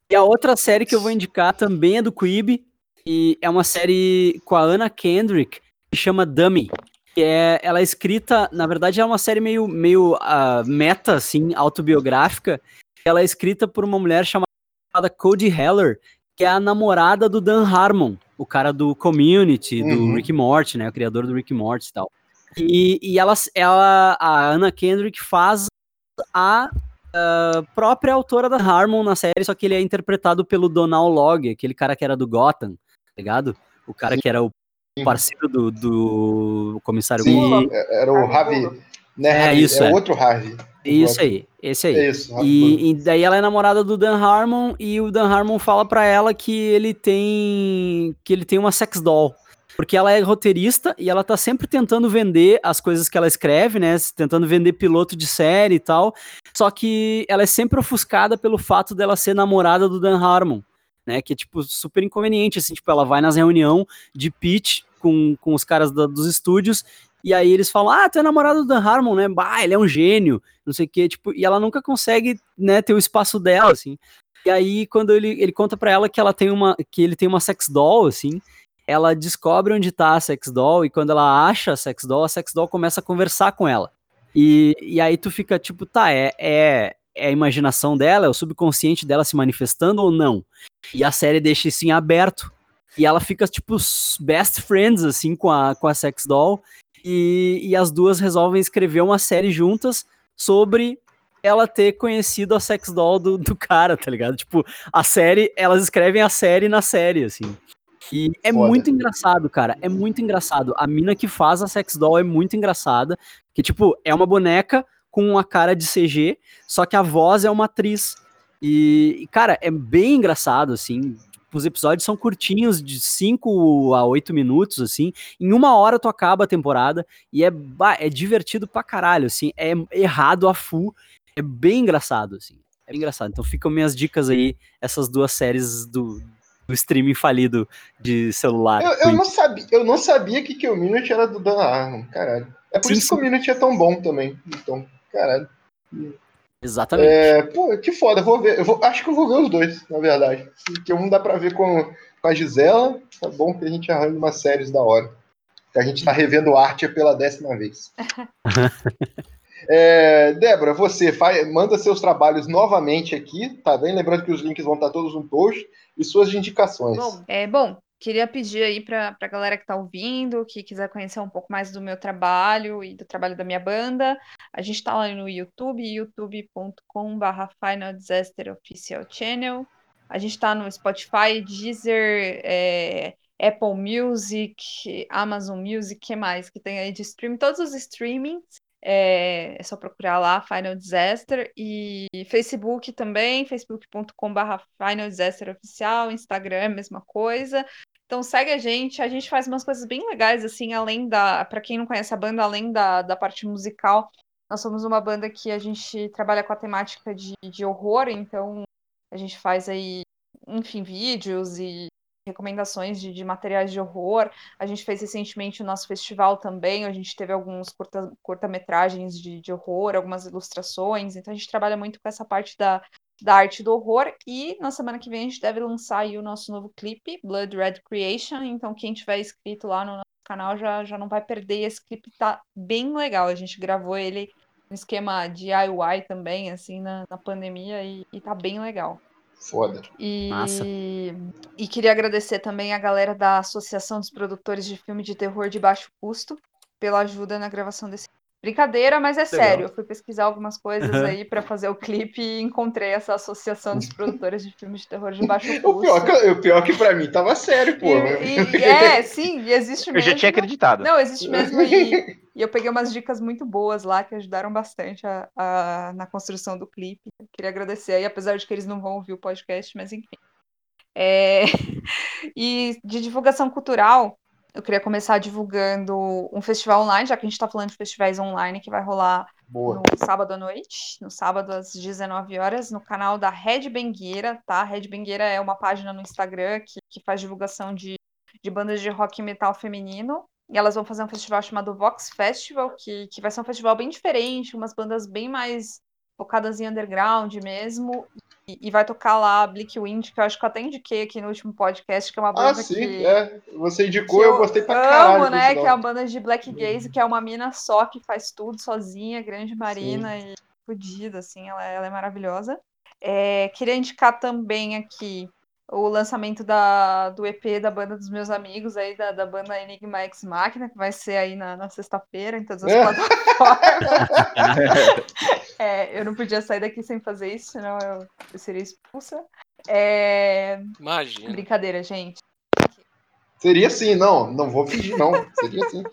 e a outra série que eu vou indicar também é do Quibi, e é uma série com a Anna Kendrick, que chama Dummy é, ela é escrita, na verdade é uma série meio, meio uh, meta, assim, autobiográfica. Ela é escrita por uma mulher chamada Cody Heller, que é a namorada do Dan Harmon, o cara do Community, uhum. do Rick Morty, né, o criador do Rick Morty e tal. E, e ela, ela, a Anna Kendrick faz a uh, própria autora da Harmon na série, só que ele é interpretado pelo Donal Logg, aquele cara que era do Gotham, tá ligado? O cara que era o parceiro do, do comissário Sim, é, era o Harvey, né? É, Harvey, isso, é, é. outro Harvey. Isso aí, esse aí. Isso, e, e, daí ela é namorada do Dan Harmon e o Dan Harmon fala para ela que ele tem que ele tem uma sex doll. Porque ela é roteirista e ela tá sempre tentando vender as coisas que ela escreve, né? Tentando vender piloto de série e tal. Só que ela é sempre ofuscada pelo fato dela ser namorada do Dan Harmon né? Que é, tipo, super inconveniente, assim, tipo, ela vai nas reunião de pitch com, com os caras da, dos estúdios, e aí eles falam, ah, tu é namorado do Dan Harmon, né? Bah, ele é um gênio, não sei o quê, tipo, e ela nunca consegue, né, ter o espaço dela, assim. E aí, quando ele, ele conta para ela que ela tem uma, que ele tem uma sex doll, assim, ela descobre onde tá a sex doll, e quando ela acha a sex doll, a sex doll começa a conversar com ela. E, e aí tu fica tipo, tá, é, é, é a imaginação dela, é o subconsciente dela se manifestando ou não? E a série deixa isso em aberto, e ela fica, tipo, best friends, assim, com a, com a Sex Doll, e, e as duas resolvem escrever uma série juntas sobre ela ter conhecido a sex doll do, do cara, tá ligado? Tipo, a série, elas escrevem a série na série, assim. E é Foda. muito engraçado, cara. É muito engraçado. A mina que faz a sex doll é muito engraçada. Que, tipo, é uma boneca com uma cara de CG, só que a voz é uma atriz. E, cara, é bem engraçado, assim. Os episódios são curtinhos, de 5 a 8 minutos, assim. Em uma hora tu acaba a temporada. E é, é divertido pra caralho, assim. É errado a full é bem engraçado, assim. É bem engraçado. Então ficam minhas dicas aí, essas duas séries do, do streaming falido de celular. Eu, eu não, sabia, eu não sabia que, o Minute era do Dan Harmon, caralho. É por sim, isso que o Minute é tão bom também. Então, caralho. Exatamente. É, pô, que foda, vou ver. Eu vou, acho que eu vou ver os dois, na verdade. Porque um dá pra ver com, com a Gisela. Tá bom que a gente arranja umas séries da hora. Que a gente tá revendo arte pela décima vez. É, Débora, você faz, manda seus trabalhos novamente aqui, tá bem? Lembrando que os links vão estar todos no post e suas indicações. Bom, é, bom queria pedir aí para a galera que está ouvindo, que quiser conhecer um pouco mais do meu trabalho e do trabalho da minha banda, a gente está lá no YouTube, youtube.com.br Final Disaster Official Channel. A gente está no Spotify, Deezer, é, Apple Music, Amazon Music, que mais que tem aí de streaming? Todos os streamings. É, é, só procurar lá Final Disaster e Facebook também, facebook.com.br Final Disaster Oficial, Instagram, mesma coisa. Então segue a gente, a gente faz umas coisas bem legais, assim, além da. para quem não conhece a banda, além da, da parte musical, nós somos uma banda que a gente trabalha com a temática de, de horror, então a gente faz aí, enfim, vídeos e recomendações de, de, materiais de horror. A gente fez recentemente o nosso festival também, a gente teve alguns curta, curta-metragens de, de horror, algumas ilustrações, então a gente trabalha muito com essa parte da, da arte do horror. E na semana que vem a gente deve lançar aí o nosso novo clipe, Blood Red Creation. Então, quem tiver inscrito lá no nosso canal já, já não vai perder. Esse clipe tá bem legal. A gente gravou ele no esquema DIY também, assim, na, na pandemia, e, e tá bem legal. Foda. E, Massa. e queria agradecer também a galera da Associação dos Produtores de Filme de Terror de Baixo Custo pela ajuda na gravação desse Brincadeira, mas é Legal. sério. Eu fui pesquisar algumas coisas aí para fazer o clipe e encontrei essa associação dos produtores de filmes de terror de baixo custo. O pior que, o pior que para mim tava sério, pô. E, e, é, sim, e existe mesmo. Eu já tinha acreditado. Não, existe mesmo. E, e eu peguei umas dicas muito boas lá que ajudaram bastante a, a, na construção do clipe. Eu queria agradecer aí, apesar de que eles não vão ouvir o podcast, mas enfim. É... E de divulgação cultural, eu queria começar divulgando um festival online, já que a gente está falando de festivais online, que vai rolar Boa. no sábado à noite, no sábado às 19 horas, no canal da Red Bengueira, tá? Red Bengueira é uma página no Instagram que, que faz divulgação de, de bandas de rock e metal feminino. E elas vão fazer um festival chamado Vox Festival, que, que vai ser um festival bem diferente, umas bandas bem mais focadas em underground mesmo. E, vai tocar lá Bleak Wind, que eu acho que eu até indiquei aqui no último podcast, que é uma banda ah, sim, que. É. Você indicou, eu, eu gostei pra caralho. Amo, né? Que é uma banda de Black Gaze, que é uma mina só que faz tudo sozinha, grande marina sim. e fodida, assim, ela, ela é maravilhosa. É, queria indicar também aqui o lançamento da, do EP da banda dos meus amigos aí, da, da banda Enigma X Máquina, que vai ser aí na, na sexta-feira em todas as plataformas. é, eu não podia sair daqui sem fazer isso, senão eu, eu seria expulsa. É... Imagina. Brincadeira, gente. Seria sim, não, não vou fingir, não. Seria sim.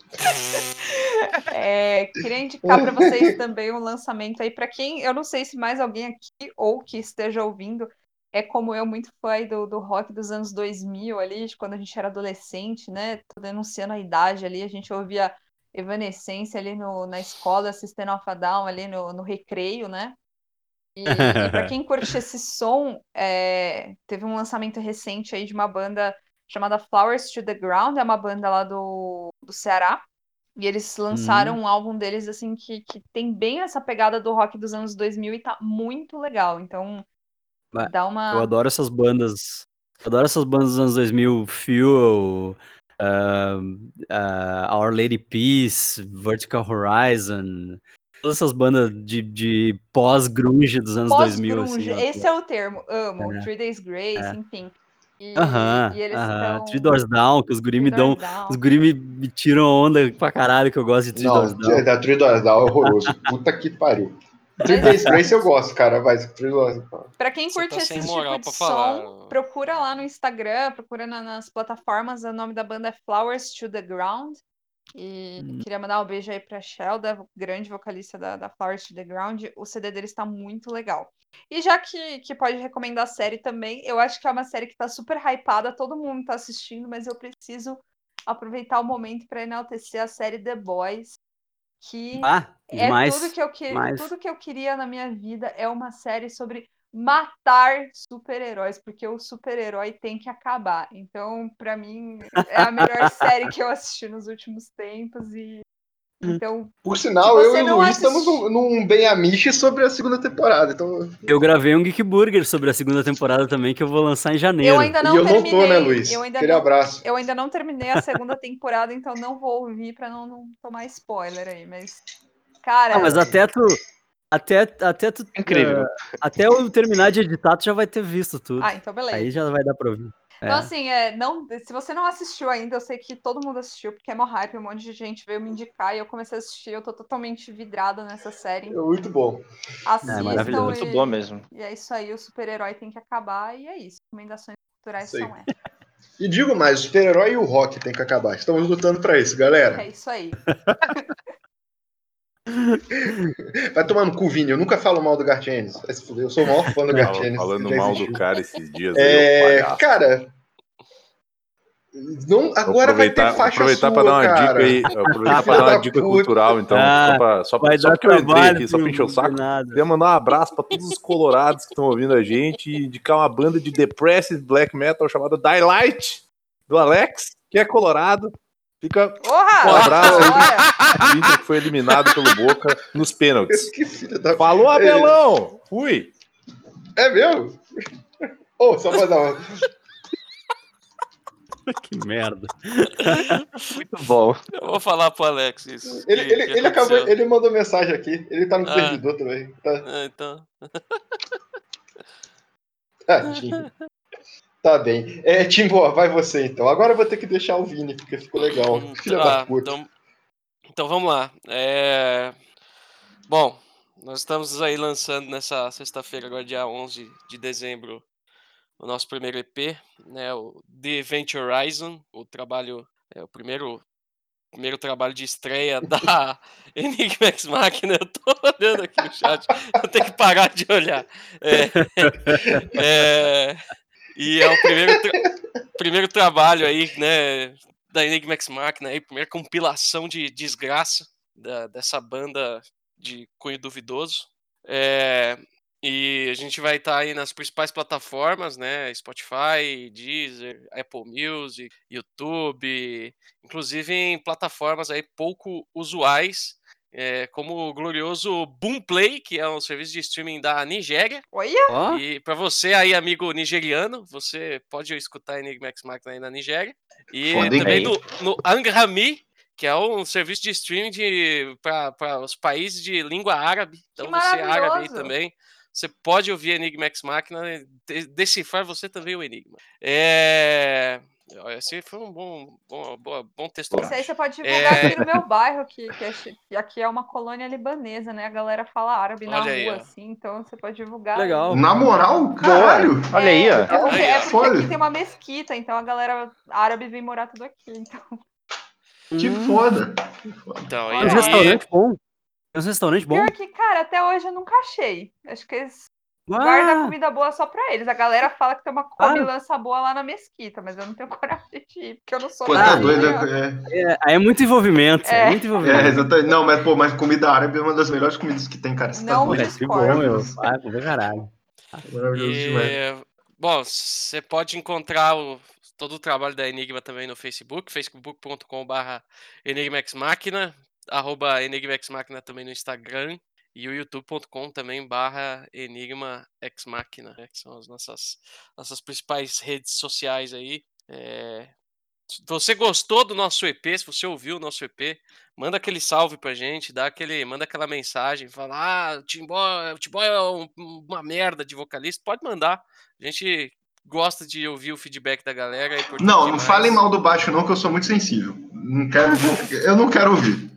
É, queria indicar para vocês também um lançamento aí para quem, eu não sei se mais alguém aqui ou que esteja ouvindo é como eu, muito fã do, do rock dos anos 2000 ali, de quando a gente era adolescente, né? Tô denunciando a idade ali, a gente ouvia Evanescência ali no, na escola, System of a Down ali no, no recreio, né? E, e para quem curte esse som, é, teve um lançamento recente aí de uma banda chamada Flowers to the Ground, é uma banda lá do, do Ceará. E eles lançaram hum. um álbum deles, assim, que, que tem bem essa pegada do rock dos anos 2000 e tá muito legal. Então, Dá uma. Eu adoro essas bandas. Adoro essas bandas dos anos 2000, Fuel, uh, uh, Our Lady Peace, Vertical Horizon. Todas essas bandas de, de pós-grunge dos anos pós 2000. Assim, esse é o termo. Amo. É. Three Days Grace, é. enfim. E, Aham, e eles aham. Three Doors Down, que os guri me dão. Os guri me, me tiram onda pra caralho, que eu gosto de Three Doors Não, Down. da Three Doors Down é horroroso. Puta que pariu. Three Days Grace eu gosto, cara, Doors Down. Pra quem curte tá esse tipo de pra falar. som, procura lá no Instagram, procura na- nas plataformas. O nome da banda é Flowers to the Ground. E Hum. queria mandar um beijo aí pra Shelda, grande vocalista da, da Flowers to the Ground. O CD deles tá muito legal. E já que, que pode recomendar a série também, eu acho que é uma série que tá super hypada, todo mundo tá assistindo, mas eu preciso aproveitar o momento pra enaltecer a série The Boys, que Ah, é demais. tudo que eu que, demais. tudo que eu queria na minha vida é uma série sobre matar super-heróis, porque o super-herói tem que acabar. Então, pra mim, é a melhor série que eu assisti nos últimos tempos e então, Por sinal, eu e o não Luiz assistiu- estamos num, num bem amiche sobre a segunda temporada. Então, Eu gravei um Geek Burger sobre a segunda temporada também, que eu vou lançar em janeiro. eu ainda não e eu não terminei. tô, né, Luiz? Eu ainda Aquele não, abraço. eu ainda não terminei a segunda temporada, então não vou ouvir pra não, não tomar spoiler aí, mas cara, Ah, mas até tu. Até, até tu. Incrível. eh, até eu terminar de editar, tu já vai ter visto tudo. ah, então beleza. Aí já vai dar pra ouvir. Então, É. assim, é, não, se você não assistiu ainda, eu sei que todo mundo assistiu, porque é mó hype, um monte de gente veio me indicar e eu comecei a assistir, eu tô totalmente vidrada nessa série. É muito bom. Assistam maravilhoso. Muito e, boa mesmo. e é isso aí, o super-herói tem que acabar, e é isso. Recomendações culturais são essas. E digo mais, o super-herói e o rock tem que acabar. Estamos lutando pra isso, galera. É isso aí. Vai tomar no cu, Vini. Eu nunca falo mal do Gartienes. Eu sou o maior fã do Gartienes. falando mal do cara esses dias aí, É, palhaço. cara. Não, agora vai aproveitar, ter faixa aproveitar sua, pra dar uma cara. dica aí. Aproveitar dar uma dica puta. cultural, então. Ah, só pra, só, só dar porque eu entrei aqui, só pra encher o saco. Queria mandar um abraço pra todos os colorados que estão ouvindo a gente e indicar uma banda de depressive black metal chamada Daylight, do Alex, que é colorado. Fica Porra! Um abraço aí. Inter que foi eliminado pelo Boca nos pênaltis. Da Falou, Abelão! Fui! É mesmo? Ô, só pra dar uma. Que merda. Muito bom. Eu vou falar pro Alex isso. Ele, que- ele, que ele acabou, ele mandou mensagem aqui. Ele tá no Ah. servidor também. Tá, Ah, então. tadinho. Tá bem. É, Timbo, vai você então. Agora eu vou ter que deixar o Vini, porque ficou legal. Hum, Filha tá, da puta. Então, então vamos lá. É, Bom, nós estamos aí lançando nessa sexta-feira, agora dia 11 de dezembro, o nosso primeiro EP, né, o The Event Horizon, o trabalho, é o primeiro primeiro trabalho de estreia da Enigma X Machina. Eu tô olhando aqui no chat, eu tenho que parar de olhar. É, é, e é o primeiro, tra- primeiro trabalho aí, né, da Enigma X Machina, aí, primeira compilação de desgraça da- dessa banda de cunho duvidoso. É, e a gente vai estar aí nas principais plataformas, né? Spotify, Deezer, Apple Music, YouTube, inclusive em plataformas aí pouco usuais, é, como o glorioso Boomplay, que é um serviço de streaming da Nigéria. olha, E para você aí, amigo nigeriano, você pode escutar Enigma X Machina aí na Nigéria. E também no, no Angrami, que é um serviço de streaming para os países de língua árabe. Então você é árabe aí maravilhoso. também. Você pode ouvir Enigma X Machina e de- decifrar você também o Enigma. É... Esse foi um bom, bom, boa- bom texto. isso aí você pode divulgar É. aqui no meu bairro, que, que, é que aqui é uma colônia libanesa, né? A galera fala árabe na Olha aí, rua, ó. assim, então você pode divulgar. legal. Na moral, caralho. Olha aí, É, ó. é porque, Aí, é porque aqui tem uma mesquita, então a galera árabe vem morar tudo aqui. Então. Que Hum, foda. Então, e uns aí- restaurantes bons. Tem uns restaurantes bons. Pior que, cara, até hoje eu nunca achei. Acho que eles guardam Ah, comida boa só pra eles. A galera fala que tem uma comilança boa lá na mesquita, mas eu não tenho coragem de ir, porque eu não sou Pô, nada tá doido. religiosa. É, é, aí é muito envolvimento. É, É. muito é, envolvimento. exatamente. Não, mas, pô, mas comida árabe é uma das melhores comidas que tem, cara. Você tá Não doido? Pô, que bom, meu. Ah, vou ver caralho. Maravilhoso demais. E, bom, você pode encontrar o- todo o trabalho da Enigma também no Facebook, facebook.com.br Enigma X Machina, arroba Enigma X Machina também no Instagram, e o youtube.com também barra Enigma X Machina, né, que são as nossas, nossas principais redes sociais aí. É, se você gostou do nosso EP, se você ouviu o nosso EP, manda aquele salve pra gente, dá aquele, manda aquela mensagem, fala, ah, o Timbó, o Timbó é um- uma merda de vocalista, pode mandar. A gente gosta de ouvir o feedback da galera. É Não, não falem mal do baixo, não, que eu sou muito sensível. Não quero, eu não quero ouvir.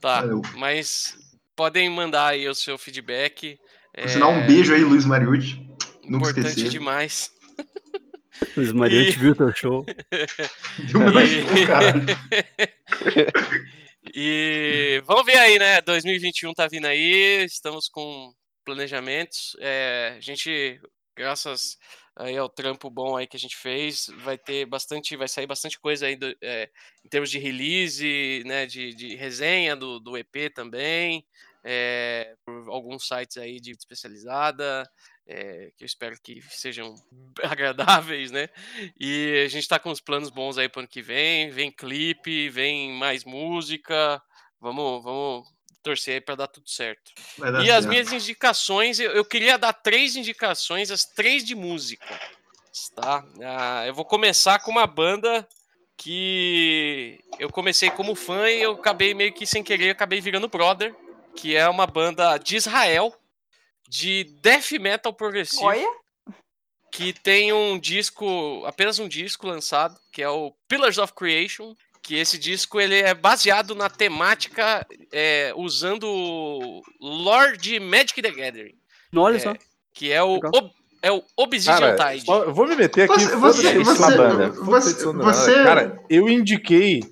Tá, Valeu. mas podem mandar aí o seu feedback. Por sinal, um beijo aí, Luiz Mariucci. Nunca Importante esquecer. demais. Os Mariante viu teu show. Deu meu show, caralho. E vamos ver aí, né? 2021 tá vindo aí, estamos com planejamentos. É, a gente, graças aí ao trampo bom aí que a gente fez, vai ter bastante, vai sair bastante coisa aí do- é, em termos de release, né? De, de resenha do, do EP também, é, por alguns sites aí de especializada. é, que eu espero que sejam agradáveis, né? E a gente tá com uns planos bons aí pro ano que vem. Vem clipe, vem mais música. Vamos, vamos torcer aí pra dar tudo certo. Dar E as certo. minhas indicações, eu, eu queria dar três indicações, as três de música. Tá? Ah, eu vou começar com uma banda que eu comecei como fã e eu acabei meio que sem querer, acabei virando brother, que é uma banda de Israel, de death metal progressivo Olha, que tem um disco, apenas um disco lançado, que é o Pillars of Creation, que esse disco ele é baseado na temática é, usando de Magic the Gathering, Olha É, só. que é o, ob- é o Obsidian Cara, Tide. só- vou me meter aqui. Você, você, você, banda. você- Cara, eu indiquei.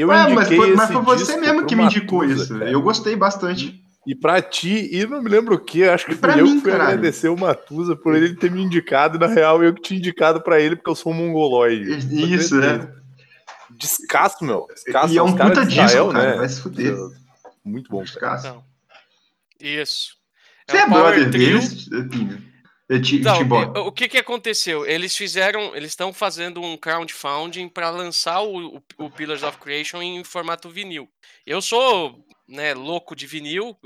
Eu Ué, mas, indiquei foi, mas foi você mesmo que me indicou Matusa, isso. cara. Eu gostei bastante. E pra ti, e não me lembro o que, acho que fui pra eu mim, que fui caralho. agradecer o Matusa por ele ter me indicado, e na real eu que tinha indicado pra ele porque eu sou um mongoloide. Isso, né? Descasso, meu. Descasso, E é um puta disco, Israel, cara. né? Vai se fuder. Muito bom. cara. Descasso. Então, isso. Você é, um brother deles, Pinho? Então, o que que aconteceu? Eles fizeram, eles estão fazendo um crowdfunding para lançar o, o, o Pillars of Creation em formato vinil. Eu sou, né, louco de vinil,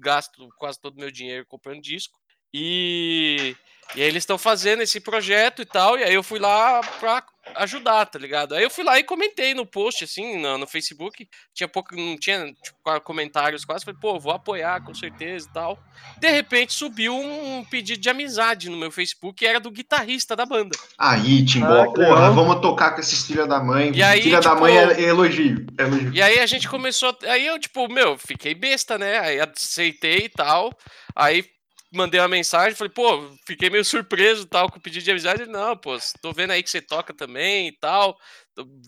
gasto quase todo o meu dinheiro comprando disco. E, e aí eles estão fazendo esse projeto e tal, e aí eu fui lá pra ajudar, tá ligado? Aí eu fui lá e comentei no post, assim, no, no Facebook, tinha pouco, não tinha tipo, comentários quase, falei, pô, vou apoiar com certeza e tal. De repente subiu um pedido de amizade no meu Facebook e era do guitarrista da banda. Aí, Timbó, Ah, porra, legal. vamos tocar com esses filha da mãe. E aí, filha da tipo, mãe é, é elogio. É elogio. E aí a gente começou. a- Aí eu, tipo, meu, fiquei besta, né? Aí aceitei e tal. Aí mandei uma mensagem, falei, pô, fiquei meio surpreso tal com o pedido de amizade. Ele, não, pô, tô vendo aí que você toca também e tal.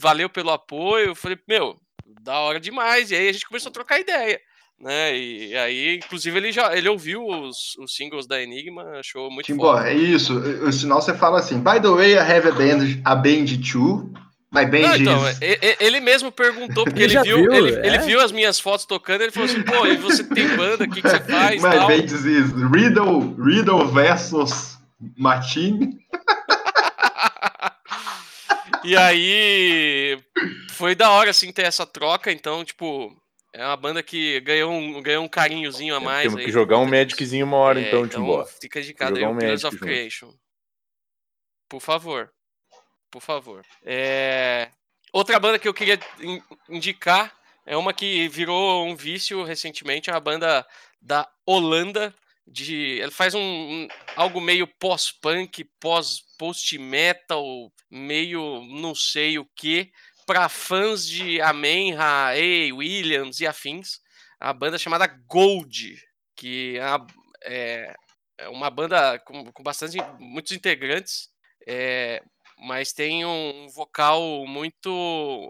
Valeu pelo apoio. Eu falei, meu, da hora demais. E aí a gente começou a trocar ideia. Né? E aí, inclusive, ele já ele ouviu os, os singles da Enigma, achou muito Timbó, foda. é isso. O sinal você fala assim: By the way, I have a band, a band too. Band Não, então, is. e- e- ele mesmo perguntou, porque Ele ele viu, viu, ele, é? ele viu as minhas fotos tocando, ele falou assim, pô, e você tem banda, o que, que você faz My tal? band is Riddle, Riddle versus Martini. E aí foi da hora assim ter essa troca, então, tipo, é uma banda que ganhou um, ganhou um carinhozinho a mais. Temos aí que jogar um disso. Magiczinho uma hora, É, então, Timbó. Fica indicado aí Jogar o um Magic of junto. Creation. Por favor. Por favor. É, Outra banda que eu queria in- indicar é uma que virou um vício recentemente, é uma banda da Holanda. De... Ele faz um, algo meio pós-punk, pós- post-metal, meio não sei o que, para fãs de Amenha, A. Williams e afins. A banda chamada Gold, que é uma, é, é uma banda com, com bastante, muitos integrantes, é, mas tem um vocal muito.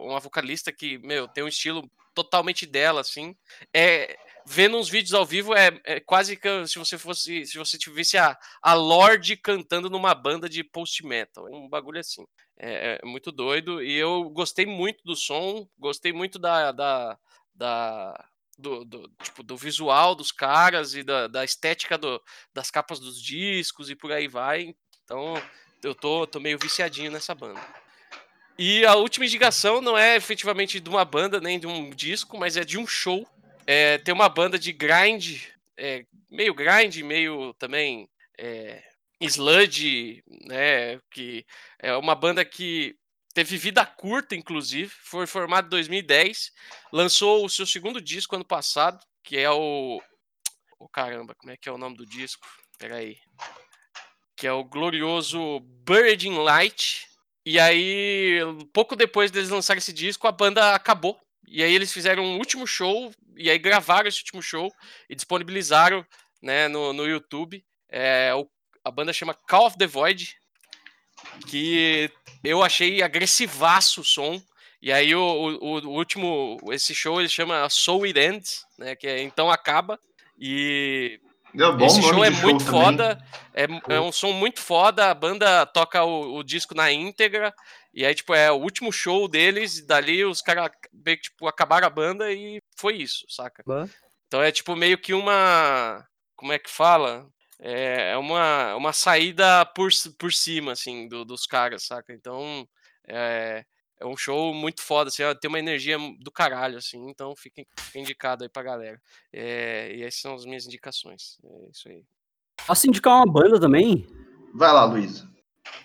Uma vocalista que, meu, tem um estilo totalmente dela, assim. É, vendo uns vídeos ao vivo é, é quase que se você fosse. Se você tivesse a, a Lorde cantando numa banda de post-metal. É um bagulho assim. É, é muito doido. E eu gostei muito do som, gostei muito da. da, da do, do, tipo, do visual dos caras e da, da estética do, das capas dos discos e por aí vai. Então, eu tô, tô meio viciadinho nessa banda. E a última indicação não é efetivamente de uma banda nem de um disco, mas é de um show. É, tem uma banda de grind, é, meio grind, meio também é, sludge, né? Que é uma banda que teve vida curta, inclusive. Foi formada em 2010, lançou o seu segundo disco ano passado, que é o. Oh, caramba, como é que é o nome do disco? Peraí. Que é o glorioso Buried in Light. E aí, pouco depois deles lançarem esse disco, a banda acabou. E aí eles fizeram um último show, e aí gravaram esse último show e disponibilizaram né, no, no YouTube. É, o, a banda chama Call of the Void, que eu achei agressivaço o som. E aí o, o, o, último, esse show ele chama Soul It Ends, né? Que é Então Acaba. E é esse show é show muito também. foda. É, é um som muito foda. A banda toca o, o disco na íntegra. E aí, tipo, é o último show deles. E dali os caras tipo, acabaram a banda e foi isso, saca? Bah. Então é tipo meio que uma. Como é que fala? É é uma, uma saída por, por cima, assim, do- dos caras, saca? Então é, é um show muito foda, assim, tem uma energia do caralho, assim, então fica, indicado aí pra galera. É, e essas são as minhas indicações. É isso aí. Posso indicar uma banda também? Vai lá, Luiz.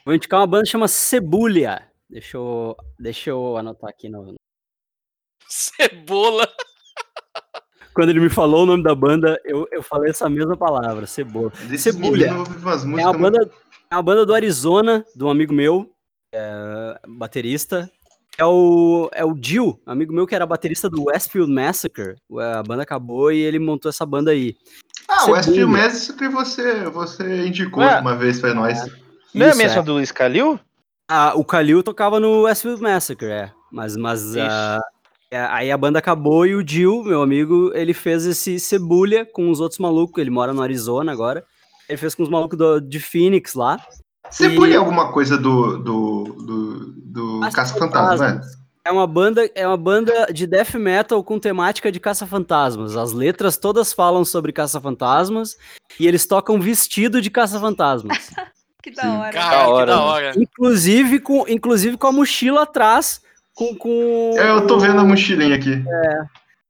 Vou indicar uma banda que chama Cebulha. Deixa eu, deixa eu anotar aqui no. Cebola! Quando ele me falou o nome da banda, eu, eu falei essa mesma palavra, Cebola. Ouvem umas É uma banda, é uma banda do Arizona, de um amigo meu, é, baterista. É o, é o Jill, amigo meu que era baterista do Westfield Massacre. A banda acabou e ele montou essa banda aí. Ah, o Westfield. Massacre você, você indicou Ué. uma vez pra nós. Não é a Isso, mesma do Luiz Calil? Ah, o Kalil tocava no Westfield Massacre, é. Mas, mas ah, é, aí a banda acabou e o Jill, meu amigo, ele fez esse Cebulha com os outros malucos. Ele mora no Arizona agora. Ele fez com os malucos do- de Phoenix lá. Cebulha E- é alguma coisa do, do, do, do Caça Caça-Fantasma, né? É uma banda, é uma banda de death metal com temática de caça-fantasmas. As letras todas falam sobre caça-fantasmas e eles tocam vestido de caça-fantasmas. Que da hora. Caralho, que da hora. inclusive com, inclusive com a mochila atrás com, com É, eu tô vendo a mochilinha aqui.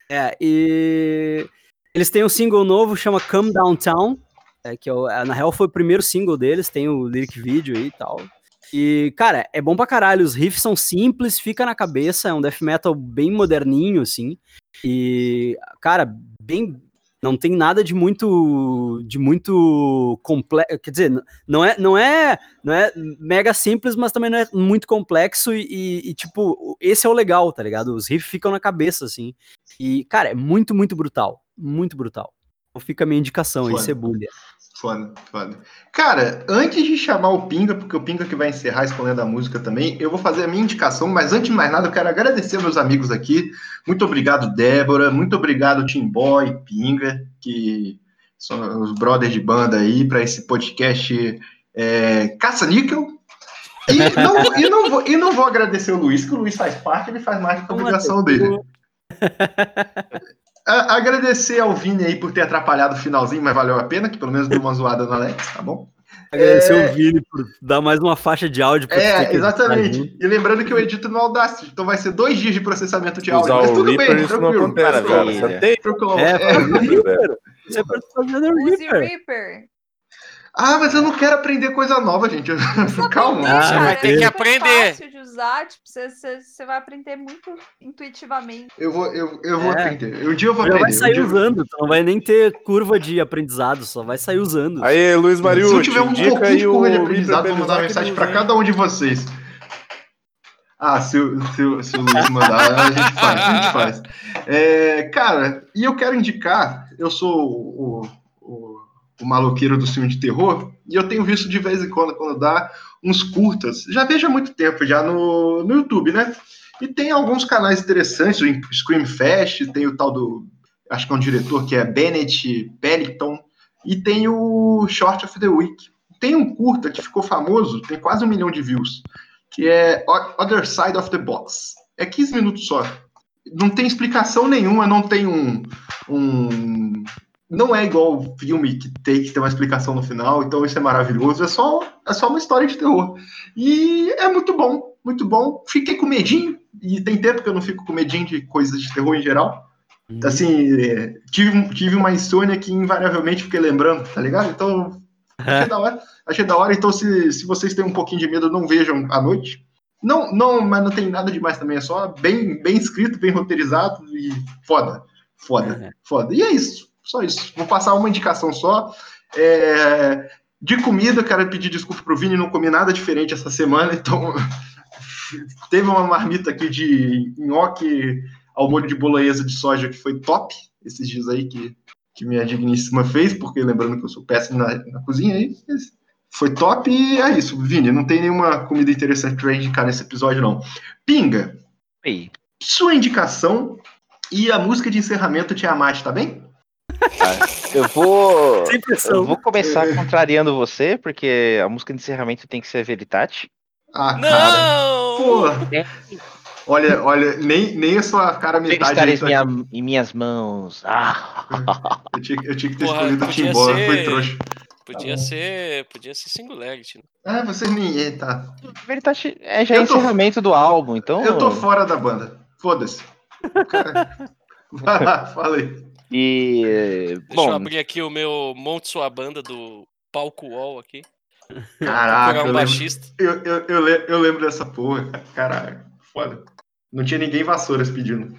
É, e eles têm um single novo, chama Come Downtown, é, que o- é, na real foi o primeiro single deles, tem o lyric video e tal. E, cara, é bom pra caralho, os riffs são simples, fica na cabeça, é um death metal bem moderninho, assim. E, cara, bem. Não tem nada de muito. de muito complexo. Quer dizer, não é, não é. Não é mega simples, mas também não é muito complexo. E- e, tipo, esse é o legal, tá ligado? Os riffs ficam na cabeça, assim. E, cara, é muito, muito brutal. Muito brutal. Então fica a minha indicação aí. Cebulha. Foda, foda. Cara, antes de chamar o Pinga, porque o Pinga que vai encerrar escolhendo a música também, eu vou fazer a minha indicação, mas antes de mais nada, eu quero agradecer meus amigos aqui. Muito obrigado, Débora. Muito obrigado, Tim Boy, Pinga, que são os brothers de banda aí, para esse podcast é, Caça-Níquel. E não, e, não vou, e não vou agradecer o Luiz, que o Luiz faz parte, ele faz mais que a obrigação dele. A- agradecer ao Vini aí por ter atrapalhado o finalzinho, mas valeu a pena, que pelo menos deu uma zoada no Alex, tá bom? Agradecer o Vini por dar mais uma faixa de áudio pra É, editar exatamente. E lembrando que eu edito no Audacity, então vai ser dois dias de processamento de áudio, Usar mas o tudo Reaper, bem, isso não tranquilo. acontece, cara. Você tem tranquilo. É, É. Reaper. Você é pode fazer no Use Reaper. Reaper. Ah, mas eu não quero aprender coisa nova, gente. Calma. Ah, Você vai é. ter que É aprender. fácil de usar, tipo, você, você, você vai aprender muito intuitivamente. Eu vou, eu, eu vou É. aprender. Um dia eu vou Já aprender. vai sair um usando, não vai nem ter curva de aprendizado, só vai sair usando. Aí, Luiz Se Mariucci, eu tiver um pouquinho de curva de aprendizado, vou mandar uma mensagem ele cada um de vocês. Ah, se o, se se o Luiz mandar, a gente faz, a gente faz. É, cara, e eu quero indicar, eu sou o, o, maloqueiro do filme de terror, e eu tenho visto de vez em quando, quando dá, uns curtas. Já vejo há muito tempo, já no, no YouTube, né? E tem alguns canais interessantes, o Scream Fest, tem o tal do, acho que é um diretor que é Bennett Pellington, e tem o Short of the Week. Tem um curta que ficou famoso, tem quase um milhão de views, que é Other Side of the Box. É 15 minutos só. Não tem explicação nenhuma, não tem um. um não é igual o filme que tem que ter uma explicação no final, então isso é maravilhoso. É só, é só uma história de terror. E é muito bom, muito bom. Fiquei com medinho, e tem tempo que eu não fico com medinho de coisas de terror em geral. Assim, é, tive, tive uma insônia que invariavelmente fiquei lembrando, tá ligado? Então, achei da hora. Achei da hora. Então, se, se vocês têm um pouquinho de medo, não vejam à noite. Não, não, mas não tem nada demais também. É só bem, bem escrito, bem roteirizado e foda. Foda, foda. E é isso. Só isso. Vou passar uma indicação só. É, De comida, quero pedir desculpa pro Vini, não comi nada diferente essa semana, então teve uma marmita aqui de nhoque ao molho de bolonhesa de soja que foi top esses dias aí que, que minha digníssima fez, porque lembrando que eu sou péssimo na, na cozinha aí, foi top e é isso, Vini, não tem nenhuma comida interessante pra indicar nesse episódio não. Pinga, Aí. sua indicação e a música de encerramento Tiamat, tá bem? Eu vou. Eu vou começar contrariando você, porque a música de encerramento tem que ser Veritate. Ah. Não! Olha, olha, nem, nem a sua cara Tem que metade estar em, tá minha- em minhas mãos. Ah. Eu tinha, eu tinha que ter Porra, escolhido o Timbó, ser- foi trouxa. Podia ser. Podia ser Singularity. né? Ah, vocês nem. Tá. Veritate é já Eu tô- encerramento do álbum, então. Eu tô fora da banda. Foda-se. Cara- Vai lá, fala aí. E. Deixa eu abrir aqui o meu Monte Sua Banda do Palco Wall aqui. Caraca, pegar eu um lembro, baixista. eu, eu, eu, le- eu lembro dessa porra. Caralho, foda. Não tinha ninguém vassouras pedindo.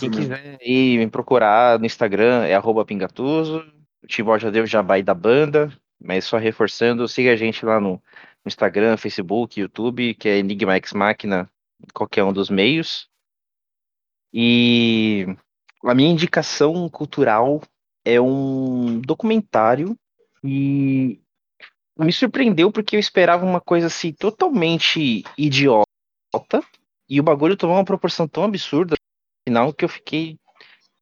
quem quiser ir me procurar no Instagram é arroba pingatuso. O Timbó já deu jabá aí da banda, mas só reforçando, siga a gente lá no, no Instagram, Facebook, YouTube, que é Enigma X Máquina, qualquer um dos meios. E a minha indicação cultural é um documentário e me surpreendeu porque eu esperava uma coisa assim totalmente idiota e o bagulho tomou uma proporção tão absurda no final que eu fiquei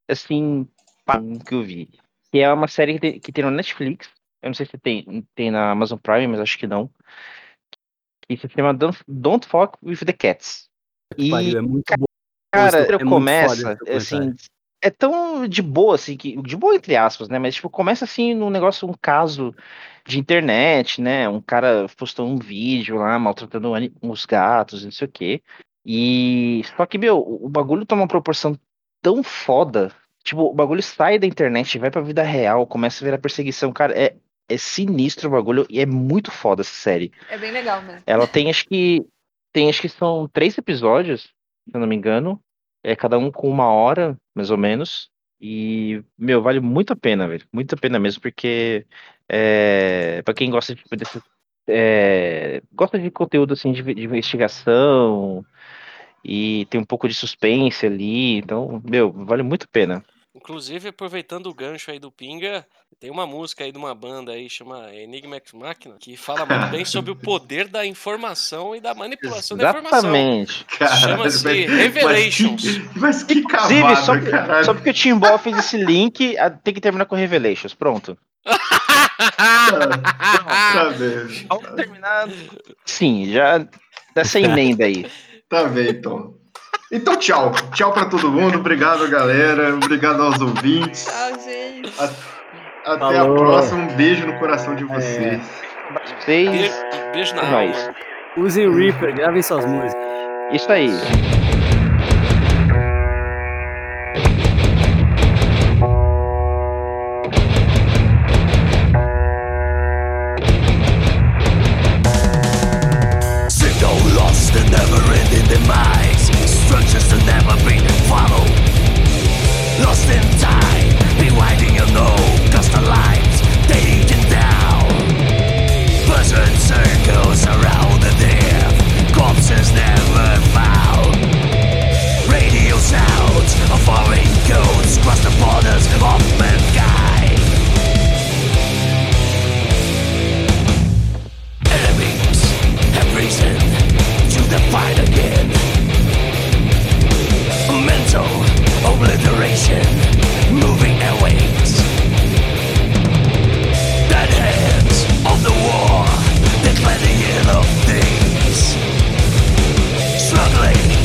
assim, pá, que eu vi. Que é uma série que tem, que tem no Netflix. Eu não sei se tem, tem na Amazon Prime, mas acho que não. Que se chama Don't, Don't Fuck with the Cats. E, Pariu, é muito bom. cara, é começa, assim, é tão de boa, assim, que, de boa entre aspas, né? Mas, tipo, começa assim num negócio, um caso de internet, né? Um cara postou um vídeo lá, maltratando uns gatos, não sei o quê. E. Só que, meu, o o bagulho toma uma proporção tão foda. Tipo, o bagulho sai da internet, vai pra vida real, começa a virar perseguição. Cara, é, é sinistro o bagulho e é muito foda essa série. É bem legal mesmo. Ela tem, acho que. Tem, acho que são três episódios, se eu não me engano. É cada um com uma hora, mais ou menos. E, meu, vale muito a pena, velho. Muito a pena mesmo, porque é, para quem gosta de, desse, é, gosta de conteúdo assim de, de investigação e tem um pouco de suspense ali, então, meu, vale muito a pena. Inclusive, aproveitando o gancho aí do Pinga, tem uma música aí de uma banda aí, chama Enigma X Machina, que fala muito bem sobre o poder da informação e da manipulação da informação. Exatamente. Chama-se mas- Revelations. Mas que, mas que Inclusive, cavada, só, caralho. só porque o Timbó fez esse link, tem que terminar com Revelations. Pronto. Tá. Vamos terminar. Sim, já dessa emenda aí. Tá bem, então. Então, tchau. Tchau pra todo mundo. Obrigado, galera. Obrigado aos ouvintes. Tchau, gente. Até Falou. a próxima. Um beijo no coração de vocês. Vocês. Beijo, beijo na É alma. Usem o Reaper, gravem suas músicas. Isso aí. Circles around the Corpses never found Radio sounds of Cross the borders of mankind Enemies have risen to the fight again. Mental obliteration, moving. Dead hands of the war, plenty of things. Struggling